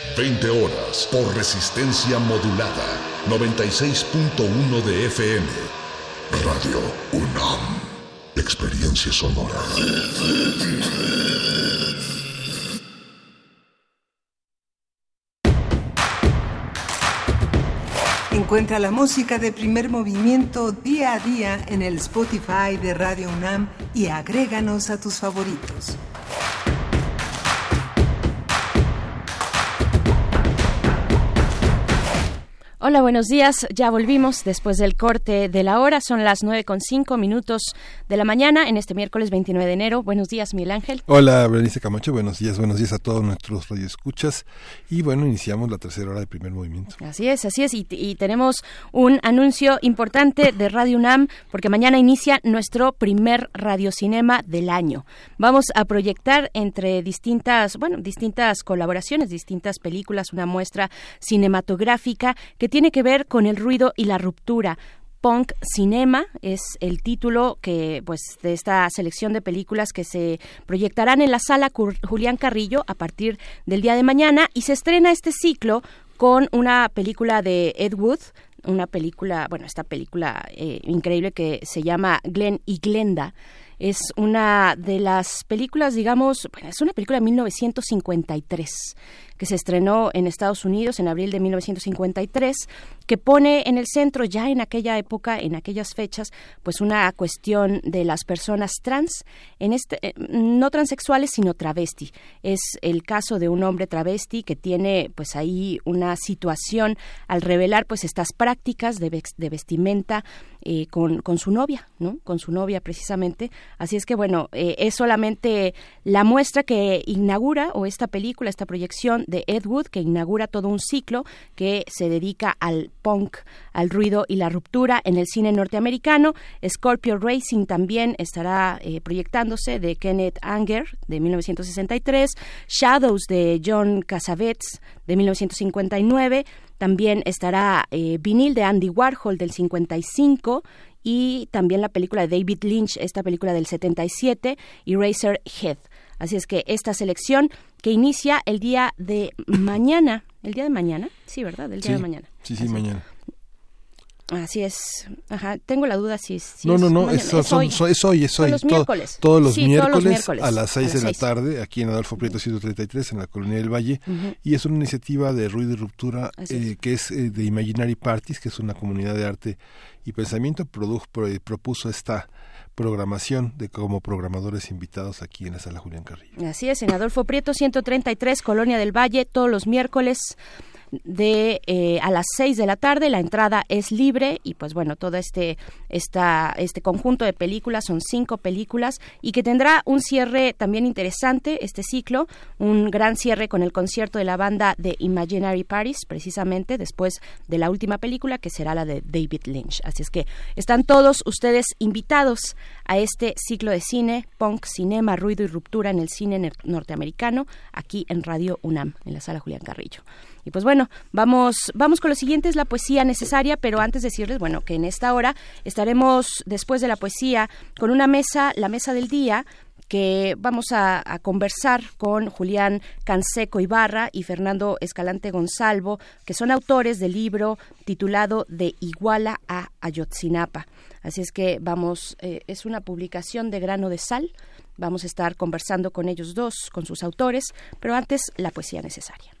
Speaker 19: 20 horas, por resistencia modulada. 96.1 de FM. Radio UNAM. experiencia sonora.
Speaker 3: Encuentra la música de primer movimiento día a día en el Spotify de Radio UNAM y agréganos a tus favoritos.
Speaker 2: Hola, buenos días. Ya volvimos después del corte de la hora. Son las nueve con cinco minutos de la mañana en este miércoles 29 de enero. Buenos días, Miguel Ángel.
Speaker 1: Hola, Berenice Camacho. Buenos días, buenos días a todos nuestros radioescuchas. Y bueno, iniciamos la tercera hora de primer movimiento.
Speaker 2: Así es, así es. Y, y tenemos un anuncio importante de Radio UNAM porque mañana inicia nuestro primer radiocinema del año. Vamos a proyectar entre distintas, bueno, distintas colaboraciones, distintas películas, una muestra cinematográfica que tiene que ver con el ruido y la ruptura. Punk Cinema es el título que pues de esta selección de películas que se proyectarán en la sala Julián Carrillo a partir del día de mañana y se estrena este ciclo con una película de Ed Wood, una película, bueno, esta película eh, increíble que se llama Glenn y Glenda. Es una de las películas, digamos, bueno, es una película de 1953 que se estrenó en Estados Unidos en abril de 1953, que pone en el centro ya en aquella época, en aquellas fechas, pues una cuestión de las personas trans, en este, eh, no transexuales, sino travesti. Es el caso de un hombre travesti que tiene pues ahí una situación al revelar pues estas prácticas de, de vestimenta eh, con, con su novia, ¿no? Con su novia precisamente. Así es que bueno, eh, es solamente la muestra que inaugura o esta película, esta proyección de Ed Wood que inaugura todo un ciclo que se dedica al punk, al ruido y la ruptura en el cine norteamericano. Scorpio Racing también estará eh, proyectándose de Kenneth Anger de 1963, Shadows de John Cassavetes de 1959, también estará eh, Vinil de Andy Warhol del 55 y también la película de David Lynch, esta película del 77, Eraserhead. Así es que esta selección que inicia el día de mañana, el día de mañana, sí, ¿verdad? El día
Speaker 1: Sí,
Speaker 2: de mañana.
Speaker 1: Sí, sí, mañana.
Speaker 2: Así es. Ajá, tengo la duda si, si
Speaker 1: no,
Speaker 2: es
Speaker 1: no, no,
Speaker 2: mañana.
Speaker 1: es,
Speaker 2: hoy.
Speaker 1: es hoy,
Speaker 2: Son
Speaker 1: hoy.
Speaker 2: los miércoles.
Speaker 1: todos los
Speaker 2: Sí,
Speaker 1: miércoles a las 6
Speaker 2: a
Speaker 1: de la tarde, aquí en Adolfo Prieto 133, en la Colonia del Valle. Y es una iniciativa de ruido y ruptura
Speaker 2: Así
Speaker 1: eh, que es eh, de Imaginary Parties, que es una comunidad de arte y pensamiento. Produ- pro- eh, propuso esta programación de como programadores invitados aquí en la sala Julián Carrillo.
Speaker 2: Así es, en Adolfo Prieto 133, Colonia del Valle, todos los miércoles de eh, a las 6 de la tarde. La entrada es libre y pues bueno todo este esta, este conjunto de películas son cinco películas y que tendrá un cierre también interesante este ciclo un gran cierre con el concierto de la banda de Imaginary Paris precisamente después de la última película que será la de David Lynch. Así es que están todos ustedes invitados a este ciclo de cine punk cinema ruido y ruptura en el cine nor- norteamericano aquí en Radio UNAM en la sala Julián Carrillo y pues bueno, vamos, vamos con lo siguiente, es la poesía necesaria, pero antes decirles, bueno, que en esta hora estaremos, después de la poesía, con una mesa, la mesa del día, que vamos a, conversar con Julián Canseco Ibarra y Fernando Escalante Gonzalvo, que son autores del libro titulado De Iguala a Ayotzinapa. Así es que vamos, eh, es una publicación de grano de sal. Vamos a estar conversando con ellos dos, con sus autores, pero antes la poesía necesaria.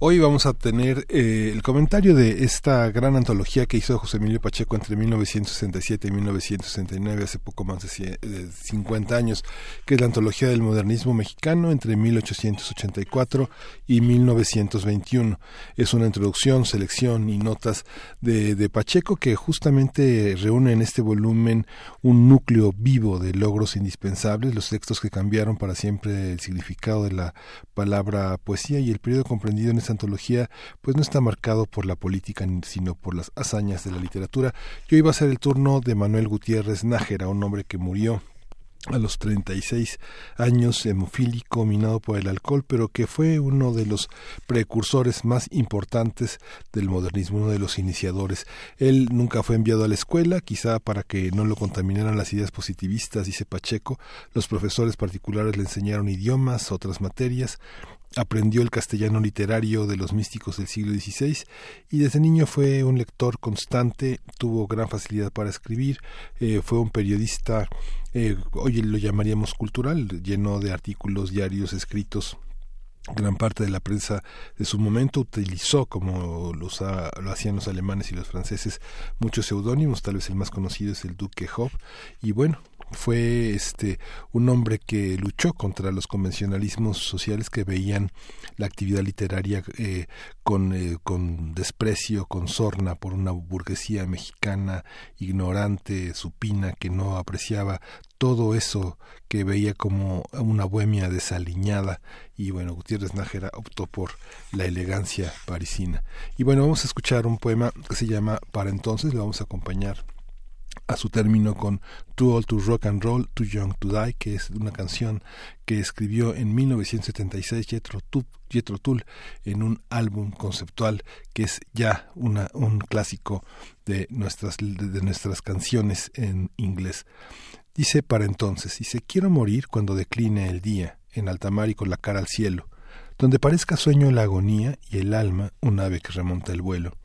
Speaker 1: Hoy vamos a tener eh, el comentario de esta gran antología que hizo José Emilio Pacheco entre 1967 y 1969, hace poco más de cie- de 50 años, que es la antología del modernismo mexicano entre 1884 y 1921. Es una introducción, selección y notas de, de Pacheco que justamente reúne en este volumen un núcleo vivo de logros indispensables, los textos que cambiaron para siempre el significado de la palabra poesía y el periodo comprendido en antología pues no está marcado por la política sino por las hazañas de la literatura. Y hoy va a ser el turno de Manuel Gutiérrez Nájera, un hombre que murió a los 36 años hemofílico minado por el alcohol, pero que fue uno de los precursores más importantes del modernismo, uno de los iniciadores. Él nunca fue enviado a la escuela, quizá para que no lo contaminaran las ideas positivistas, dice Pacheco. Los profesores particulares le enseñaron idiomas, otras materias, aprendió el castellano literario de los místicos del siglo XVI y desde niño fue un lector constante, tuvo gran facilidad para escribir, eh, fue un periodista, eh, hoy lo llamaríamos cultural, lleno de artículos diarios escritos gran parte de la prensa de su momento utilizó, como lo, lo hacían los alemanes y los franceses, muchos seudónimos, tal vez el más conocido es el Duque Job, y bueno, fue este un hombre que luchó contra los convencionalismos sociales que veían la actividad literaria eh, con, eh, con desprecio, con sorna por una burguesía mexicana ignorante, supina, que no apreciaba todo eso que veía como una bohemia desaliñada y bueno, Gutiérrez Nájera optó por la elegancia parisina. Y bueno, vamos a escuchar un poema que se llama Para entonces, le vamos a acompañar a su término con Too Old to Rock and Roll, Too Young to Die, que es una canción que escribió en 1976 Jethro Tull, en un álbum conceptual que es ya una, un clásico de nuestras, de nuestras canciones en inglés. Dice para entonces, dice, quiero morir cuando decline el día, en alta mar y con la cara al cielo, donde parezca sueño la agonía y el alma un ave que remonta el vuelo.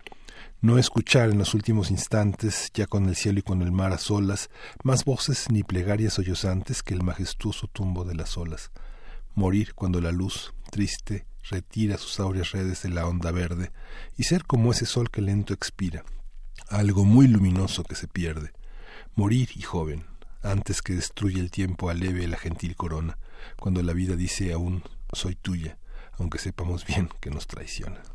Speaker 1: No escuchar en los últimos instantes, ya con el cielo y con el mar a solas, más voces ni plegarias sollozantes que el majestuoso tumbo de las olas. Morir cuando la luz, triste, retira sus áureas redes de la onda verde, y ser como ese sol que lento expira, algo muy luminoso que se pierde. Morir y joven, antes que destruya el tiempo aleve la gentil corona, cuando la vida dice aún soy tuya, aunque sepamos bien que nos traiciona.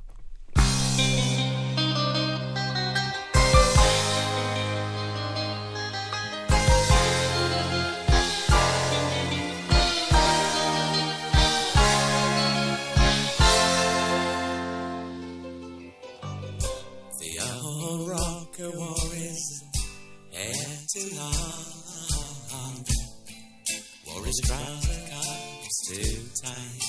Speaker 5: Wore his trouser cuffs too tight.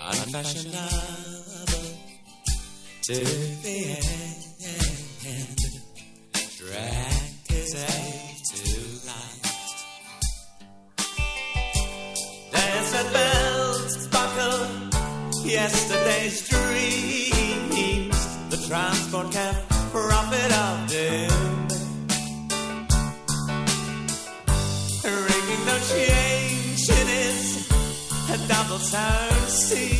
Speaker 5: Unfashionable to the end, dragged his hair too light. Desert bells buckle yesterday's dreams. The transport turns to Sea.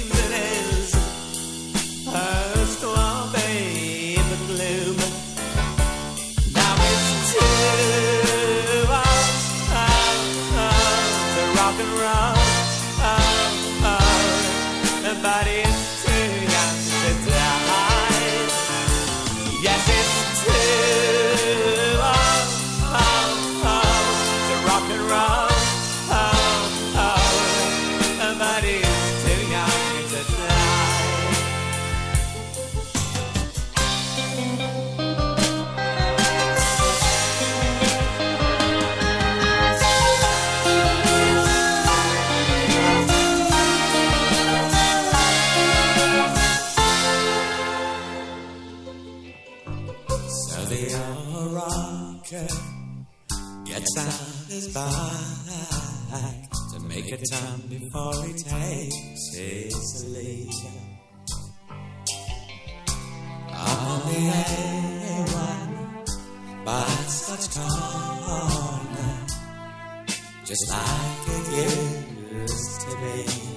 Speaker 5: Make a turn before he takes his leave. On the A1 by such corner, just like it used to be.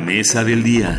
Speaker 20: Mesa del día.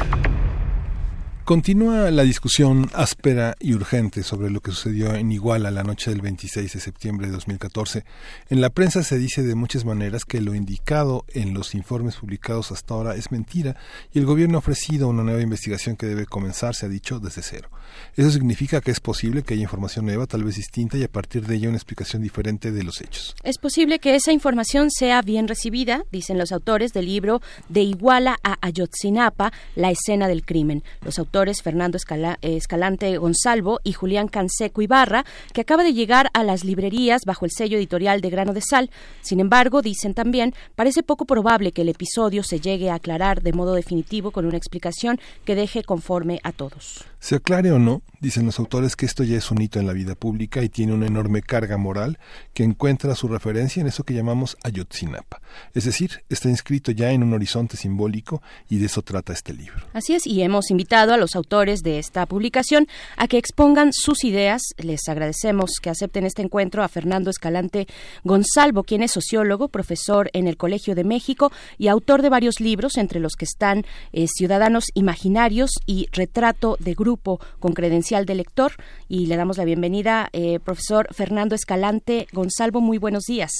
Speaker 1: Continúa la discusión áspera y urgente sobre lo que sucedió en Iguala la noche del 26 de septiembre de 2014. En la prensa se dice de muchas maneras que lo indicado en los informes publicados hasta ahora es mentira y el gobierno ha ofrecido una nueva investigación que debe comenzar, se ha dicho, desde cero. Eso significa que es posible que haya información nueva, tal vez distinta, y a partir de ella una explicación diferente de los hechos.
Speaker 2: Es posible que esa información sea bien recibida, dicen los autores del libro De Iguala a Ayotzinapa, la escena del crimen. Los autores Fernando Escala- Escalante Gonzalvo y Julián Canseco Ibarra, que acaba de llegar a las librerías bajo el sello editorial de Grano de Sal. Sin embargo, dicen también, parece poco probable que el episodio se llegue a aclarar de modo definitivo con una explicación que deje conforme a todos.
Speaker 1: Se aclare o no, dicen los autores que esto ya es un hito en la vida pública y tiene una enorme carga moral que encuentra su referencia en eso que llamamos Ayotzinapa. Es decir, está inscrito ya en un horizonte simbólico y de eso trata este libro.
Speaker 2: Así es, y hemos invitado a los autores de esta publicación a que expongan sus ideas. Les agradecemos que acepten este encuentro a Fernando Escalante Gonzalvo, quien es sociólogo, profesor en el Colegio de México y autor de varios libros, entre los que están eh, Ciudadanos Imaginarios y Retrato de Grupo con credencial de lector. Y le damos la bienvenida, eh, profesor Fernando Escalante Gonzalvo. Muy buenos días.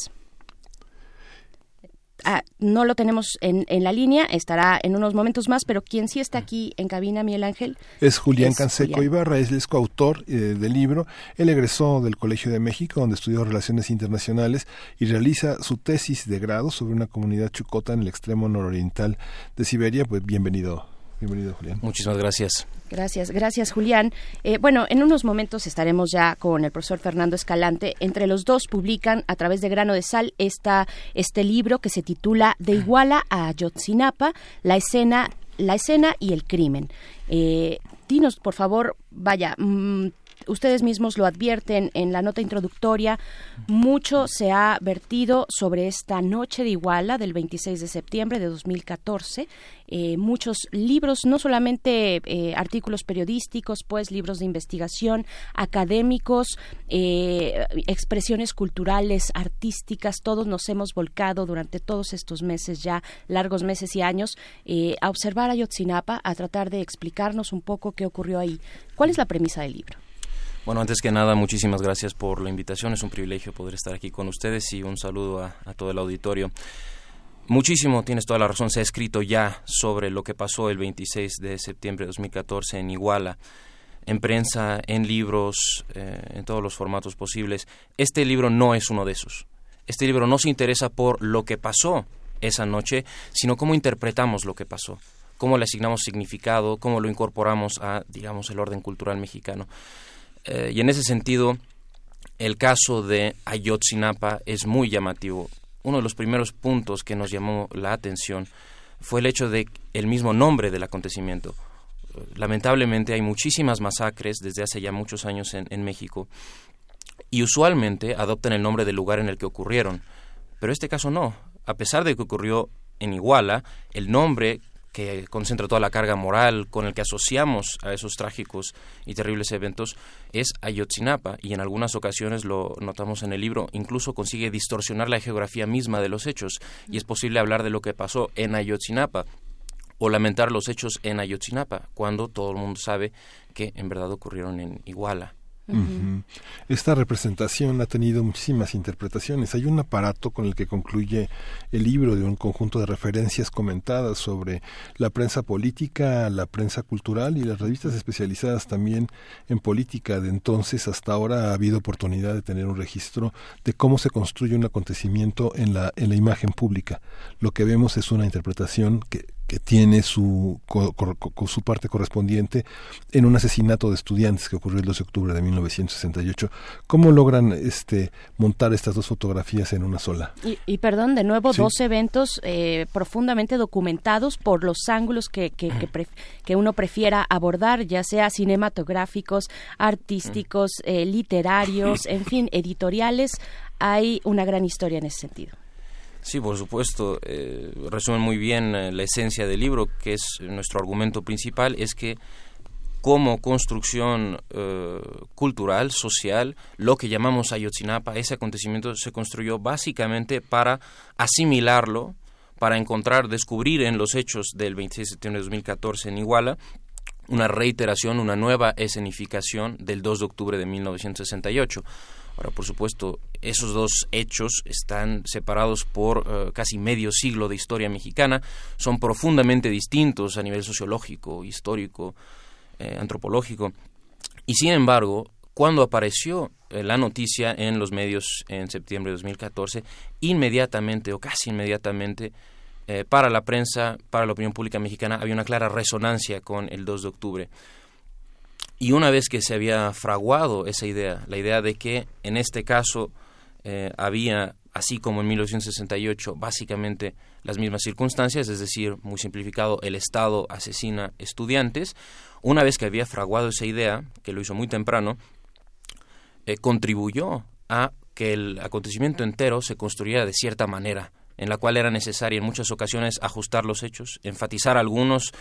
Speaker 2: Ah, no lo tenemos en, en la línea, estará en unos momentos más, pero quien sí está aquí en cabina, Miguel Ángel.
Speaker 1: Es Julián
Speaker 2: Es
Speaker 1: Canseco
Speaker 2: Julián.
Speaker 1: Ibarra, es coautor eh, del libro. Él egresó del Colegio de México, donde estudió Relaciones Internacionales y realiza su tesis de grado sobre una comunidad chucota en el extremo nororiental de Siberia. Pues bienvenido, bienvenido Julián.
Speaker 21: Muchísimas gracias.
Speaker 2: Gracias, gracias Julián. Eh, bueno, en unos momentos estaremos ya con el profesor Fernando Escalante. Entre los dos publican a través de Grano de Sal esta, este libro que se titula De Iguala a Ayotzinapa, la escena, la escena y el crimen. Eh, dinos, por favor, vaya, mm, ustedes mismos lo advierten en la nota introductoria, mucho se ha vertido sobre esta noche de Iguala del 26 de septiembre de 2014. Eh, muchos libros, no solamente eh, artículos periodísticos, pues libros de investigación, académicos, eh, expresiones culturales, artísticas, todos nos hemos volcado durante todos estos meses, ya largos meses y años, eh, a observar a Ayotzinapa, a tratar de explicarnos un poco qué ocurrió ahí. ¿Cuál es la premisa del libro?
Speaker 21: Bueno, antes que nada, muchísimas gracias por la invitación. Es un privilegio poder estar aquí con ustedes y un saludo a, todo el auditorio. Muchísimo, tienes toda la razón, se ha escrito ya sobre lo que pasó el 26 de septiembre de 2014 en Iguala, en prensa, en libros, eh, en todos los formatos posibles. Este libro no es uno de esos. Este libro no se interesa por lo que pasó esa noche, sino cómo interpretamos lo que pasó, cómo le asignamos significado, cómo lo incorporamos a, digamos, el orden cultural mexicano. Eh, y en ese sentido, el caso de Ayotzinapa es muy llamativo. Uno de los primeros puntos que nos llamó la atención fue el hecho de el mismo nombre del acontecimiento. Lamentablemente hay muchísimas masacres desde hace ya muchos años en, en México y usualmente adoptan el nombre del lugar en el que ocurrieron. Pero este caso no. A pesar de que ocurrió en Iguala, el nombre que concentra toda la carga moral con el que asociamos a esos trágicos y terribles eventos es Ayotzinapa y en algunas ocasiones lo notamos en el libro incluso consigue distorsionar la geografía misma de los hechos y es posible hablar de lo que pasó en Ayotzinapa o lamentar los hechos en Ayotzinapa cuando todo el mundo sabe que en verdad ocurrieron en Iguala.
Speaker 1: Esta representación ha tenido muchísimas interpretaciones. Hay un aparato con el que concluye el libro de un conjunto de referencias comentadas sobre la prensa política, la prensa cultural y las revistas especializadas también en política. De entonces hasta ahora ha habido oportunidad de tener un registro de cómo se construye un acontecimiento en la, en la imagen pública. Lo que vemos es una interpretación que, que tiene su, co- cor- co- su parte correspondiente en un asesinato de estudiantes que ocurrió el 12 de octubre de 1968. ¿Cómo logran este, montar estas dos fotografías en una sola?
Speaker 2: Y, y perdón, de nuevo,
Speaker 1: Sí.
Speaker 2: dos eventos eh, profundamente documentados por los ángulos que, que, que, pref- que uno prefiera abordar, ya sea cinematográficos, artísticos, eh, literarios, en fin, editoriales. Hay una gran historia en ese sentido.
Speaker 21: Sí, por supuesto. Eh, resumen muy bien eh, la esencia del libro, que es nuestro argumento principal, es que como construcción eh, cultural, social, lo que llamamos Ayotzinapa, ese acontecimiento se construyó básicamente para asimilarlo, para encontrar, descubrir en los hechos del 26 de septiembre de 2014 en Iguala una reiteración, una nueva escenificación del 2 de octubre de 1968. Ahora, por supuesto, esos dos hechos están separados por eh, casi medio siglo de historia mexicana, son profundamente distintos a nivel sociológico, histórico, eh, antropológico, y sin embargo, cuando apareció eh, la noticia en los medios en septiembre de 2014, inmediatamente o casi inmediatamente para la prensa, para la opinión pública mexicana, había una clara resonancia con el 2 de octubre. Y una vez que se había fraguado esa idea, la idea de que en este caso eh, había, así como en 1968, básicamente las mismas circunstancias, es decir, muy simplificado, el Estado asesina estudiantes, una vez que había fraguado esa idea, que lo hizo muy temprano, eh, contribuyó a que el acontecimiento entero se construyera de cierta manera, en la cual era necesario en muchas ocasiones ajustar los hechos, enfatizar algunos,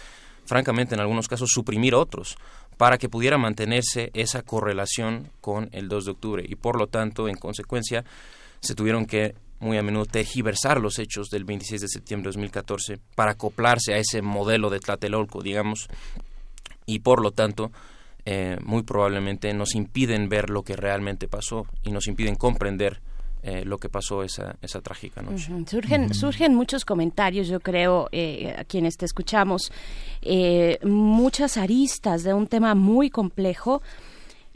Speaker 21: francamente en algunos casos suprimir otros, para que pudiera mantenerse esa correlación con el 2 de octubre. Y por lo tanto, en consecuencia, se tuvieron que muy a menudo tergiversar los hechos del 26 de septiembre de 2014 para acoplarse a ese modelo de Tlatelolco, digamos, y por lo tanto eh, muy probablemente nos impiden ver lo que realmente pasó y nos impiden comprender eh, lo que pasó esa, esa trágica noche.
Speaker 2: Surgen, surgen muchos comentarios, yo creo, eh, a quienes te escuchamos, eh, muchas aristas de un tema muy complejo.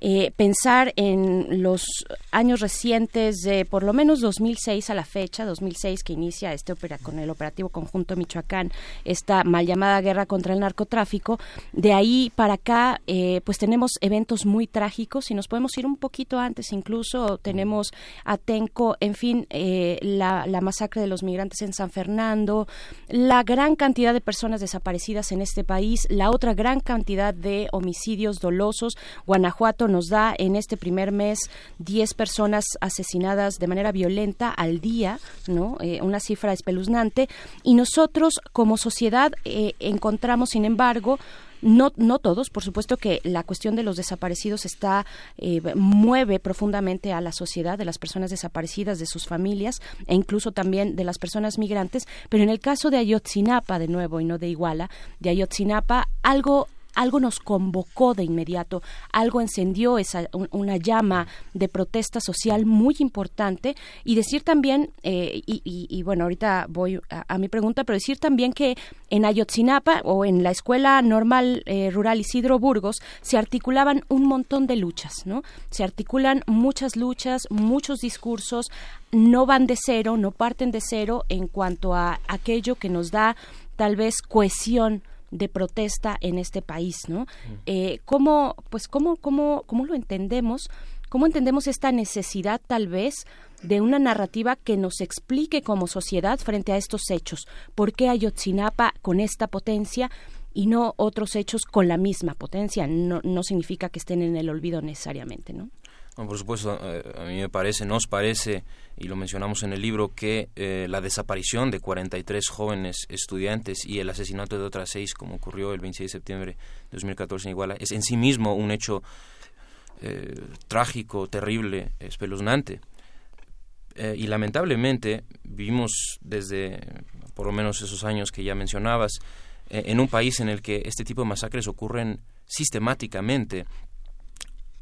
Speaker 2: Eh, pensar en los años recientes de por lo menos 2006 a la fecha, 2006 que inicia este opera con el operativo conjunto Michoacán, esta mal llamada guerra contra el narcotráfico, de ahí para acá eh, pues tenemos eventos muy trágicos y nos podemos ir un poquito antes incluso, tenemos Atenco, en fin, eh, la, la masacre de los migrantes en San Fernando, la gran cantidad de personas desaparecidas en este país, la otra gran cantidad de homicidios dolosos, Guanajuato nos da en este primer mes 10 personas asesinadas de manera violenta al día, ¿no? Eh, una cifra espeluznante. Y nosotros, como sociedad, eh, encontramos, sin embargo, no, no todos, por supuesto que la cuestión de los desaparecidos está eh, mueve profundamente a la sociedad de las personas desaparecidas, de sus familias e incluso también de las personas migrantes, pero en el caso de Ayotzinapa, de nuevo, y no de Iguala, de Ayotzinapa, algo algo nos convocó de inmediato, algo encendió esa un- una llama de protesta social muy importante y decir también eh, y, y- y, bueno ahorita voy a, a mi pregunta pero decir también que en Ayotzinapa o en la escuela normal eh, rural Isidro Burgos se articulaban un montón de luchas, ¿no? Se articulan muchas luchas, muchos discursos, no van de cero, no parten de cero en cuanto a aquello que nos da tal vez cohesión de protesta en este país, ¿no? Eh, ¿Cómo, pues, cómo, cómo, cómo lo entendemos? ¿Cómo entendemos esta necesidad, tal vez, de una narrativa que nos explique como sociedad frente a estos hechos? ¿Por qué Ayotzinapa con esta potencia y no otros hechos con la misma potencia? No, no significa que estén en el olvido necesariamente, ¿no?
Speaker 21: Por supuesto, a mí me parece, nos parece, y lo mencionamos en el libro, que eh, la desaparición de 43 jóvenes estudiantes y el asesinato de otras seis, como ocurrió el 26 de septiembre de 2014 en Iguala, es en sí mismo un hecho eh, trágico, terrible, espeluznante. Eh, y lamentablemente vivimos desde por lo menos esos años que ya mencionabas, en un país en el que este tipo de masacres ocurren sistemáticamente.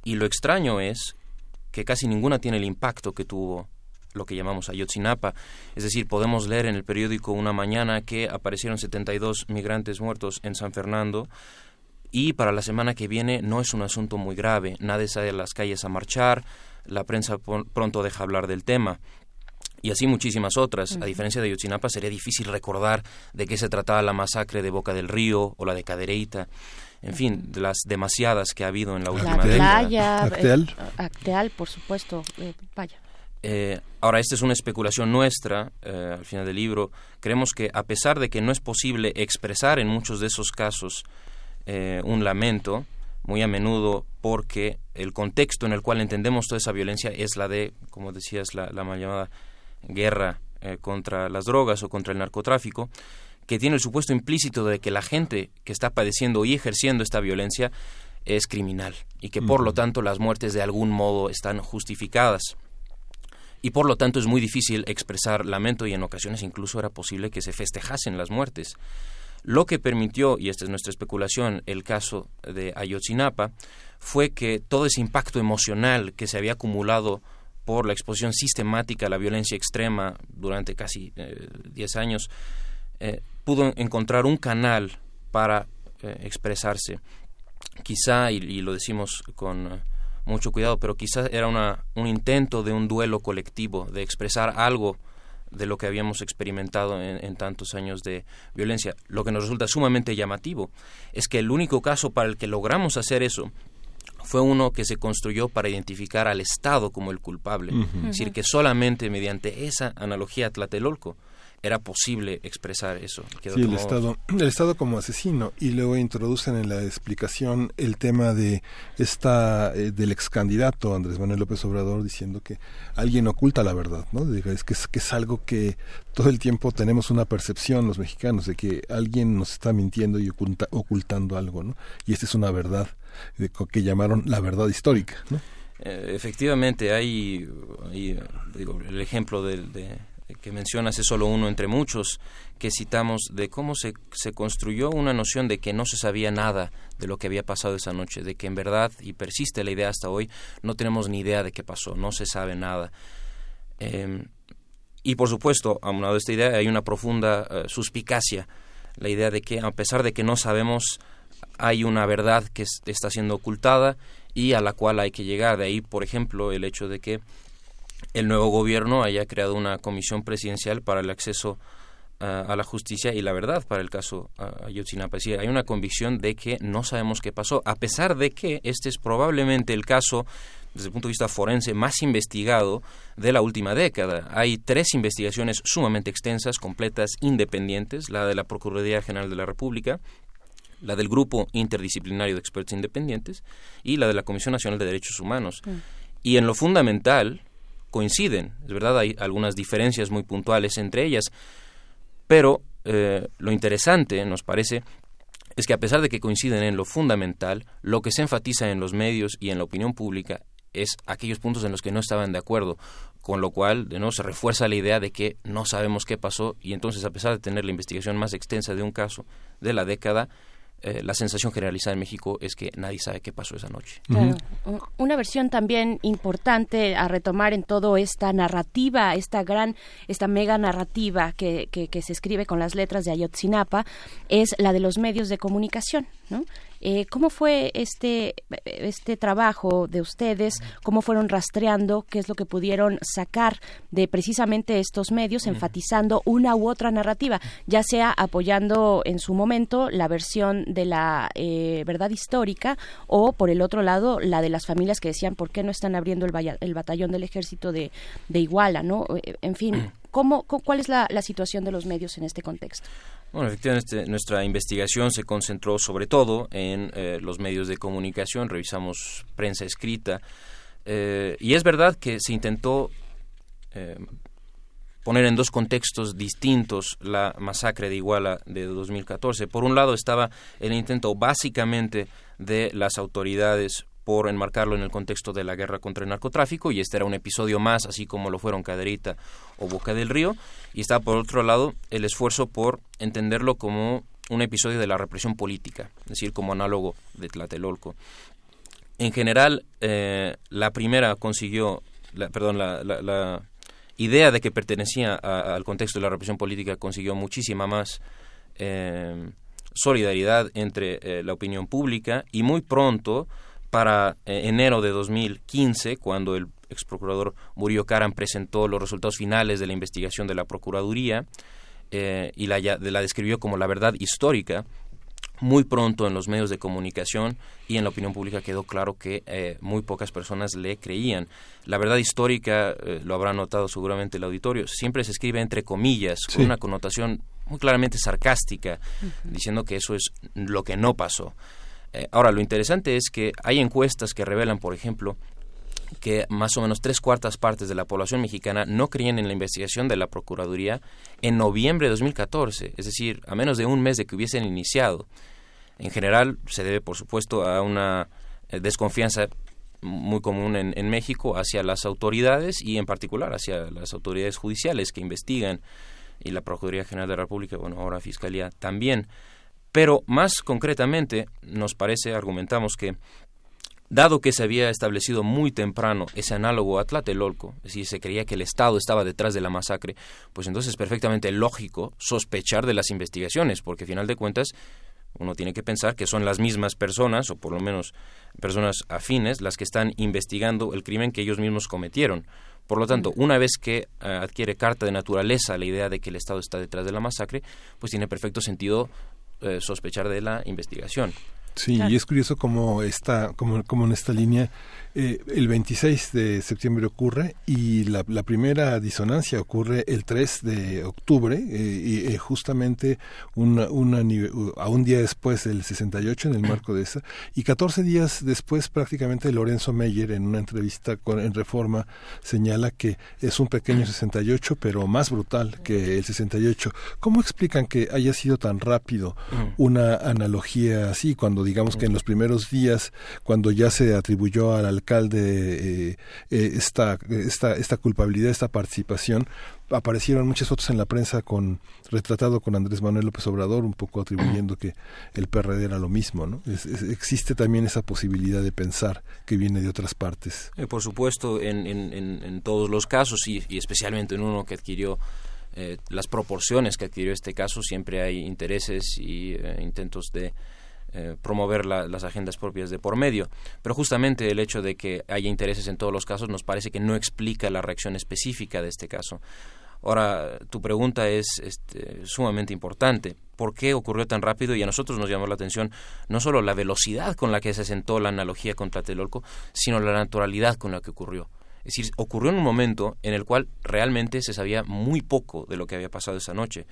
Speaker 21: Y lo extraño es que casi ninguna tiene el impacto que tuvo lo que llamamos Ayotzinapa. Es decir, podemos leer en el periódico una mañana que aparecieron 72 migrantes muertos en San Fernando y para la semana que viene no es un asunto muy grave. Nadie sale a las calles a marchar, la prensa pronto deja hablar del tema. Y así muchísimas otras. A diferencia de Ayotzinapa, sería difícil recordar de qué se trataba la masacre de Boca del Río o la de Cadereyta. En fin, de las demasiadas que ha habido en la última
Speaker 2: La
Speaker 21: década.
Speaker 2: playa, eh, Acteal, por supuesto, eh, vaya.
Speaker 21: Eh, ahora, esta es una especulación nuestra, eh, al final del libro. Creemos que a pesar de que no es posible expresar en muchos de esos casos eh, un lamento, muy a menudo porque el contexto en el cual entendemos toda esa violencia es la de, como decías, la, la mal llamada guerra eh, contra las drogas o contra el narcotráfico, que tiene el supuesto implícito de que la gente que está padeciendo y ejerciendo esta violencia es criminal y que por lo tanto las muertes de algún modo están justificadas. Y por lo tanto es muy difícil expresar lamento y en ocasiones incluso era posible que se festejasen las muertes. Lo que permitió, y esta es nuestra especulación, el caso de Ayotzinapa, fue que todo ese impacto emocional que se había acumulado por la exposición sistemática a la violencia extrema durante casi eh, 10 años, eh, pudo encontrar un canal para eh, expresarse. Quizá, y, y lo decimos con eh, mucho cuidado, pero quizá era una, un intento de un duelo colectivo, de expresar algo de lo que habíamos experimentado en, en tantos años de violencia. Lo que nos resulta sumamente llamativo es que el único caso para el que logramos hacer eso fue uno que se construyó para identificar al Estado como el culpable. Es decir, que solamente mediante esa analogía a Tlatelolco era posible expresar eso.
Speaker 1: Sí, el Estado, el Estado como asesino y luego introducen en la explicación el tema de esta eh, del ex candidato Andrés Manuel López Obrador diciendo que alguien oculta la verdad, ¿no? Es que es que es algo que todo el tiempo tenemos una percepción los mexicanos de que alguien nos está mintiendo y oculta- ocultando algo, ¿no? Y esta es una verdad de que llamaron la verdad histórica, ¿no?
Speaker 21: Eh, efectivamente, hay, hay, digo, el ejemplo del- de, que mencionas es solo uno entre muchos que citamos de cómo se, se construyó una noción de que no se sabía nada de lo que había pasado esa noche, de que en verdad, y persiste la idea hasta hoy, no tenemos ni idea de qué pasó, no se sabe nada. Eh, y por supuesto, a esta idea, hay una profunda eh, suspicacia, la idea de que a pesar de que no sabemos, hay una verdad que es- está siendo ocultada y a la cual hay que llegar. De ahí, por ejemplo, el hecho de que el nuevo gobierno haya creado una comisión presidencial para el acceso ah, a la justicia y la verdad para el caso ah, Ayotzinapa. Decir, hay una convicción de que no sabemos qué pasó, a pesar de que este es probablemente el caso desde el punto de vista forense más investigado de la última década. Hay tres investigaciones sumamente extensas, completas, independientes, la de la Procuraduría General de la República, la del Grupo Interdisciplinario de Expertos Independientes y la de la Comisión Nacional de Derechos Humanos. Y en lo fundamental coinciden, es verdad, hay algunas diferencias muy puntuales entre ellas, pero eh, lo interesante, nos parece, es que a pesar de que coinciden en lo fundamental, lo que se enfatiza en los medios y en la opinión pública es aquellos puntos en los que no estaban de acuerdo, con lo cual de nuevo se refuerza la idea de que no sabemos qué pasó y entonces a pesar de tener la investigación más extensa de un caso de la década, eh, la sensación generalizada en México es que nadie sabe qué pasó esa noche.
Speaker 2: Claro. Una versión también importante a retomar en todo esta narrativa, esta gran, esta mega narrativa que, que, que se escribe con las letras de Ayotzinapa, es la de los medios de comunicación, ¿no? Eh, ¿Cómo fue este, este trabajo de ustedes? ¿Cómo fueron rastreando? ¿Qué es lo que pudieron sacar de precisamente estos medios, enfatizando una u otra narrativa, ya sea apoyando en su momento la versión de la eh, verdad histórica o, por el otro lado, la de las familias que decían por qué no están abriendo el, batallón del ejército de, de Iguala, ¿no? Eh, En fin, ¿cómo, cu- ¿cuál es la, la situación de los medios en este contexto?
Speaker 21: Bueno, efectivamente, nuestra investigación se concentró sobre todo en eh, los medios de comunicación, revisamos prensa escrita, eh, y es verdad que se intentó eh, poner en dos contextos distintos la masacre de Iguala de 2014. Por un lado estaba el intento básicamente de las autoridades por enmarcarlo en el contexto de la guerra contra el narcotráfico y este era un episodio más, así como lo fueron Caderita o Boca del Río, y está por otro lado el esfuerzo por entenderlo como un episodio de la represión política, es decir, como análogo de Tlatelolco. En general, eh, la primera consiguió, la, perdón, la idea de que pertenecía a- al contexto de la represión política consiguió muchísima más eh, solidaridad entre eh, la opinión pública y muy pronto, para eh, enero de 2015, cuando el ex procurador Murillo Karam presentó los resultados finales de la investigación de la Procuraduría eh, y la, la describió como la verdad histórica, muy pronto en los medios de comunicación y en la opinión pública quedó claro que eh, muy pocas personas le creían. La verdad histórica, eh, lo habrá notado seguramente el auditorio, siempre se escribe entre comillas,
Speaker 1: Sí.
Speaker 21: con una connotación muy claramente sarcástica, diciendo que eso es lo que no pasó. Eh, ahora, lo interesante es que hay encuestas que revelan, por ejemplo, que más o menos tres cuartas partes de la población mexicana no creían en la investigación de la Procuraduría en noviembre de 2014, es decir, a menos de un mes de que hubiesen iniciado. En general, se debe, por supuesto, a una eh, desconfianza muy común en, en México hacia las autoridades y en particular hacia las autoridades judiciales que investigan y la Procuraduría General de la República, bueno, ahora Fiscalía también. Pero más concretamente, nos parece, argumentamos que dado que se había establecido muy temprano ese análogo a Tlatelolco, es decir, se creía que el Estado estaba detrás de la masacre, pues entonces es perfectamente lógico sospechar de las investigaciones, porque a final de cuentas uno tiene que pensar que son las mismas personas, o por lo menos personas afines, las que están investigando el crimen que ellos mismos cometieron. Por lo tanto, una vez que eh, adquiere carta de naturaleza la idea de que el Estado está detrás de la masacre, pues tiene perfecto sentido eh, sospechar de la investigación.
Speaker 1: Sí, y es curioso cómo está, como, como en esta línea, eh, el 26 de septiembre ocurre y la, la, primera disonancia ocurre el 3 de octubre, eh, y eh, justamente una, una, a un día después del 68 en el marco de esa, y 14 días después prácticamente Lorenzo Meyer en una entrevista con, en Reforma señala que es un pequeño 68 pero más brutal que el 68. ¿Cómo explican que haya sido tan rápido una analogía así cuando digamos que en los primeros días, cuando ya se atribuyó al alcalde eh, eh, esta, esta, esta culpabilidad, esta participación, aparecieron muchas fotos en la prensa con retratado con Andrés Manuel López Obrador, un poco atribuyendo que el PRD era lo mismo, ¿no? Existe también esa posibilidad de pensar que viene de otras partes.
Speaker 21: Eh, por supuesto, en, en, en, todos los casos y, y especialmente en uno que adquirió eh, las proporciones que adquirió este caso, siempre hay intereses y eh, intentos de eh, promover la, las agendas propias de por medio. Pero justamente el hecho de que haya intereses en todos los casos nos parece que no explica la reacción específica de este caso. Ahora, tu pregunta es este, sumamente importante. ¿Por qué ocurrió tan rápido? Y a nosotros nos llamó la atención no solo la velocidad con la que se sentó la analogía con Tlatelolco, sino la naturalidad con la que ocurrió. Es decir, ocurrió en un momento en el cual realmente se sabía muy poco de lo que había pasado esa noche.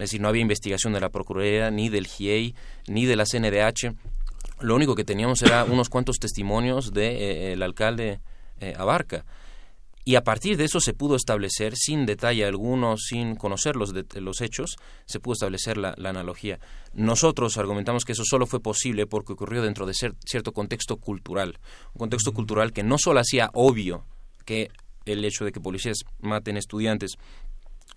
Speaker 21: Es decir, no había investigación de la Procuraduría, ni del GIEI, ni de la CNDH. Lo único que teníamos era unos cuantos testimonios del de, eh, alcalde eh, Abarca. Y a partir de eso se pudo establecer, sin detalle alguno, sin conocer los, de, los hechos, se pudo establecer la, la, analogía. Nosotros argumentamos que eso solo fue posible porque ocurrió dentro de cierto contexto cultural. Un contexto cultural que no solo hacía obvio que el hecho de que policías maten estudiantes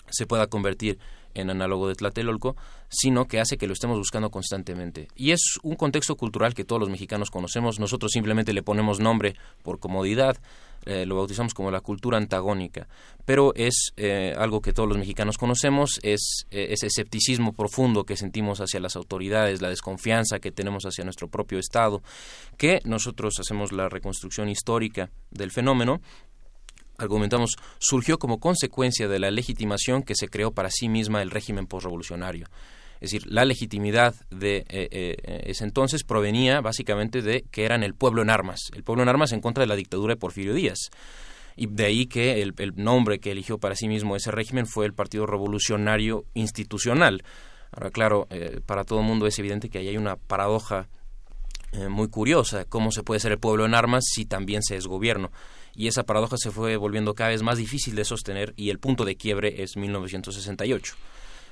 Speaker 21: se pueda convertir en análogo de Tlatelolco, sino que hace que lo estemos buscando constantemente. Y es un contexto cultural que todos los mexicanos conocemos, nosotros simplemente le ponemos nombre por comodidad, eh, lo bautizamos como la cultura antagónica, pero es eh, algo que todos los mexicanos conocemos, es eh, ese escepticismo profundo que sentimos hacia las autoridades, la desconfianza que tenemos hacia nuestro propio Estado, que nosotros hacemos la reconstrucción histórica del fenómeno argumentamos, surgió como consecuencia de la legitimación que se creó para sí misma el régimen postrevolucionario. Es decir, la legitimidad de eh, eh, ese entonces provenía básicamente de que eran el pueblo en armas, el pueblo en armas en contra de la dictadura de Porfirio Díaz. Y de ahí que el, nombre que eligió para sí mismo ese régimen fue el Partido Revolucionario Institucional. Ahora, claro, eh, para todo el mundo es evidente que ahí hay una paradoja muy curiosa, cómo se puede ser el pueblo en armas si también se es gobierno y esa paradoja se fue volviendo cada vez más difícil de sostener y el punto de quiebre es 1968.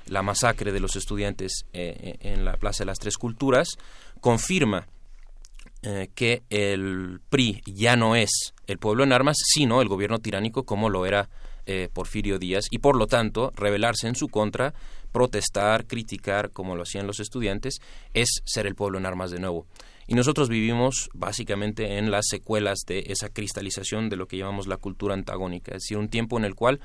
Speaker 21: La masacre de los estudiantes eh, en la Plaza de las Tres Culturas confirma eh, que el PRI ya no es el pueblo en armas, sino el gobierno tiránico como lo era eh, Porfirio Díaz y por lo tanto rebelarse en su contra, protestar, criticar como lo hacían los estudiantes, es ser el pueblo en armas de nuevo. Y nosotros vivimos básicamente en las secuelas de esa cristalización de lo que llamamos la cultura antagónica, es decir, un tiempo en el cual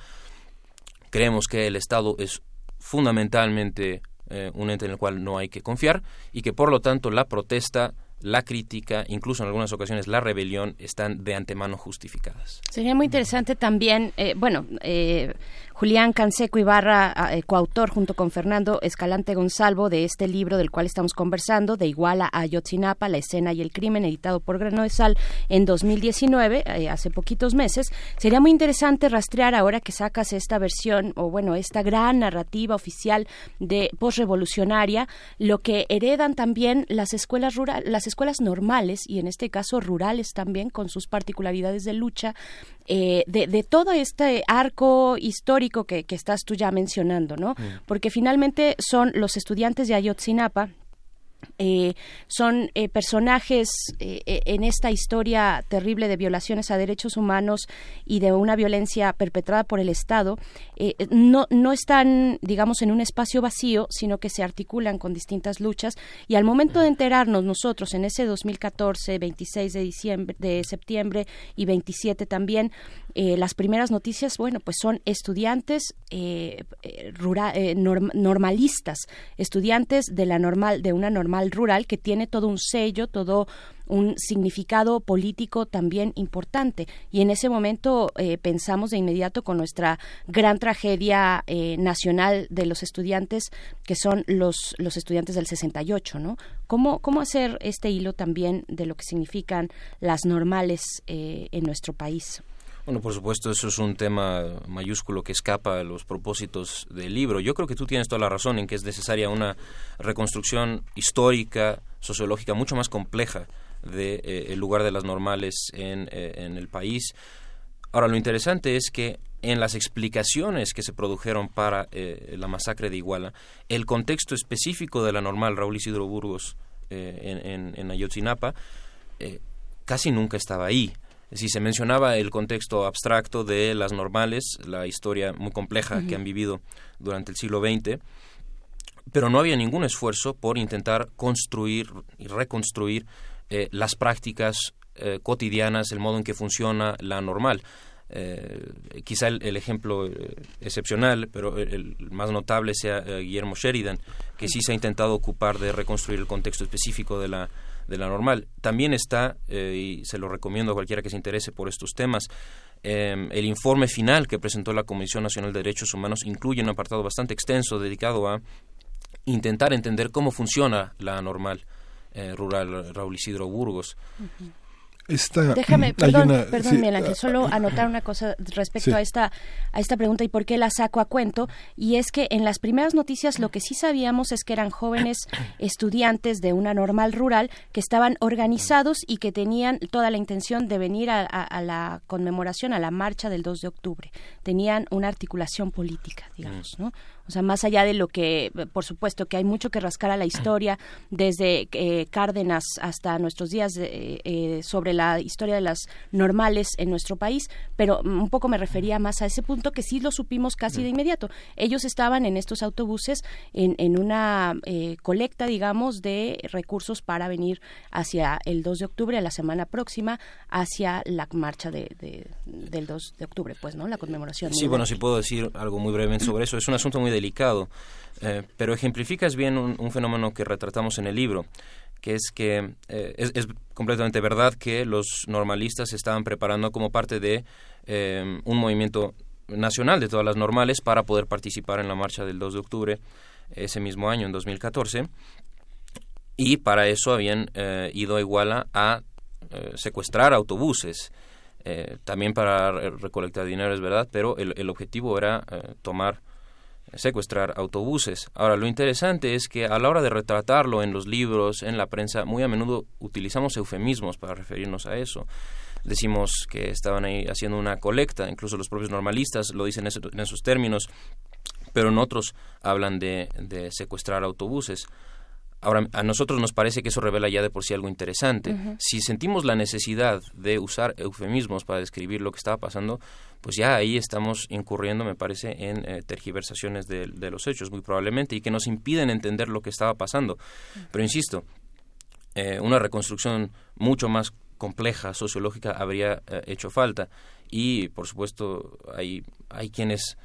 Speaker 21: creemos que el Estado es fundamentalmente eh, un ente en el cual no hay que confiar y que por lo tanto la protesta la crítica, incluso en algunas ocasiones la rebelión, están de antemano justificadas.
Speaker 2: Sería muy interesante también, eh, bueno, eh, Julián Canseco Ibarra, eh, coautor junto con Fernando Escalante Gonzalvo de este libro del cual estamos conversando, de Iguala a Ayotzinapa, la escena y el crimen, editado por Grano de Sal en 2019, eh, hace poquitos meses. Sería muy interesante rastrear ahora que sacas esta versión, o bueno, esta gran narrativa oficial de postrevolucionaria, lo que heredan también las escuelas las escuelas normales y en este caso rurales también con sus particularidades de lucha eh, de, todo este arco histórico que, que, estás tú ya mencionando, ¿no? Mm. Porque finalmente son los estudiantes de Ayotzinapa eh, son eh, personajes eh, eh, en esta historia terrible de violaciones a derechos humanos y de una violencia perpetrada por el Estado, eh, no, no están, digamos, en un espacio vacío, sino que se articulan con distintas luchas. Y al momento de enterarnos nosotros en ese 2014, 26 de, diciembre, de septiembre y 27 también, las primeras noticias, bueno, pues son estudiantes rura- eh, norm- normalistas, estudiantes de la normal, de una normal rural que tiene todo un sello, todo un significado político también importante. Y en ese momento eh, pensamos de inmediato con nuestra gran tragedia eh, nacional de los estudiantes, que son los, los estudiantes del 68, ¿no? ¿Cómo, ¿Cómo hacer este hilo también de lo que significan las normales eh, en nuestro país?
Speaker 21: Bueno, por supuesto, eso es un tema mayúsculo que escapa a los propósitos del libro. Yo creo que tú tienes toda la razón en que es necesaria una reconstrucción histórica, sociológica, mucho más compleja del de, eh, lugar de las normales en, eh, en el país. Ahora, lo interesante es que en las explicaciones que se produjeron para eh, la masacre de Iguala, el contexto específico de la normal Raúl Isidro Burgos en, en, Ayotzinapa casi nunca estaba ahí. Si se mencionaba el contexto abstracto de las normales, la historia muy compleja que han vivido durante el siglo XX, pero no había ningún esfuerzo por intentar construir y reconstruir eh, las prácticas eh, cotidianas, el modo en que funciona la normal. Eh, quizá el, el ejemplo excepcional, pero el, el más notable sea Guillermo Sheridan, que sí se ha intentado ocupar de reconstruir el contexto específico de la, de la normal. También está, eh, y se lo recomiendo a cualquiera que se interese por estos temas, eh, el informe final que presentó la Comisión Nacional de Derechos Humanos incluye un apartado bastante extenso dedicado a intentar entender cómo funciona la normal eh, rural Raúl Isidro Burgos.
Speaker 1: Esta,
Speaker 2: Déjame,
Speaker 1: hay
Speaker 2: perdón,
Speaker 1: una-
Speaker 2: perdón,
Speaker 1: sí,
Speaker 2: Miguel Ángel,
Speaker 1: ah,
Speaker 2: solo anotar una cosa respecto
Speaker 1: Sí.
Speaker 2: a esta a esta pregunta y por qué la saco a cuento y es que en las primeras noticias lo que sí sabíamos es que eran jóvenes *coughs* estudiantes de una normal rural que estaban organizados y que tenían toda la intención de venir a, a- a la conmemoración a la marcha del 2 de octubre. Tenían una articulación política, digamos, ¿no? O sea, más allá de lo que, por supuesto, que hay mucho que rascar a la historia, desde eh, Cárdenas hasta nuestros días eh, eh, sobre la historia de las normales en nuestro país, pero mm, un poco me refería más a ese punto que sí lo supimos casi de inmediato. Ellos estaban en estos autobuses en, en una eh, colecta, digamos, de recursos para venir hacia el 2 de octubre, a la semana próxima, hacia la marcha de, de- del 2 de octubre, pues, ¿no? La conmemoración.
Speaker 21: Sí, bueno, si puedo decir algo muy brevemente sobre eso. Es un asunto muy delicado, eh, pero ejemplificas bien un, fenómeno que retratamos en el libro, que es que eh, es, es completamente verdad que los normalistas se estaban preparando como parte de eh, un movimiento nacional de todas las normales para poder participar en la marcha del 2 de octubre ese mismo año, en 2014. Y para eso habían ido a Iguala a secuestrar autobuses, también para re- recolectar dinero, es verdad, pero el, objetivo era tomar, secuestrar autobuses. Ahora, lo interesante es que a la hora de retratarlo en los libros, en la prensa, muy a menudo utilizamos eufemismos para referirnos a eso. Decimos que estaban ahí haciendo una colecta, incluso los propios normalistas lo dicen en eso- en esos términos, pero en otros hablan de, de secuestrar autobuses. Ahora, a nosotros nos parece que eso revela ya de por sí algo interesante. Si sentimos la necesidad de usar eufemismos para describir lo que estaba pasando, pues ya ahí estamos incurriendo, me parece, en eh, tergiversaciones de, de los hechos, muy probablemente, y que nos impiden entender lo que estaba pasando. Pero insisto, eh, una reconstrucción mucho más compleja, sociológica, habría eh, hecho falta. Y, por supuesto, hay, hay quienes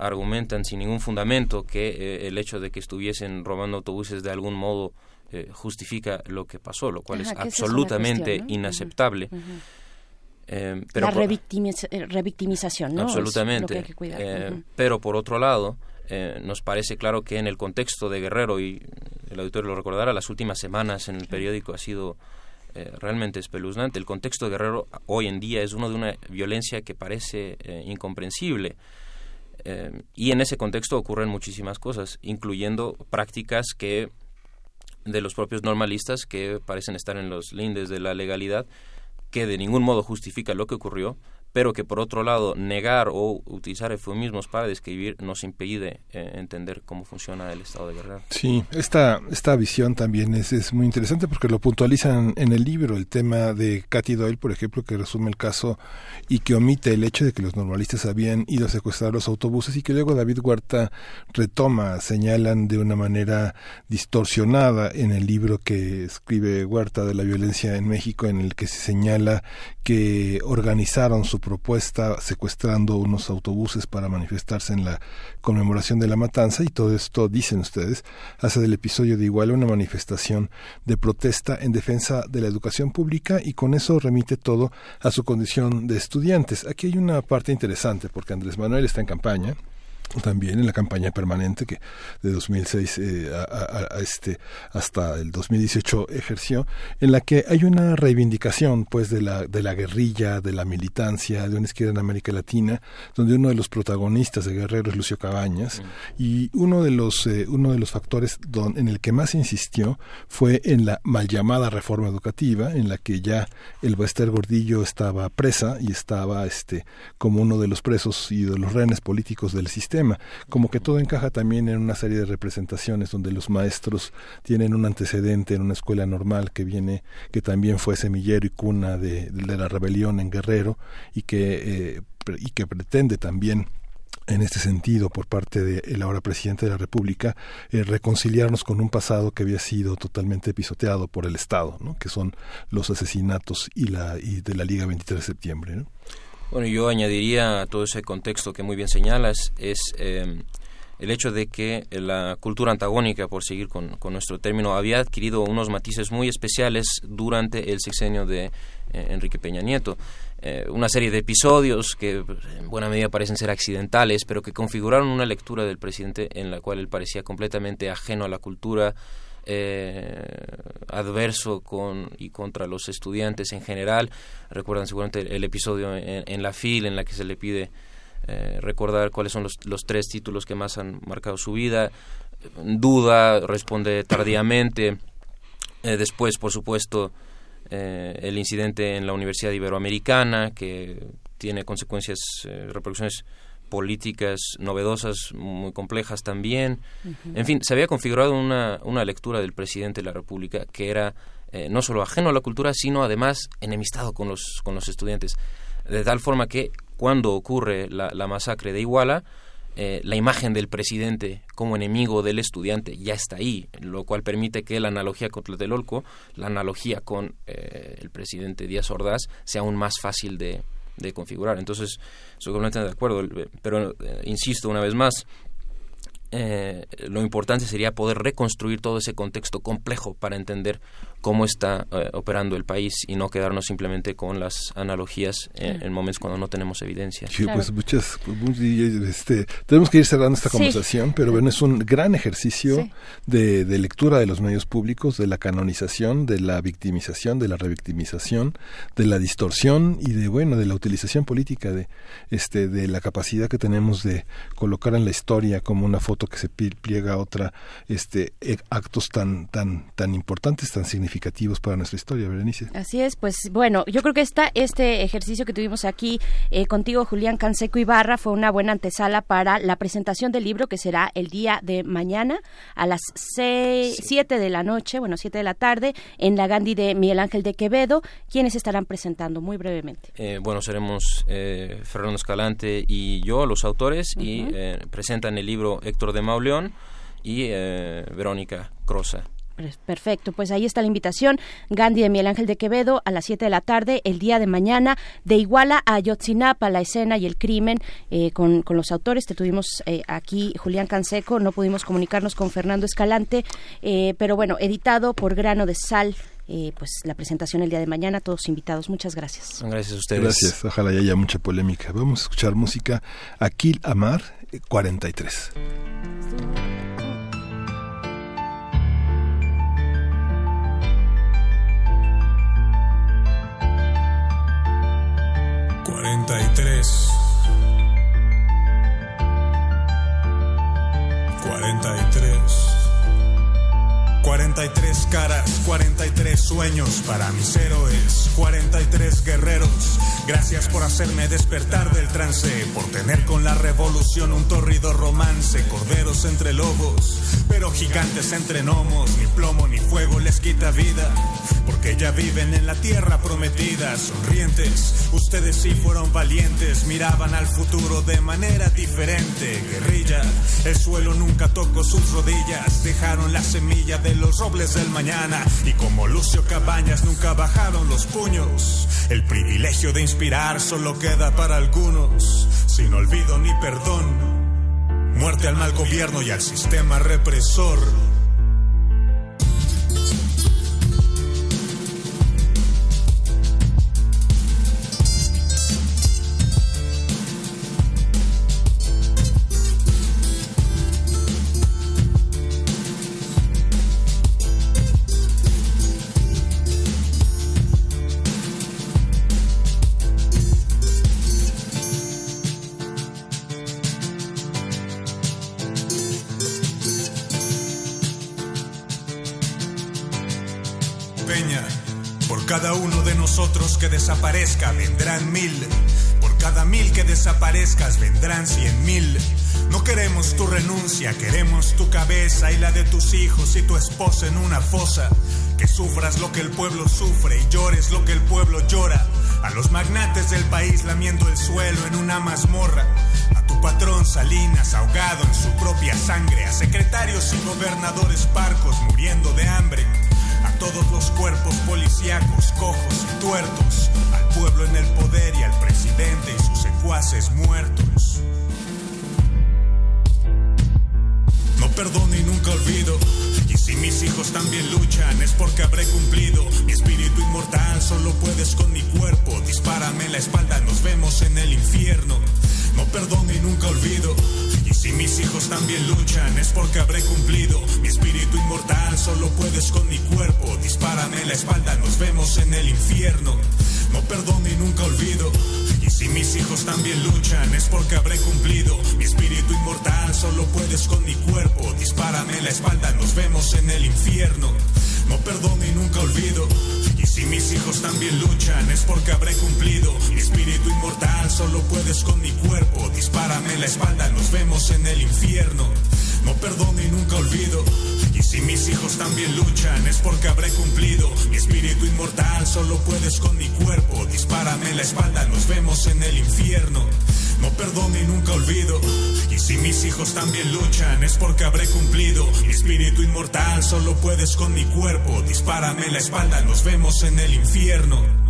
Speaker 21: argumentan sin ningún fundamento que eh, el hecho de que estuviesen robando autobuses de algún modo eh, justifica lo que pasó, lo cual
Speaker 2: Ajá,
Speaker 21: es absolutamente
Speaker 2: cuestión, ¿no?
Speaker 21: inaceptable. Eh, pero
Speaker 2: la
Speaker 21: por-
Speaker 2: revictimiz- revictimización, ¿no? Es
Speaker 21: Absolutamente.
Speaker 2: lo que hay que cuidar. Ujú.
Speaker 21: Pero por otro lado, eh, nos parece claro que en el contexto de Guerrero, y el auditorio lo recordará, las últimas semanas en el periódico ha sido eh, realmente espeluznante. El contexto de Guerrero hoy en día es uno de una violencia que parece eh, incomprensible. Eh, y en ese contexto ocurren muchísimas cosas, incluyendo prácticas que de los propios normalistas que parecen estar en los lindes de la legalidad, que de ningún modo justifica lo que ocurrió, pero que por otro lado negar o utilizar eufemismos para describir nos impide eh, entender cómo funciona el estado de guerra.
Speaker 1: Sí, esta, esta visión también es, es muy interesante porque lo puntualizan en el libro, el tema de Cathy Doyle, por ejemplo, que resume el caso y que omite el hecho de que los normalistas habían ido a secuestrar los autobuses y que luego David Huerta retoma, señalan de una manera distorsionada en el libro que escribe Huerta de la violencia en México, en el que se señala que organizaron su propuesta secuestrando unos autobuses para manifestarse en la conmemoración de la matanza y todo esto, dicen ustedes, hace del episodio de Iguala una manifestación de protesta en defensa de la educación pública y con eso remite todo a su condición de estudiantes. Aquí hay una parte interesante porque Andrés Manuel está en campaña también en la campaña permanente que de 2006 eh, a, a- a este hasta el 2018 ejerció en la que hay una reivindicación pues de la de la guerrilla de la militancia de una izquierda en América Latina donde uno de los protagonistas de Guerrero es Lucio Cabañas y uno de los eh, uno de los factores don- en el que más insistió fue en la mal llamada reforma educativa en la que ya el Bester Gordillo estaba presa y estaba este como uno de los presos y de los rehenes políticos del sistema como que todo encaja también en una serie de representaciones donde los maestros tienen un antecedente en una escuela normal que viene que también fue semillero y cuna de, de la rebelión en Guerrero y que eh, y que pretende también en este sentido por parte del ahora presidente de la República eh, reconciliarnos con un pasado que había sido totalmente pisoteado por el Estado, ¿no? que son los asesinatos y la y de la Liga 23 de septiembre. ¿no?
Speaker 21: Bueno, yo añadiría a todo ese contexto que muy bien señalas, es eh, el hecho de que la cultura antagónica, por seguir con, con nuestro término, había adquirido unos matices muy especiales durante el sexenio de eh, Enrique Peña Nieto. Eh, una serie de episodios que en buena medida parecen ser accidentales, pero que configuraron una lectura del presidente en la cual él parecía completamente ajeno a la cultura, eh, adverso con y contra los estudiantes en general. Recuerdan seguramente el, el episodio en, en la FIL en la que se le pide eh, recordar cuáles son los, los tres títulos que más han marcado su vida. Duda, responde tardíamente. Eh, después, por supuesto, eh, el incidente en la Universidad Iberoamericana, que tiene consecuencias, repercusiones políticas novedosas, muy complejas también. En fin, se había configurado una, una lectura del presidente de la República que era eh, no solo ajeno a la cultura, sino además enemistado con los, con los estudiantes. De tal forma que cuando ocurre la, la masacre de Iguala, eh, la imagen del presidente como enemigo del estudiante ya está ahí, lo cual permite que la analogía con Tlatelolco, la analogía con eh, el presidente Díaz Ordaz, sea aún más fácil de, de configurar. Entonces, estoy completamente de acuerdo, pero eh, insisto una vez más, eh, lo importante sería poder reconstruir todo ese contexto complejo para entender cómo está eh, operando el país y no quedarnos simplemente con las analogías eh,
Speaker 1: Claro.
Speaker 21: en momentos cuando no tenemos evidencia.
Speaker 1: Sí, pues muchas, pues, muy- este, tenemos que ir cerrando esta
Speaker 21: Sí.
Speaker 1: conversación, pero bueno, es un gran ejercicio
Speaker 21: Sí.
Speaker 1: de, de lectura de los medios públicos, de la canonización, de la victimización, de la revictimización, de la distorsión y de bueno, de la utilización política de este, de la capacidad que tenemos de colocar en la historia como una foto que se pliega a otra, este, eh, actos tan, tan, tan importantes, tan significativos para nuestra historia, Berenice.
Speaker 2: Así es, pues bueno, yo creo que esta, este ejercicio que tuvimos aquí eh, contigo, Julián Canseco Ibarra, fue una buena antesala para la presentación del libro que será el día de mañana a las 7 de la noche, bueno, 7 de la tarde, en la Gandhi de Miguel Ángel de Quevedo, quienes estarán presentando muy brevemente.
Speaker 21: Eh, bueno, seremos eh, Fernando Escalante y yo, los autores, y eh, presentan el libro Héctor de Mauleón y eh, Verónica Crosa.
Speaker 2: Perfecto, pues ahí está la invitación. Gandhi de Miguel Ángel de Quevedo a las 7 de la tarde, el día de mañana, de Iguala a Yotzinapa, la escena y el crimen eh, con, con, los autores. Te tuvimos eh, aquí, Julián Canseco, no pudimos comunicarnos con Fernando Escalante, eh, pero bueno, editado por Grano de Sal. pues la presentación el día de mañana, todos invitados. Muchas gracias.
Speaker 21: Gracias a ustedes.
Speaker 1: Gracias, ojalá haya mucha polémica. Vamos a escuchar música Aquil Amar 43.
Speaker 22: Sí. 43 43 43 caras, 43 sueños para mis héroes, 43 guerreros. Gracias por hacerme despertar del trance, por tener con la revolución un torrido romance, corderos entre lobos, pero gigantes entre gnomos, ni plomo ni fuego les quita vida, porque ya viven en la tierra prometida, sonrientes. Ustedes sí fueron valientes, miraban al futuro de manera diferente. Guerrilla, el suelo nunca tocó sus rodillas, dejaron la semilla de los robles del mañana y como Lucio Cabañas nunca bajaron los puños. El privilegio de inspirar solo queda para algunos, sin olvido ni perdón. Muerte al mal gobierno y al sistema represor. Que desaparezca vendrán mil. Por cada mil que desaparezcas vendrán cien mil. No queremos tu renuncia, queremos tu cabeza y la de tus hijos y tu esposa en una fosa. Que sufras lo que el pueblo sufre y llores lo que el pueblo llora. A los magnates del país lamiendo el suelo en una mazmorra. A tu patrón Salinas ahogado en su propia sangre. A secretarios y gobernadores parcos muriendo de hambre. A todos los cuerpos policíacos, cojos y tuertos. Al pueblo en el poder y al presidente y sus secuaces muertos. No perdono y nunca olvido. Y si mis hijos también luchan, es porque habré cumplido. Mi espíritu inmortal solo puedes con mi cuerpo. Dispárame en la espalda, nos vemos en el infierno. No perdono y nunca olvido. Y si mis hijos también luchan, es porque habré cumplido. Mi espíritu inmortal solo puedes con mi cuerpo. Dispárame la espalda, nos vemos en el infierno. No perdono y nunca olvido. Y si mis hijos también luchan, es porque habré cumplido. Mi espíritu inmortal solo puedes con mi cuerpo. Dispárame en la espalda, nos vemos en el infierno. No perdono y nunca olvido. Y si mis hijos también luchan, es porque habré cumplido. Mi espíritu inmortal solo puedes con mi cuerpo. Dispárame la espalda, nos vemos en el infierno. No perdono y nunca olvido. Y si mis hijos también luchan, es porque habré cumplido. Mi espíritu inmortal solo puedes con mi cuerpo. Dispárame la espalda, nos vemos en el infierno. No perdono y nunca olvido. Y si mis hijos también luchan, es porque habré cumplido. Mi espíritu inmortal solo puedes con mi cuerpo. Dispárame la espalda, nos vemos en el infierno.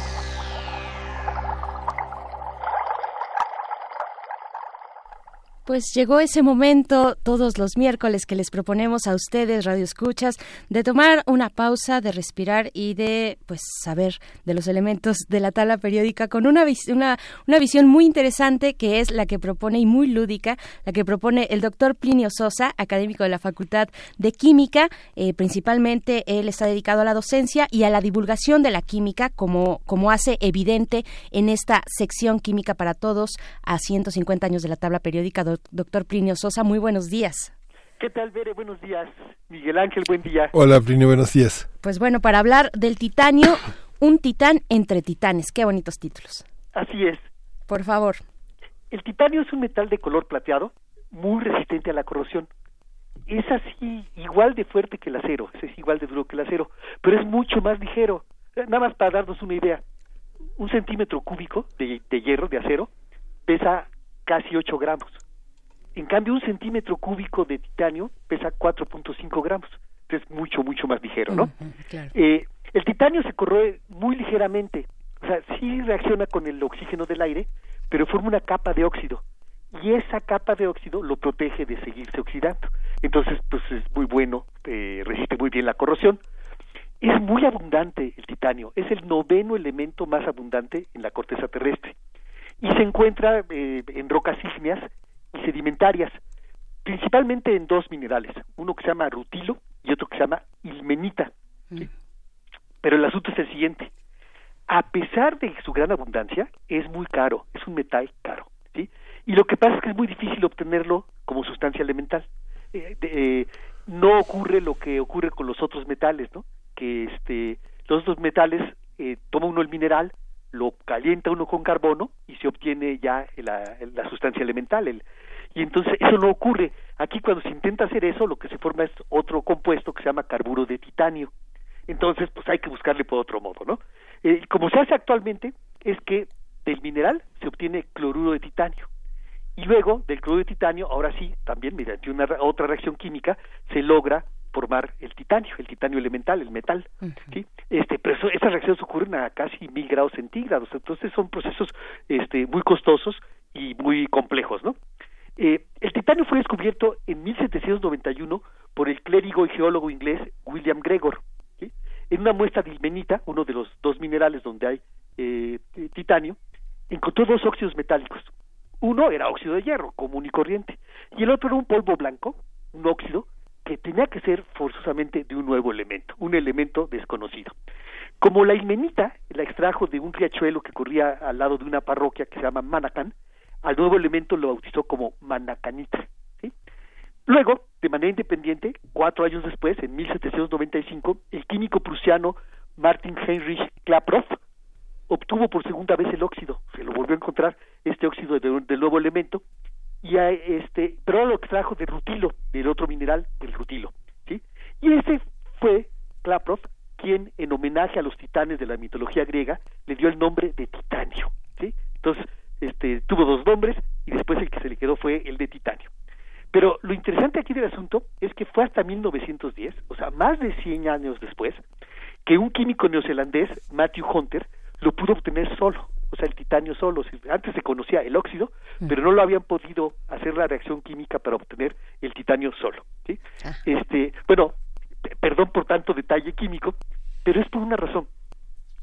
Speaker 2: Pues llegó ese momento todos los miércoles que les proponemos a ustedes, Radio Escuchas, de tomar una pausa, de respirar y de pues saber de los elementos de la tabla periódica con una, una, una visión muy interesante que es la que propone y muy lúdica, la que propone el doctor Plinio Sosa, académico de la Facultad de Química. Eh, principalmente él está dedicado a la docencia y a la divulgación de la química, como, como hace evidente en esta sección Química para Todos a 150 años de la tabla periódica. Doc- doctor Plinio Sosa, muy buenos días.
Speaker 23: ¿Qué tal, Bere? Buenos días. Miguel Ángel, buen día.
Speaker 1: Hola, Plinio, buenos días.
Speaker 2: Pues bueno, para hablar del titanio, un titán entre titanes. Qué bonitos títulos.
Speaker 23: Así es.
Speaker 2: Por favor.
Speaker 23: El titanio es un metal de color plateado, muy resistente a la corrosión. Es así, igual de fuerte que el acero, es igual de duro que el acero, pero es mucho más ligero. Eh, Nada más para darnos una idea, un centímetro cúbico de, de hierro, de acero, pesa casi 8 gramos. En cambio, un centímetro cúbico de titanio pesa 4.5 gramos. Es mucho, mucho más ligero, ¿no? Eh, el titanio se corroe muy ligeramente, o sea, sí reacciona con el oxígeno del aire, pero forma una capa de óxido y esa capa de óxido lo protege de seguirse oxidando. Entonces, pues es muy bueno, eh, resiste muy bien la corrosión. Es muy abundante el titanio, es el noveno elemento más abundante en la corteza terrestre y se encuentra eh, en rocas ígneas y sedimentarias, principalmente en dos minerales, uno que se llama rutilo y otro que se llama ilmenita. ¿sí? Pero el asunto es el siguiente. A pesar de su gran abundancia, es muy caro, es un metal caro. ¿sí? Y lo que pasa es que es muy difícil obtenerlo como sustancia elemental. Eh, de- eh, no ocurre lo que ocurre con los otros metales, ¿no? Que este, los otros metales, eh, toma uno el mineral, lo calienta uno con carbono y se obtiene ya la, la sustancia elemental. El, y entonces eso no ocurre. Aquí cuando se intenta hacer eso, lo que se forma es otro compuesto que se llama carburo de titanio. Entonces, pues hay que buscarle por otro modo, ¿no? Eh, como se hace actualmente, es que del mineral se obtiene cloruro de titanio. Y luego, del cloruro de titanio, ahora sí, también mediante una otra reacción química, se logra formar el titanio, el titanio elemental, el metal. ¿sí? Este, pero eso- esas reacciones ocurren a casi mil grados centígrados, entonces son procesos este, muy costosos y muy complejos, ¿no? Eh, el titanio fue descubierto en 1791 por el clérigo y geólogo inglés William Gregor. ¿sí? En una muestra de ilmenita, uno de los dos minerales donde hay eh, titanio, encontró dos óxidos metálicos. Uno era óxido de hierro, común y corriente, y el otro era un polvo blanco, un óxido, tenía que ser forzosamente de un nuevo elemento, un elemento desconocido. Como la ilmenita la extrajo de un riachuelo que corría al lado de una parroquia que se llama Manacán, al nuevo elemento lo bautizó como manacanita. Luego, de manera independiente, cuatro años después, en 1795, el químico prusiano Martin Heinrich Klaproth obtuvo por segunda vez el óxido, se lo volvió a encontrar este óxido de- del nuevo elemento, y a este, pero lo extrajo de rutilo, del otro mineral, del rutilo, ¿sí? Y ese fue Klaproth quien, en homenaje a los titanes de la mitología griega, le dio el nombre de titanio, ¿sí? Entonces, este, tuvo dos nombres y después el que se le quedó fue el de titanio. Pero lo interesante aquí del asunto es que fue hasta 1910, o sea, más de 100 años después, que un químico neozelandés, Matthew Hunter, lo pudo obtener solo, o sea, el titanio solo. Antes se conocía el óxido, pero no lo habían podido hacer la reacción química para obtener el titanio solo. ¿sí? Este, bueno, perdón por tanto detalle químico, pero es por una razón.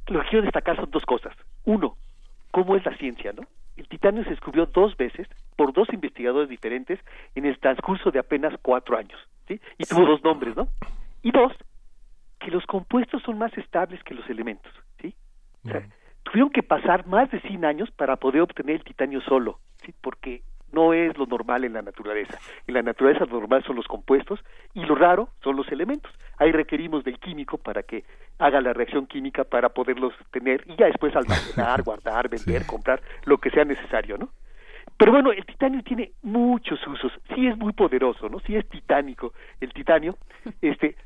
Speaker 23: Lo que quiero destacar son dos cosas. Uno, cómo es la ciencia, ¿no? El titanio se descubrió dos veces por dos investigadores diferentes en el transcurso de apenas cuatro años, ¿sí? Y tuvo dos nombres, ¿no? Y dos, que los compuestos son más estables que los elementos, ¿sí? O sea, tuvieron que pasar más de 100 años para poder obtener el titanio solo, ¿sí? Porque no es lo normal en la naturaleza. En la naturaleza lo normal son los compuestos y lo raro son los elementos. Ahí requerimos del químico para que haga la reacción química para poderlos tener y ya después almacenar, *laughs* guardar, vender, comprar, lo que sea necesario, ¿no? Pero bueno, el titanio tiene muchos usos. Sí es muy poderoso, ¿no? Sí es titánico el titanio. Este,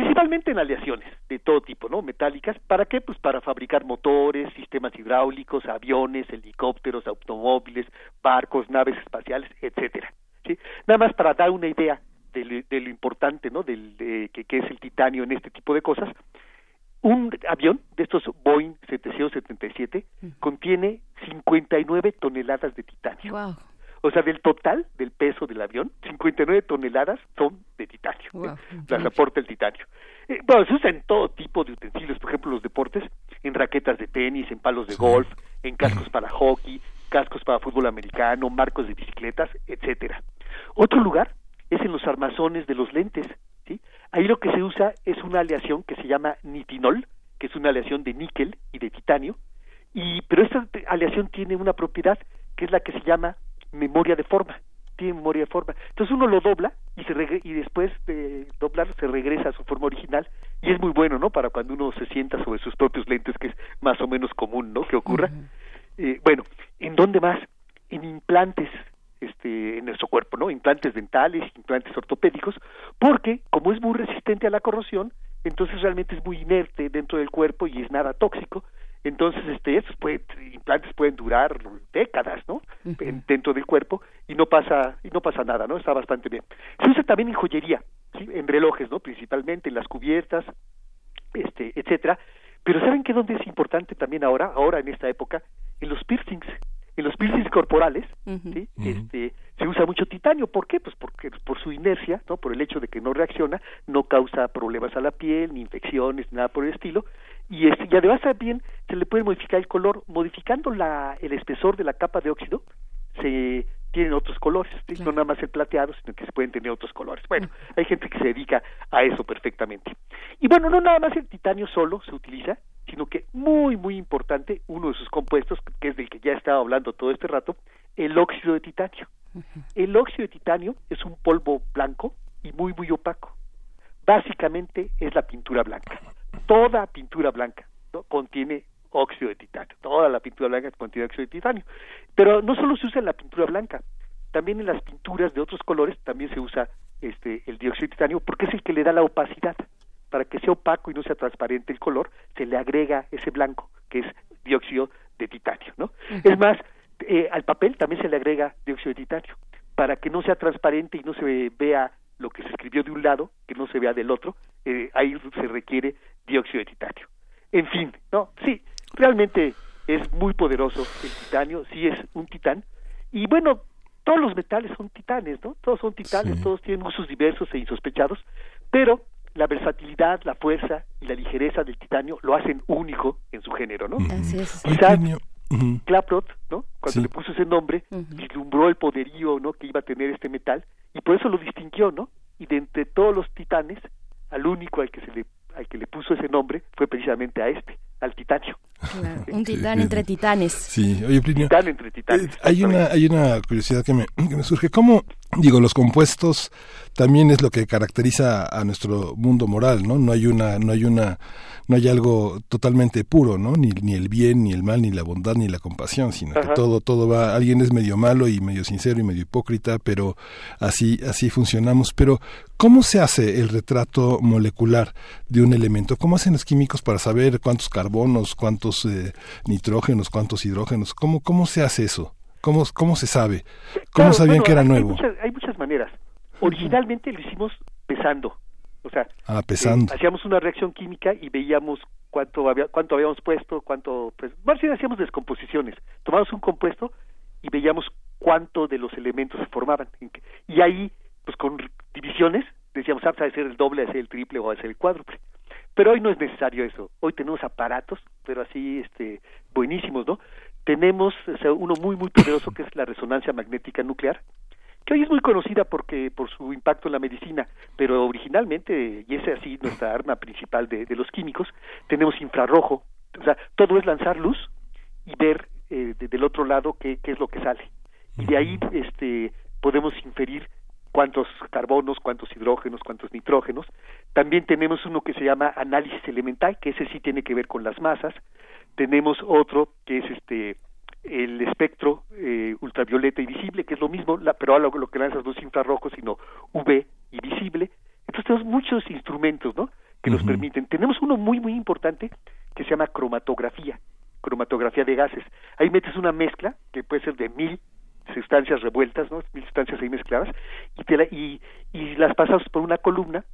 Speaker 23: principalmente en aleaciones de todo tipo, ¿no? Metálicas. ¿Para qué? Pues para fabricar motores, sistemas hidráulicos, aviones, helicópteros, automóviles, barcos, naves espaciales, etcétera. ¿sí? Nada más para dar una idea de, lo- de lo importante, ¿no? Del, de, que, que es el titanio en este tipo de cosas. Un avión de estos Boeing 777 contiene 59 toneladas de titanio. O sea, del total del peso del avión, 59 toneladas son de titanio. ¿eh? Las aporta el titanio. Eh, bueno, se usa en todo tipo de utensilios, por ejemplo, los deportes, en raquetas de tenis, en palos de golf, en *clears throat* cascos para hockey, cascos para fútbol americano, marcos de bicicletas, etcétera. Otro lugar es en los armazones de los lentes, ¿sí? Ahí lo que se usa es una aleación que se llama nitinol, que es una aleación de níquel y de titanio, y pero esta aleación tiene una propiedad que es la que se llama memoria de forma tiene memoria de forma. Entonces uno lo dobla y se regre- y después de doblar se regresa a su forma original. Y es muy bueno no para cuando uno se sienta sobre sus propios lentes que es más o menos común no que ocurra. Eh, bueno en dónde más en implantes este en nuestro cuerpo no implantes dentales implantes ortopédicos porque como es muy resistente a la corrosión entonces realmente es muy inerte dentro del cuerpo y es nada tóxico entonces este estos pueden- implantes pueden durar décadas no En- dentro del cuerpo y no pasa y no pasa nada no está bastante bien. Se usa también en joyería ¿sí? en relojes no principalmente en las cubiertas este etcétera. Pero saben que dónde es importante también ahora ahora en esta época en los piercings en los piercings corporales ¿sí? este se usa mucho titanio. ¿por qué? pues porque por su inercia no por el hecho de que no reacciona no causa problemas a la piel ni infecciones ni nada por el estilo y este, y además también se le puede modificar el color modificando la el espesor de la capa de óxido se tienen otros colores, no nada más el plateado, sino que se pueden tener otros colores. Bueno, hay gente que se dedica a eso perfectamente. Y bueno, no nada más el titanio solo se utiliza, sino que muy, muy importante, uno de sus compuestos, que es del que ya he estado hablando todo este rato, el óxido de titanio. El óxido de titanio es un polvo blanco y muy, muy opaco. Básicamente es la pintura blanca. Toda pintura blanca ¿no? contiene óxido de titanio. Toda la pintura blanca contiene óxido de titanio. Pero no solo se usa en la pintura blanca, también en las pinturas de otros colores también se usa este el dióxido de titanio porque es el que le da la opacidad. Para que sea opaco y no sea transparente el color, se le agrega ese blanco, que es dióxido de titanio, ¿no? Es más, eh, al papel también se le agrega dióxido de titanio, para que no sea transparente y no se vea lo que se escribió de un lado, que no se vea del otro, eh, ahí se requiere dióxido de titanio. En fin, no, sí, realmente es muy poderoso el titanio, sí es un titán, y bueno, todos los metales son titanes, ¿no? Todos son titanes, todos tienen usos diversos e insospechados, pero la versatilidad, la fuerza y la ligereza del titanio lo hacen único en su género, ¿no?
Speaker 2: Así es.
Speaker 23: Quizás Klaproth, ¿no? Cuando le puso ese nombre, vislumbró el poderío, ¿no? Que iba a tener este metal y por eso lo distinguió, ¿no? Y de entre todos los titanes, al único al que se le al que le puso ese nombre fue precisamente a este, al titanio.
Speaker 2: Un titán entre titanes.
Speaker 1: Sí, oye, Plinio,
Speaker 23: Titán entre titanes.
Speaker 1: eh, hay una, hay una curiosidad que me, que me surge. ¿Cómo, digo, los compuestos también es lo que caracteriza a nuestro mundo moral, ¿no? No hay una, no hay una, no hay algo totalmente puro, ¿no? Ni, ni el bien, ni el mal, ni la bondad, ni la compasión, sino que todo, todo va, alguien es medio malo y medio sincero y medio hipócrita, pero así, así funcionamos. Pero, ¿cómo se hace el retrato molecular de un elemento? ¿Cómo hacen los químicos para saber cuántos carbonos, cuántos eh, nitrógenos, cuántos hidrógenos? ¿Cómo, cómo se hace eso? ¿Cómo, cómo se sabe? ¿Cómo
Speaker 23: Claro,
Speaker 1: sabían
Speaker 23: bueno,
Speaker 1: que era nuevo?
Speaker 23: Hay muchas, hay muchas maneras. Originalmente lo hicimos pesando. O sea,
Speaker 1: Ah, pesando.
Speaker 23: eh, hacíamos una reacción química y veíamos cuánto había, cuánto habíamos puesto, cuánto pues más bien hacíamos descomposiciones. Tomábamos un compuesto y veíamos cuánto de los elementos se formaban. Y ahí, pues con divisiones, decíamos, ah, pues, de ser el doble, de ser el triple o de ser el cuádruple. Pero hoy no es necesario eso. Hoy tenemos aparatos, pero así este buenísimos, ¿no? Tenemos o sea, uno muy muy poderoso que es la resonancia magnética nuclear, que hoy es muy conocida porque por su impacto en la medicina, pero originalmente, y es así nuestra arma principal de, de los químicos, tenemos infrarrojo, o sea, todo es lanzar luz y ver eh, de- del otro lado qué, qué es lo que sale. Y de ahí este, podemos inferir cuántos carbonos, cuántos hidrógenos, cuántos nitrógenos. También tenemos uno que se llama análisis elemental, que ese sí tiene que ver con las masas. Tenemos otro que es este el espectro eh, ultravioleta y visible, que es lo mismo, la, pero ahora lo, lo que lanzas no es infrarrojo, sino UV y visible. Entonces tenemos muchos instrumentos, ¿no? Que nos permiten. Tenemos uno muy, muy importante que se llama cromatografía, cromatografía de gases. Ahí metes una mezcla, que puede ser de mil sustancias revueltas, ¿no? Mil sustancias ahí mezcladas, y, te la- y, y las pasas por una columna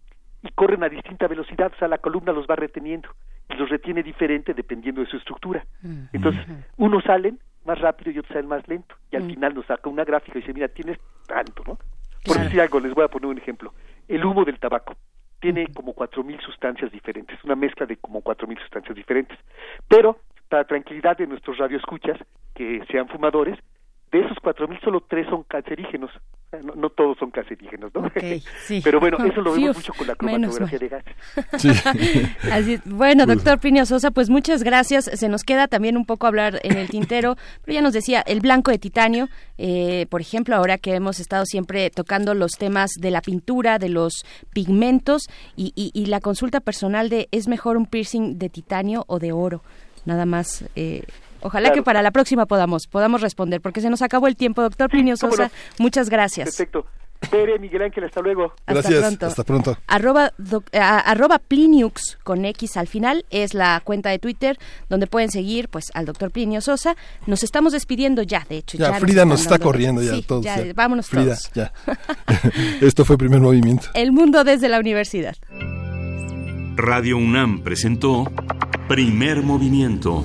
Speaker 23: y corren a distinta velocidad, o sea, la columna los va reteniendo y los retiene diferente dependiendo de su estructura. Entonces, unos salen más rápido y otros salen más lento, y al final nos saca una gráfica y dice, mira, tienes tanto, ¿no? Por decir algo, les voy a poner un ejemplo. El humo del tabaco tiene como cuatro mil sustancias diferentes, una mezcla de como cuatro mil sustancias diferentes. Pero, para tranquilidad de nuestros radioescuchas, que sean fumadores, de esos cuatro mil solo tres son cancerígenos. No, no todos son cancerígenos, ¿no?
Speaker 2: sí. *laughs*
Speaker 23: Pero bueno, eso lo vemos mucho con la cromatografía de gases. *laughs*
Speaker 2: Así, bueno, doctor Plinio Sosa, pues muchas gracias. Se nos queda también un poco hablar en el tintero, *laughs* pero ya nos decía, el blanco de titanio, eh, por ejemplo, ahora que hemos estado siempre tocando los temas de la pintura, de los pigmentos y, y- y la consulta personal de ¿es mejor un piercing de titanio o de oro? Nada más. eh, Ojalá
Speaker 23: Claro.
Speaker 2: que para la próxima podamos podamos responder, porque se nos acabó el tiempo, doctor Plinio Sosa.
Speaker 23: no.
Speaker 2: Muchas gracias.
Speaker 23: Perfecto. Pere, Miguel Ángel, hasta luego.
Speaker 2: Hasta Gracias, pronto.
Speaker 1: hasta pronto.
Speaker 2: Arroba, doc- a- arroba Pliniux con X al final es la cuenta de Twitter donde pueden seguir pues al doctor Plinio Sosa. Nos estamos despidiendo ya, de hecho.
Speaker 1: Ya, Frida nos está corriendo ya
Speaker 2: Sí,
Speaker 1: todos.
Speaker 2: ya,
Speaker 1: ya.
Speaker 2: vámonos
Speaker 1: Frida,
Speaker 2: todos.
Speaker 1: ya. *laughs* *laughs* Esto fue primer movimiento.
Speaker 2: El mundo desde la universidad.
Speaker 20: Radio UNAM presentó Primer Movimiento.